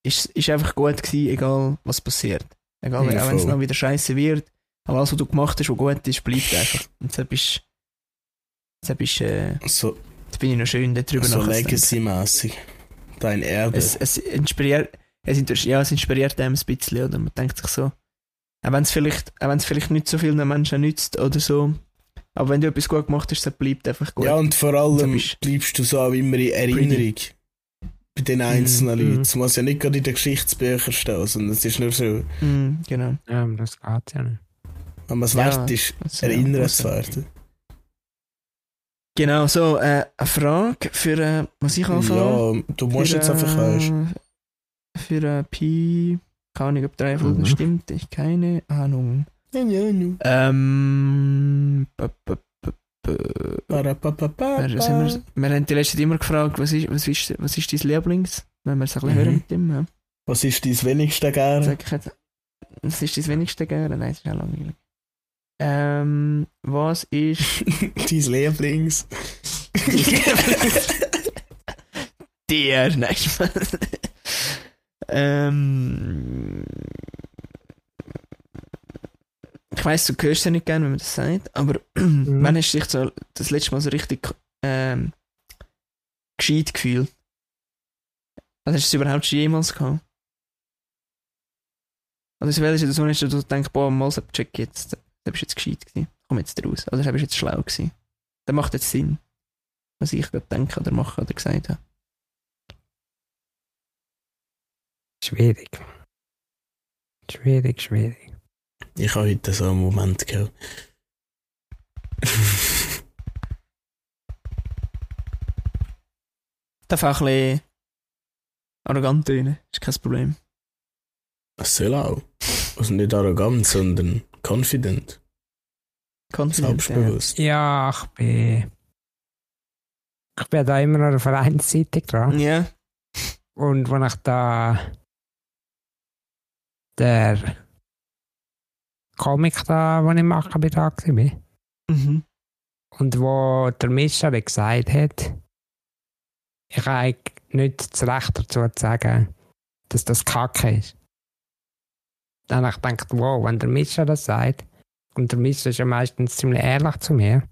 [SPEAKER 1] ist, ist einfach gut gewesen, egal was passiert. Egal,
[SPEAKER 2] Ja,
[SPEAKER 1] auch wenn es noch wieder scheiße wird, aber alles, was du gemacht hast, was gut ist, bleibt einfach. Und deshalb ist, deshalb ist, äh,
[SPEAKER 2] So,
[SPEAKER 1] jetzt bin ich noch schön darüber
[SPEAKER 2] so
[SPEAKER 1] nachzudenken.
[SPEAKER 2] Legacy-mässig. Dein Erbe.
[SPEAKER 1] Es, es inspiriert, es, ja, es inspiriert einem ein bisschen, oder? Man denkt sich so, auch wenn es vielleicht, auch wenn es vielleicht nicht so vielen Menschen nützt oder so, aber wenn du etwas gut gemacht hast, dann bleibt einfach gut.
[SPEAKER 2] ja, und vor allem
[SPEAKER 1] So bist-
[SPEAKER 2] bleibst du so auch immer in Erinnerung. Bei den einzelnen
[SPEAKER 3] Mhm.
[SPEAKER 2] Leuten. Es muss ja nicht gerade in den Geschichtsbüchern stehen, sondern es ist nur so,
[SPEAKER 1] Mm, genau.
[SPEAKER 3] ja, das geht ja nicht.
[SPEAKER 2] wenn man es
[SPEAKER 1] Ja,
[SPEAKER 2] wert ist,
[SPEAKER 1] Also,
[SPEAKER 2] erinnert zu
[SPEAKER 1] also.
[SPEAKER 2] werden.
[SPEAKER 1] Genau, so, äh, eine Frage für, äh, was ich anfange.
[SPEAKER 2] Ja, du musst
[SPEAKER 1] für,
[SPEAKER 2] jetzt einfach weißt.
[SPEAKER 1] äh, Für äh, Pi, keine Ahnung, ob drei Folgen
[SPEAKER 3] Mhm.
[SPEAKER 1] stimmt, ich keine Ahnung.
[SPEAKER 2] Ja, ja, ja.
[SPEAKER 1] Ähm, b- b- b- b-
[SPEAKER 2] Parapapapa.
[SPEAKER 1] Wir, sind wir, wir haben die letzte Zeit immer gefragt, was ist, was ist, was ist dein Lieblings? Wenn wir es ein bisschen
[SPEAKER 2] Mhm.
[SPEAKER 1] hören mit dem, ja.
[SPEAKER 2] Was ist dein wenigste gerne?
[SPEAKER 1] Sag ich jetzt, was ist dein wenigste gerne? Nein, das ist ja langweilig. Ähm, was ist
[SPEAKER 2] dein Lieblings.
[SPEAKER 1] der? Nein, ähm, ich weiss, du hörst ja nicht gerne, wenn man das sagt, aber wann hast du dich so das letzte Mal so richtig ähm, gescheit gefühlt? Also hast du es überhaupt schon jemals gehabt? Also welche Situation hast du, denkst, boah, mal so check jetzt, da bist du jetzt gescheit gewesen, komm jetzt raus, oder da bist du jetzt schlau gewesen. Das macht jetzt Sinn, was ich gerade denke oder mache oder gesagt habe.
[SPEAKER 3] Schwierig. Schwierig, schwierig.
[SPEAKER 2] Ich habe heute so einen Moment gehabt.
[SPEAKER 1] Darf auch ein bisschen arrogant tönen, ist kein Problem.
[SPEAKER 2] Das soll auch. Also nicht arrogant, sondern confident.
[SPEAKER 1] Confident,
[SPEAKER 2] Selbstbewusst.
[SPEAKER 3] Ja, ich bin. Ich bin da immer noch auf der Vereinsseite dran.
[SPEAKER 1] Ja.
[SPEAKER 3] Und wenn ich da der Comic da, den ich mache, bei da war.
[SPEAKER 1] Mhm.
[SPEAKER 3] Und wo der Mischer gesagt hat, ich habe eigentlich nicht das Recht dazu zu sagen, dass das Kacke ist. Dann habe ich gedacht, wow, wenn der Mischer das sagt, und der Mischer ist ja meistens ziemlich ehrlich zu mir,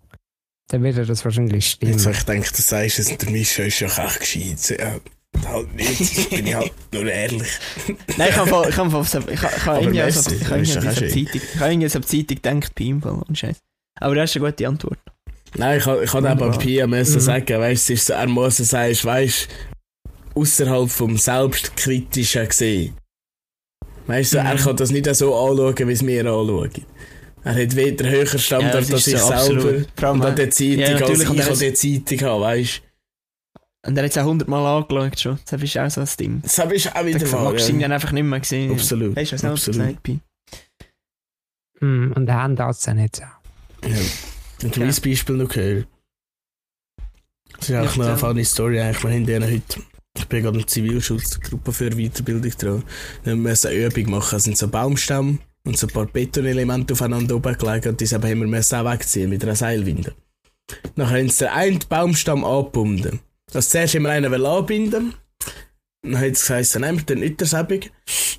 [SPEAKER 3] dann würde das wahrscheinlich stimmen.
[SPEAKER 2] Jetzt ich gedacht, du sagst es, der Mischa ist ja echt gescheit. Ja, halt nicht, bin ich halt nur ehrlich.
[SPEAKER 1] Nein, ich habe ich voll- ich habe ich
[SPEAKER 2] Aber
[SPEAKER 1] irgendwie ich an ich so die Zeitung gedacht, bei ihm Fall und Scheiß. Aber das ist eine gute Antwort.
[SPEAKER 2] Nein, ich, ich kann eben. Pia müssen
[SPEAKER 3] Mhm.
[SPEAKER 2] sagen, weißt du, es ist so, er muss sagen, weißt du, außerhalb vom Selbstkritischen gesehen. Weißt du, er
[SPEAKER 1] Mhm.
[SPEAKER 2] kann das nicht so anschauen, wie es wir anschauen. Er hat weder höher Standard
[SPEAKER 1] das
[SPEAKER 2] als
[SPEAKER 1] ist
[SPEAKER 2] ich
[SPEAKER 1] so,
[SPEAKER 2] selber.
[SPEAKER 1] allem,
[SPEAKER 2] Und an der Zeitung,
[SPEAKER 1] ja,
[SPEAKER 2] als
[SPEAKER 1] natürlich,
[SPEAKER 2] ich
[SPEAKER 1] er
[SPEAKER 2] an
[SPEAKER 1] ist-
[SPEAKER 2] der Zeitung habe, weißt du.
[SPEAKER 1] Und er hat es auch hundertmal angeschaut schon. Das ist auch so ein Ding.
[SPEAKER 2] Das habe ich auch wieder
[SPEAKER 1] magst
[SPEAKER 2] mal.
[SPEAKER 1] ihn
[SPEAKER 2] Ja.
[SPEAKER 1] dann einfach nicht mehr sehen.
[SPEAKER 2] Absolut.
[SPEAKER 1] Weißt du, was ich
[SPEAKER 2] absolut.
[SPEAKER 1] bin?
[SPEAKER 3] Hm, und der haben das ja nicht so.
[SPEAKER 2] Ja. Und du
[SPEAKER 1] Ja.
[SPEAKER 2] mein Beispiel noch gehört. Das ist
[SPEAKER 1] Ja,
[SPEAKER 2] eigentlich noch eine funny Story. Eigentlich. Wir haben denen heute, ich bin gerade in der Zivilschutzgruppe für Weiterbildung dran. Müssen wir eine Übung machen. Es sind so Baumstämme und so ein paar Betonelemente aufeinander oben gelegt und diese haben wir müssen auch wegziehen mit einer Seilwinde. Nachher haben sie den einen Baumstamm angebunden. Also zuerst haben wir einen anbinden. Dann hat es geheißen, nein, wir tun nicht der Säbig.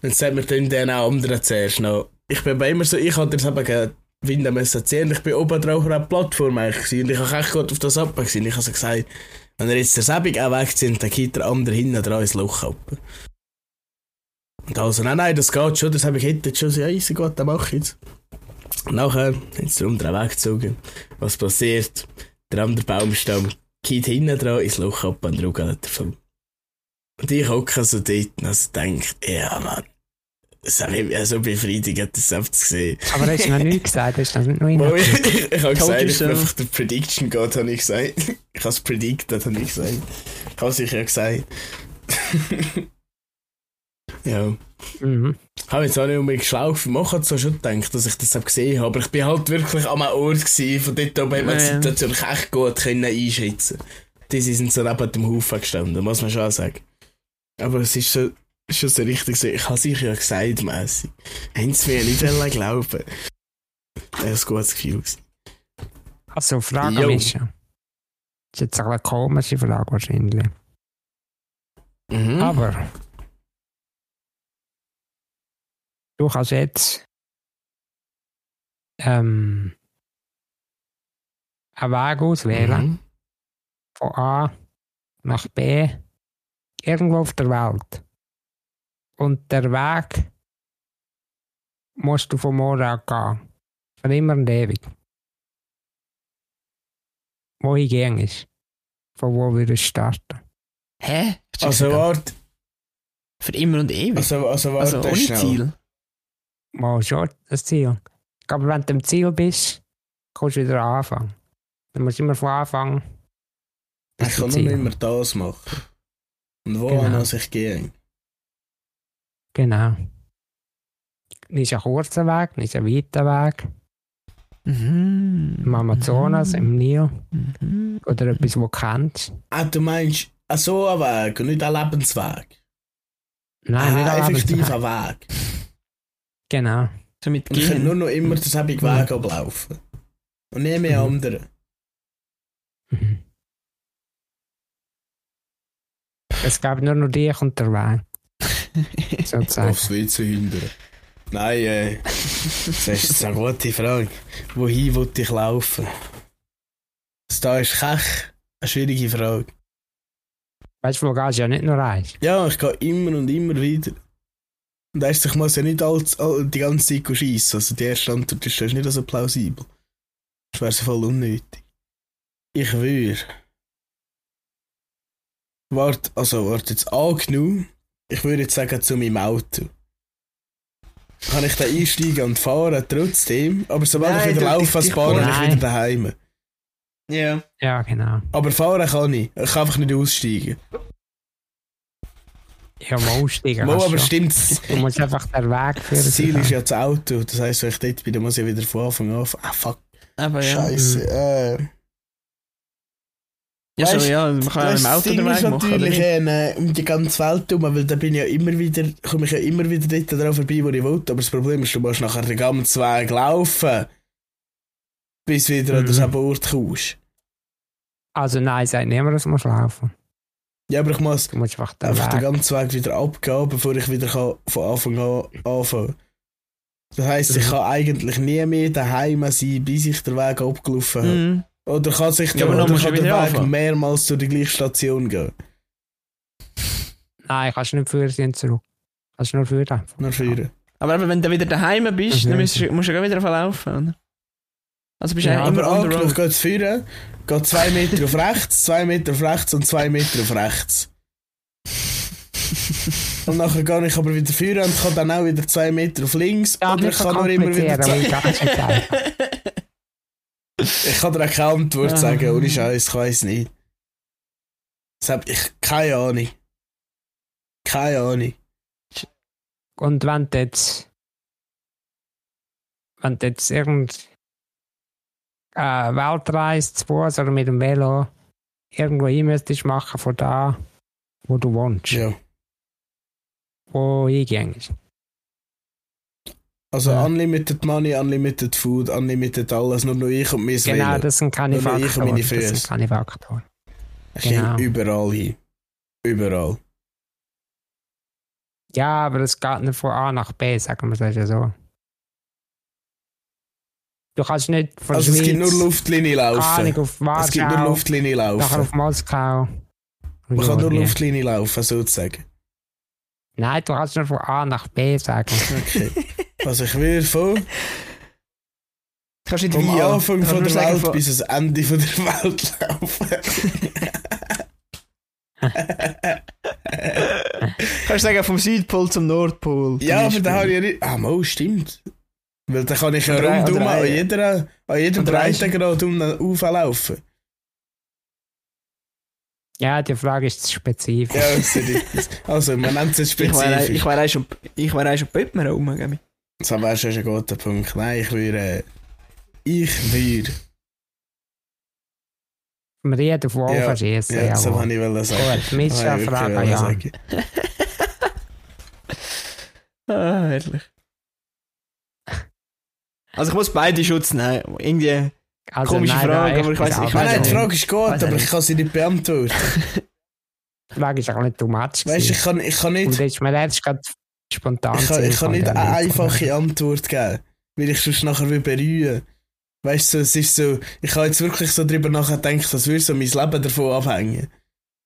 [SPEAKER 2] Dann sagt wir tun den auch anderen zuerst noch. Ich bin aber immer so, ich hatte das eben Winde müssen ziehen. Ich bin oben drauf auf einer Plattform eigentlich und ich habe echt gut auf das ab gesehen. Ich habe so gesagt, wenn er jetzt der Säbig auch wegzieht, dann geht der andere hinten dran ins Loch ab. Und also, nein, nein, das geht schon, das habe ich jetzt schon so, ja, easy, gut, dann mach ich jetzt. Nachher haben sie anderen weggezogen. Was passiert? Der andere Baumstamm geht hinten dran ins Loch ab und ruckelt davon. Und ich hocke so dort und also denke, ja, Mann, Das habe ich mich so befriedigend, das selbst zu sehen.
[SPEAKER 3] Aber hast du noch nicht gesagt, hast du das nicht noch
[SPEAKER 2] Mal, ich, ich, habe gesagt, ich
[SPEAKER 1] so.
[SPEAKER 2] bin einfach der Prediction God, habe ich gesagt. Ich habe es predicted, habe ich gesagt. Ich habe es sicher gesagt. ja.
[SPEAKER 3] Mhm.
[SPEAKER 2] Ich habe jetzt auch nicht unbedingt geschlafen. Man hat so schon gedacht, dass ich das gesehen habe. Aber ich bin halt wirklich am Ort gewesen. Von dort oben hat man die. Situation echt gut können einschätzen Die sind so neben dem Haufen gestanden, muss man schon sagen. Aber es ist schon, schon so richtig so, ich habe es euch ja gesagt, mässig. Haben sie mir nicht wollen glauben. Das war ein gutes Gefühl.
[SPEAKER 3] Also, Frage
[SPEAKER 2] Jo.
[SPEAKER 3] mischen. Das ist jetzt eine komische Frage wahrscheinlich.
[SPEAKER 2] Mhm.
[SPEAKER 3] Aber du kannst jetzt ähm, einen Weg auswählen
[SPEAKER 2] Mhm.
[SPEAKER 3] von A nach B irgendwo auf der Welt. Und der Weg musst du von morgen an gehen. Für immer und ewig. Wohin gehen ist. Von wo würdest du starten?
[SPEAKER 1] Hä? Du
[SPEAKER 2] Also warte,
[SPEAKER 1] Für immer und ewig?
[SPEAKER 2] also, also warte
[SPEAKER 1] Also ohne
[SPEAKER 2] schnell.
[SPEAKER 1] Ziel?
[SPEAKER 3] Mal schon das Ziel. Aber wenn du am Ziel bist, kannst du wieder anfangen. Du musst immer von Anfang
[SPEAKER 2] Ich kann nur immer das machen. Und wo
[SPEAKER 3] Genau.
[SPEAKER 2] muss ich gehen?
[SPEAKER 3] Genau. Nicht ein kurzer Weg, nicht ein weiter Weg.
[SPEAKER 1] Mhm.
[SPEAKER 3] Im Amazonas, im Nil
[SPEAKER 1] Mhm.
[SPEAKER 3] oder etwas, wo du kennst.
[SPEAKER 2] Ah, du meinst, so ein Weg und nicht ein Lebensweg?
[SPEAKER 3] Nein, nicht
[SPEAKER 2] ah,
[SPEAKER 3] ein
[SPEAKER 2] effektiv ein Weg.
[SPEAKER 3] Genau.
[SPEAKER 1] So mit
[SPEAKER 2] Und ich könnte nur noch immer denselben
[SPEAKER 3] Mhm.
[SPEAKER 2] Weg ablaufen. Und nicht mehr
[SPEAKER 3] Mhm.
[SPEAKER 2] anderen.
[SPEAKER 3] Mhm. Es gab nur noch dich und der Weg. Sozusagen.
[SPEAKER 2] Aufs WC hindern. Nein, äh, das ist eine gute Frage. Wohin wollte ich laufen? Das da ist kech eine schwierige Frage.
[SPEAKER 3] Weißt du, wo gehst du ja nicht nur eins.
[SPEAKER 2] Ja, ich gehe immer und immer wieder. Und erst, ich muss ja nicht all, all, die ganze Zeit schiessen. Also die erste Antwort ist nicht so plausibel. Das wäre so voll unnötig. Ich würde. Warte, also warte jetzt angenommen. Ich würde jetzt sagen zu meinem Auto. Kann ich da einsteigen und fahren trotzdem, aber sobald
[SPEAKER 1] Nein,
[SPEAKER 2] ich wieder laufe,
[SPEAKER 1] dich-
[SPEAKER 2] spare ich wieder daheim.
[SPEAKER 1] Ja.
[SPEAKER 3] Ja, genau.
[SPEAKER 2] Aber fahren kann ich. Ich kann einfach nicht aussteigen.
[SPEAKER 3] Ja, mal aussteigen. Kannst
[SPEAKER 2] aber stimmt's?
[SPEAKER 3] Du musst einfach den Weg führen.
[SPEAKER 2] Das Ziel ist ja das Auto. Das heisst, wenn ich dort bin, dann muss ich wieder von Anfang an. Ah, fuck.
[SPEAKER 1] Aber ja.
[SPEAKER 2] Scheiße. Äh.
[SPEAKER 1] Ja, so,
[SPEAKER 2] Weißt-
[SPEAKER 1] ja, man kann ja
[SPEAKER 2] Das
[SPEAKER 1] im Auto
[SPEAKER 2] Ding
[SPEAKER 1] den
[SPEAKER 2] ist
[SPEAKER 1] Weg machen,
[SPEAKER 2] natürlich
[SPEAKER 1] nicht?
[SPEAKER 2] äh, um die ganze Welt herum, weil da bin ich ja immer wieder, komme ich ja immer wieder dort drauf vorbei, wo ich will. Aber das Problem ist, du musst nachher den ganzen Weg laufen, bis wieder an
[SPEAKER 3] Mhm.
[SPEAKER 2] denselben Ort kommst.
[SPEAKER 3] Also nein, sagt niemand, dass du musst laufen.
[SPEAKER 2] Ja, aber ich muss
[SPEAKER 3] Du musst einfach den
[SPEAKER 2] einfach den ganzen Weg wieder abgehen, bevor ich wieder kann, von Anfang an anfangen Das heisst, ich
[SPEAKER 3] Mhm.
[SPEAKER 2] kann eigentlich nie mehr daheim sein, bis ich den Weg abgelaufen habe.
[SPEAKER 1] Mhm.
[SPEAKER 2] Oder kann sich
[SPEAKER 1] Ja,
[SPEAKER 2] der,
[SPEAKER 1] aber dann
[SPEAKER 2] oder
[SPEAKER 1] du
[SPEAKER 2] kann der Weg
[SPEAKER 1] anfangen.
[SPEAKER 2] mehrmals zu der gleichen Station gehen?
[SPEAKER 3] Nein, kannst du nicht für sie zurück. Kannst nur für einfach.
[SPEAKER 2] Nach vorne.
[SPEAKER 1] Aber wenn du wieder daheim bist, dann musst du, musst du ja wieder verlaufen, oder? Also bist du
[SPEAKER 3] Ja,
[SPEAKER 1] ja,
[SPEAKER 2] Aber gehe jetzt führen, gehe zwei Meter auf rechts, zwei Meter auf rechts und zwei Meter auf rechts. Und nachher gehe ich aber wieder führen und kann dann auch wieder zwei Meter auf links.
[SPEAKER 3] Ja,
[SPEAKER 2] oder ich kann nur immer wieder.
[SPEAKER 3] ich kann.
[SPEAKER 2] Ich dir auch keine Antwort
[SPEAKER 1] Ah.
[SPEAKER 2] sagen, ohne Scheiß, ich weiß nicht. Das hab ich keine Ahnung. Keine Ahnung.
[SPEAKER 3] Und wenn du jetzt. Wenn du jetzt irgend. Äh, Weltreise zu Fuß oder mit dem Velo irgendwo hin müsstest machen von da, wo du wohnst.
[SPEAKER 2] Ja.
[SPEAKER 3] Wo hingehst.
[SPEAKER 2] Also
[SPEAKER 3] Ja.
[SPEAKER 2] unlimited money, unlimited food, unlimited alles, nur noch ich und mein
[SPEAKER 3] Genau,
[SPEAKER 2] Velo.
[SPEAKER 3] das sind keine
[SPEAKER 2] Nur noch ich und
[SPEAKER 3] Faktoren.
[SPEAKER 2] meine
[SPEAKER 3] Das
[SPEAKER 2] Füße.
[SPEAKER 3] sind keine Faktoren.
[SPEAKER 2] Ich
[SPEAKER 3] genau.
[SPEAKER 2] überall hin. Überall.
[SPEAKER 3] Ja, aber es geht nicht von A nach B, sagen wir es ja so. Du kannst nicht von
[SPEAKER 2] Also es
[SPEAKER 3] Schweiz,
[SPEAKER 2] gibt nur Luftlinie laufen.
[SPEAKER 3] Ahnung, auf
[SPEAKER 2] Es gibt nur Luftlinie
[SPEAKER 3] nachher
[SPEAKER 2] laufen.
[SPEAKER 3] auf Moskau.
[SPEAKER 2] Man kann nur. Luftlinie laufen, sozusagen.
[SPEAKER 3] Nein, du kannst nur von A nach B sagen.
[SPEAKER 2] Okay. also ich will von,
[SPEAKER 1] kannst nicht
[SPEAKER 2] vom
[SPEAKER 1] via.
[SPEAKER 2] Anfang
[SPEAKER 1] kannst
[SPEAKER 2] von der Welt
[SPEAKER 1] von-
[SPEAKER 2] bis ans Ende von der Welt laufen.
[SPEAKER 1] kannst du sagen, vom Südpol zum Nordpol. zum
[SPEAKER 2] Ja, aber da habe ich ja nicht. Ah, Mo, stimmt. Weil da kann ich ja rundum an jeder, an jedem Breitengrad um auflaufen.
[SPEAKER 3] Ja, die Frage ist spezifisch.
[SPEAKER 2] Ja. Also, man nennt es
[SPEAKER 1] wäre
[SPEAKER 2] spezifisch.
[SPEAKER 1] ich wär auch schon, Pöppmer rum,
[SPEAKER 2] Das wäre schon ein guter Punkt. Nein, ich würde. Ich würde.
[SPEAKER 3] Wir reden von
[SPEAKER 2] Ja,
[SPEAKER 3] Verschießen.
[SPEAKER 2] Ja,
[SPEAKER 3] Ja,
[SPEAKER 2] so
[SPEAKER 3] jawohl.
[SPEAKER 2] kann ich sagen.
[SPEAKER 3] Gut,
[SPEAKER 2] Das wollte ich wirklich
[SPEAKER 3] Frage,
[SPEAKER 2] wollen
[SPEAKER 3] ja.
[SPEAKER 2] sagen.
[SPEAKER 1] Ah, herrlich. Also ich muss beide Schutz nehmen. Irgendwie.
[SPEAKER 3] Also,
[SPEAKER 1] Komische
[SPEAKER 3] nein,
[SPEAKER 1] Frage,
[SPEAKER 3] nein,
[SPEAKER 1] aber ich weiss- ich
[SPEAKER 2] Nein,
[SPEAKER 1] weiss
[SPEAKER 2] nein, die
[SPEAKER 1] nicht.
[SPEAKER 2] Frage ist gut,
[SPEAKER 1] Weiss
[SPEAKER 2] aber
[SPEAKER 1] nicht.
[SPEAKER 2] ich kann sie nicht beantworten.
[SPEAKER 3] Die Frage ist auch nicht too much.
[SPEAKER 2] Weißt du, ich kann, ich kann
[SPEAKER 3] Und
[SPEAKER 2] nicht.
[SPEAKER 3] da ist mir jetzt gerade spontan
[SPEAKER 2] Ich kann, ich kann nicht eine einfache Antwort geben, weil ich sonst nachher will bereuen. Weißt du, es ist so, ich habe jetzt wirklich so drüber nachgedacht, als würde so mein Leben davon abhängen.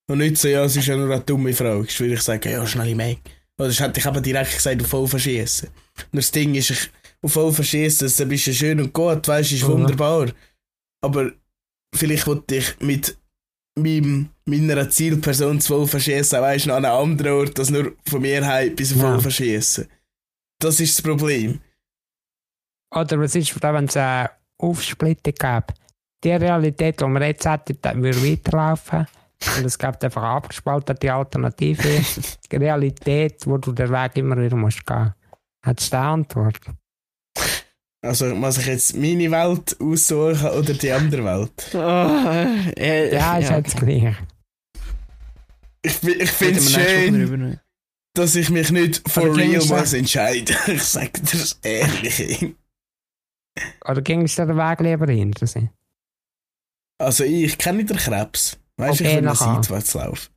[SPEAKER 2] Und nicht so, ja, es ist ja nur eine dumme Frage. Ich würde ich sagen, ja, schnell mehr. Oder das hätte ich eben direkt gesagt, auf voll verschießen. Nur das Ding ist, ich, auf voll verschießen, das ist ein bisschen schön und gut, weißt du, ist wunderbar. Aber vielleicht wollte ich mit meinem, meiner Zielperson zu voll verschießen, weißt du, an einem anderen Ort, als nur von mir heim bis auf
[SPEAKER 3] Ja.
[SPEAKER 2] voll verschießen. Das ist das Problem.
[SPEAKER 3] Oder was ist, wenn es eine Aufsplittung gäbe? Die Realität, die wir jetzt hätten, würde weiterlaufen. Und es gibt einfach abgespaltete Alternative. Die Realität, wo du den Weg immer wieder musst gehen. Hat es die Antwort?
[SPEAKER 2] Also muss ich jetzt meine Welt aussuchen oder die andere Welt?
[SPEAKER 1] Oh, äh,
[SPEAKER 3] Ja, ist halt das Gleiche.
[SPEAKER 2] Ich, ich finde es schön,
[SPEAKER 1] noch.
[SPEAKER 2] dass ich mich nicht for real muss entscheiden. Ich sage dir das ehrlich.
[SPEAKER 3] Oder ging es dir den Weg lieber hinter sich?
[SPEAKER 2] Also ich kenne den Krebs. Weißt du,
[SPEAKER 3] Okay,
[SPEAKER 2] ich will seitwärts laufen.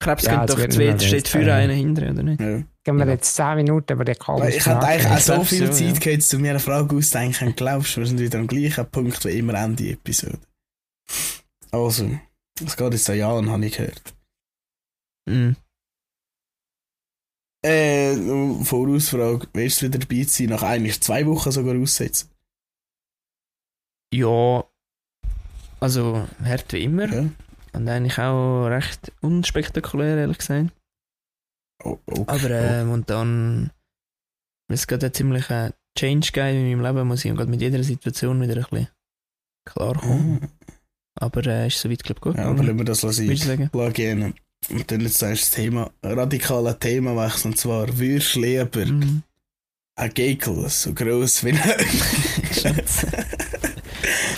[SPEAKER 1] Krebs
[SPEAKER 3] Ja,
[SPEAKER 1] könnte doch zwei, steht für einen hinten, oder nicht?
[SPEAKER 2] Ja.
[SPEAKER 3] Gehen wir
[SPEAKER 1] Ja.
[SPEAKER 3] jetzt 10 Minuten über
[SPEAKER 2] Weil
[SPEAKER 3] komische
[SPEAKER 2] ich hatte eigentlich auch so viel
[SPEAKER 1] so,
[SPEAKER 2] Zeit
[SPEAKER 1] ja.
[SPEAKER 2] gehabt, um mir eine Frage auszudenken. Glaubst du, wir sind wieder am gleichen Punkt wie immer Ende Episode? Also, es geht jetzt an Jahren, habe ich gehört.
[SPEAKER 1] Mhm.
[SPEAKER 2] Äh, nur Vorausfrage, wirst du wieder dabei sein, nach eigentlich zwei Wochen sogar aussetzen?
[SPEAKER 1] Ja, also hart wie immer.
[SPEAKER 2] Ja.
[SPEAKER 1] Und eigentlich auch recht unspektakulär, ehrlich gesagt.
[SPEAKER 2] Oh, okay.
[SPEAKER 1] Aber äh, momentan, weil es gerade einen ziemlichen Change gegeben in meinem Leben, muss ich gerade mit jeder Situation wieder ein bisschen klarkommen.
[SPEAKER 2] Ah.
[SPEAKER 1] Aber äh, ist soweit, glaube ich, gut
[SPEAKER 2] Ja, aber wir das
[SPEAKER 1] würde ich sagen.
[SPEAKER 2] Und dann jetzt sagst du das Thema, radikaler Themawechsel. Und zwar, würdest du lieber
[SPEAKER 1] Mhm.
[SPEAKER 2] ein Gegel so gross wie ein...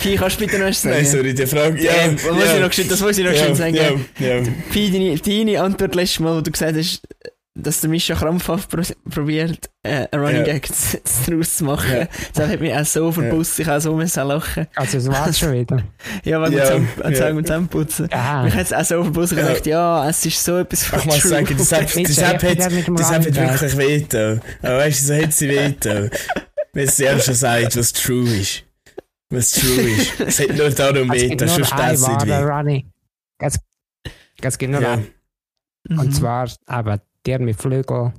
[SPEAKER 1] Pi, kannst du bitte noch etwas sagen?
[SPEAKER 2] Nein, sorry, die Frage. Ja,
[SPEAKER 1] Ähm, was
[SPEAKER 2] ja,
[SPEAKER 1] ich noch, das muss ich noch
[SPEAKER 2] ja,
[SPEAKER 1] schnell sagen.
[SPEAKER 2] Ja, ja.
[SPEAKER 1] Pi, deine, deine Antwort letztes Mal, wo du gesagt hast, dass der Mischa krampfhaft pro probiert, äh, einen Running
[SPEAKER 2] Ja.
[SPEAKER 1] Gag daraus zu machen.
[SPEAKER 2] Ja.
[SPEAKER 1] Das hat mich auch so verbusst, ich habe so müssen lachen.
[SPEAKER 3] Also, es war schon wieder.
[SPEAKER 1] Ja, wenn
[SPEAKER 2] Ja,
[SPEAKER 1] wir zusammen,
[SPEAKER 2] ja.
[SPEAKER 1] zusammenputzen.
[SPEAKER 3] Ja.
[SPEAKER 1] Mich hat es auch so verbusst, ich
[SPEAKER 2] Ja.
[SPEAKER 1] dachte, ja, es ist so etwas von
[SPEAKER 2] Ich muss sagen, das hat, das hat, das hat wirklich wehgetan. Aber weißt du, so hat sie wehgetan. Wenn sie selbst schon sagt, was true ist. Was true ist. Es hat nur darum
[SPEAKER 3] Es nur
[SPEAKER 2] sonst
[SPEAKER 3] ein
[SPEAKER 2] das nicht.
[SPEAKER 3] Es, es gibt nur
[SPEAKER 2] Ja.
[SPEAKER 3] einen.
[SPEAKER 1] Mhm.
[SPEAKER 3] Und zwar eben der mit Flügel.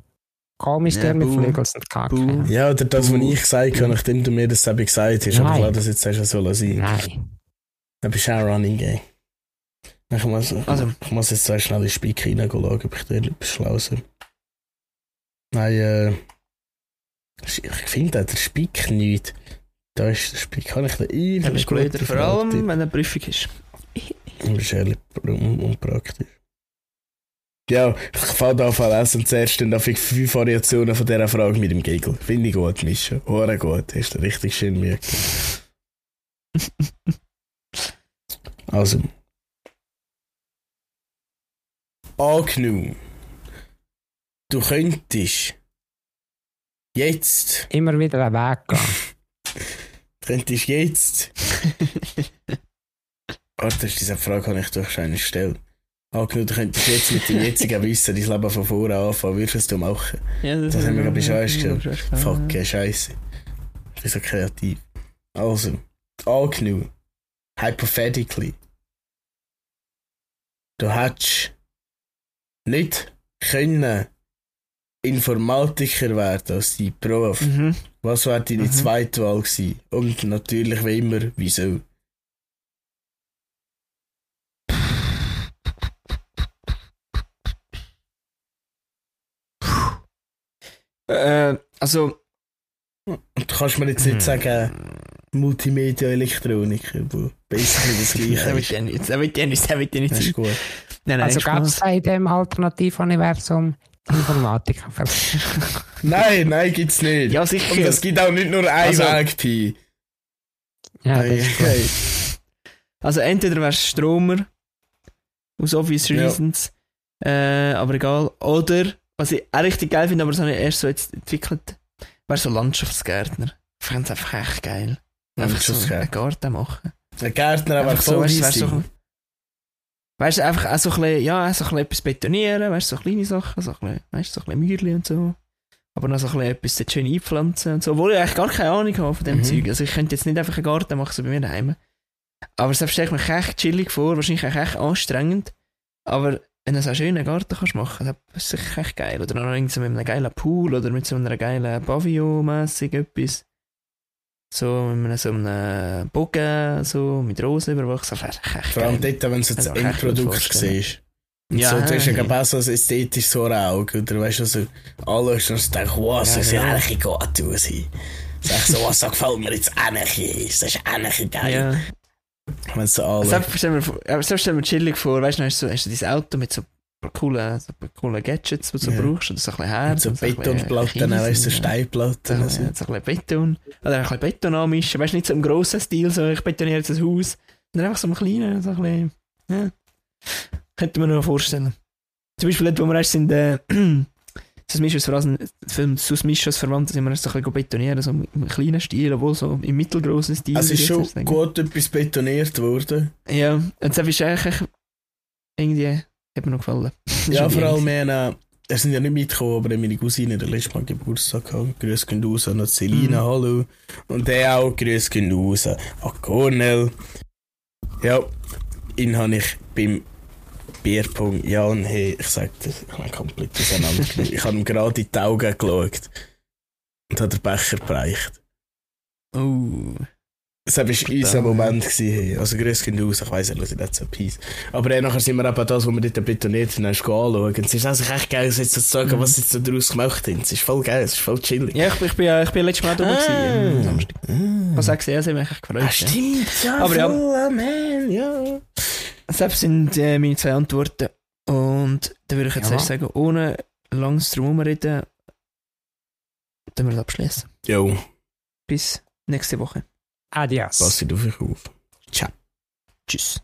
[SPEAKER 3] Komisch,
[SPEAKER 1] Ja,
[SPEAKER 3] der mit. Flügeln sind kacke.
[SPEAKER 2] Ja, oder das, was ich gesagt habe, nachdem du mir das eben gesagt hast. Aber
[SPEAKER 3] Nein.
[SPEAKER 2] ich lasse das jetzt erst so sein.
[SPEAKER 3] Nein.
[SPEAKER 2] Dann bist du auch Running Game. Ich muss,
[SPEAKER 1] Also.
[SPEAKER 2] ich muss jetzt zwei schnell in den Speak reinschauen, ob ich da etwas schlau bin. Nein, äh. Ich finde der Speak nicht. Da ist der Speak. Kann ich da
[SPEAKER 1] Das
[SPEAKER 2] irgendwie
[SPEAKER 1] ist blöder, vor allem, wenn eine Prüfung ist.
[SPEAKER 2] Das ist ehrlich un unpraktisch. Ja, ich fange da an lesen. Zuerst dann ich fünf Variationen von dieser Frage mit dem Gegel. Finde ich gut, Mischa. Hure gut. Hast du richtig schön Mühe. Also. Angenommen. Du könntest jetzt,
[SPEAKER 3] Immer wieder einen Weg gehen.
[SPEAKER 2] könntest jetzt Warte, diese Frage kann ich schon stellen. Angenommen, du könntest jetzt mit dem jetzigen Wissen dein Leben von vorne anfangen, würdest du machen?
[SPEAKER 1] Ja,
[SPEAKER 2] Das haben wir, glaub ich, schon erst
[SPEAKER 1] gesagt.
[SPEAKER 2] Fuck, ey, Scheiße. Ich bin so kreativ. Also, angenommen, hypothetically, du hättest nicht können Informatiker werden als dein Beruf,
[SPEAKER 1] mhm.
[SPEAKER 2] was wäre deine
[SPEAKER 1] mhm.
[SPEAKER 2] zweite Wahl gewesen? Und natürlich wie immer, wieso?
[SPEAKER 1] Äh, also.
[SPEAKER 2] Du kannst mir jetzt nicht
[SPEAKER 1] mhm.
[SPEAKER 2] sagen, Multimedia-Elektroniker, wo basically das gleiche ist.
[SPEAKER 1] Das wird ja nicht, das wird ja nicht,
[SPEAKER 2] das ist. Gut.
[SPEAKER 1] Nein, also nein,
[SPEAKER 3] also gab es in dem Alternativuniversum Informatik.
[SPEAKER 2] Nein, nein, gibt's nicht.
[SPEAKER 1] Ja, sicher.
[SPEAKER 2] Und es gibt auch nicht nur einen
[SPEAKER 1] Also-
[SPEAKER 2] Weg, Pi.
[SPEAKER 3] Ja, das
[SPEAKER 2] ei.
[SPEAKER 1] Also entweder wärst du Stromer, aus obvious
[SPEAKER 2] Ja.
[SPEAKER 1] reasons, äh, aber egal. Oder, was ich auch richtig geil finde, aber das habe ich erst so jetzt entwickelt, wäre so Landschaftsgärtner. Ich fände es einfach echt geil. Einfach so einen. Garten machen.
[SPEAKER 2] Ein Gärtner, aber
[SPEAKER 1] Einfach so,
[SPEAKER 2] voll
[SPEAKER 1] weißt, weißt, so, weißt du, einfach auch so ein bisschen, ja, so ein bisschen etwas betonieren, weißt du, so kleine Sachen, so ein bisschen, weißt du, so ein bisschen Mäuerchen und so. Aber noch so ein bisschen etwas dort schön einpflanzen und so, obwohl ich eigentlich gar keine Ahnung habe von dem
[SPEAKER 2] Mhm.
[SPEAKER 1] Zeug. Also ich könnte jetzt nicht einfach einen Garten machen, so bei mir daheim. Aber selbst stelle ich mir echt chillig vor, wahrscheinlich auch echt anstrengend. Aber wenn du so einen schönen Garten kannst machen, dann ist es sicher echt geil. Oder noch irgendwie so mit einem geilen Pool oder mit so einer geilen Pavillon-mässig etwas. So mit einem, so einem Bogen, so mit Rosen überwachsen,
[SPEAKER 2] Vor allem dort, wenn du das
[SPEAKER 1] Also,
[SPEAKER 2] Endprodukt siehst.
[SPEAKER 1] Ja,
[SPEAKER 2] so, du hast ja so ein ästhetisch so ein Auge. Oder weißt du, so anschaust und denkst, wow, so
[SPEAKER 1] Ja, genau.
[SPEAKER 2] eigentlich gut aussehen. Sag so, was so gefällt mir jetzt eigentlich. Das ist eigentlich geil.
[SPEAKER 1] Ja.
[SPEAKER 2] Wenn du so anschaust.
[SPEAKER 1] Selbst stell mir, vor- ja, selbst stell mir chillig vor, weißt du, hast du, hast du dein Auto mit so coolen, so coolen Gadgets, die du
[SPEAKER 2] Ja.
[SPEAKER 1] brauchst, oder so ein bisschen Herz.
[SPEAKER 2] so
[SPEAKER 1] und
[SPEAKER 2] Betonplatten, weißt du, so Steinplatten.
[SPEAKER 1] So,
[SPEAKER 2] und so.
[SPEAKER 1] so ein bisschen Beton. Oder ein bisschen Beton anmischen. Weißt du, nicht so im grossen Stil, so ich betoniere jetzt ein Haus. Sondern einfach so im kleinen, so ein bisschen. Ja. Könnte man noch vorstellen. Zum Beispiel dort, wo wir erst sind, äh, das Mischos verwandt, Film Sus Mischos verwandt, sind wir erst so ein bisschen betonieren, so im kleinen Stil, obwohl so im mittelgroßen Stil.
[SPEAKER 2] Es ist schon gut etwas betoniert worden.
[SPEAKER 1] Ja, und das ist eigentlich irgendwie, hat mir noch gefallen.
[SPEAKER 2] Ja, vor allem, wir haben, er sind ja nicht mitgekommen, aber meine Cousine der letzte Mal Geburtstag gehabt. Grüß gehen raus an Celina,
[SPEAKER 1] Mhm.
[SPEAKER 2] hallo. Und der auch, grüß gehen raus an Cornel. Ja, ihn habe ich beim Bierpunkt, ja und hey, ich sag dir, ich habe ihn komplett auseinandergenommen. ich habe ihm gerade in die Augen geschaut und hat den Becher bereicht.
[SPEAKER 1] Oh.
[SPEAKER 2] Das war unser Moment. Gewesen. Also grüß gehen raus, ich weiss, er hört nicht so Peace. Aber äh, nachher sind wir eben das, was wir dort betoniert haben, anschauen. Es ist also echt geil, jetzt zu sagen,
[SPEAKER 1] Mhm.
[SPEAKER 2] was sie jetzt so daraus gemacht haben. Es ist voll geil, es ist voll chillig.
[SPEAKER 1] Ja, ich, bin- ich bin, ich bin letztes Mal auch da gewesen, am Samstag. Ich
[SPEAKER 2] Ah.
[SPEAKER 1] habe gesehen, sie haben mich echt gefreut.
[SPEAKER 2] Ah, stimmt, ja,
[SPEAKER 1] Aber ja.
[SPEAKER 2] voll, ah, man, ja.
[SPEAKER 1] Das sind äh, meine zwei Antworten. Und dann würde ich jetzt
[SPEAKER 3] Ja.
[SPEAKER 1] erst sagen, ohne langes drum reden, dann wir das abschließen.
[SPEAKER 2] Jo,
[SPEAKER 1] Bis nächste Woche.
[SPEAKER 3] Adios.
[SPEAKER 2] passt auf euch auf. Ciao.
[SPEAKER 1] Tschüss.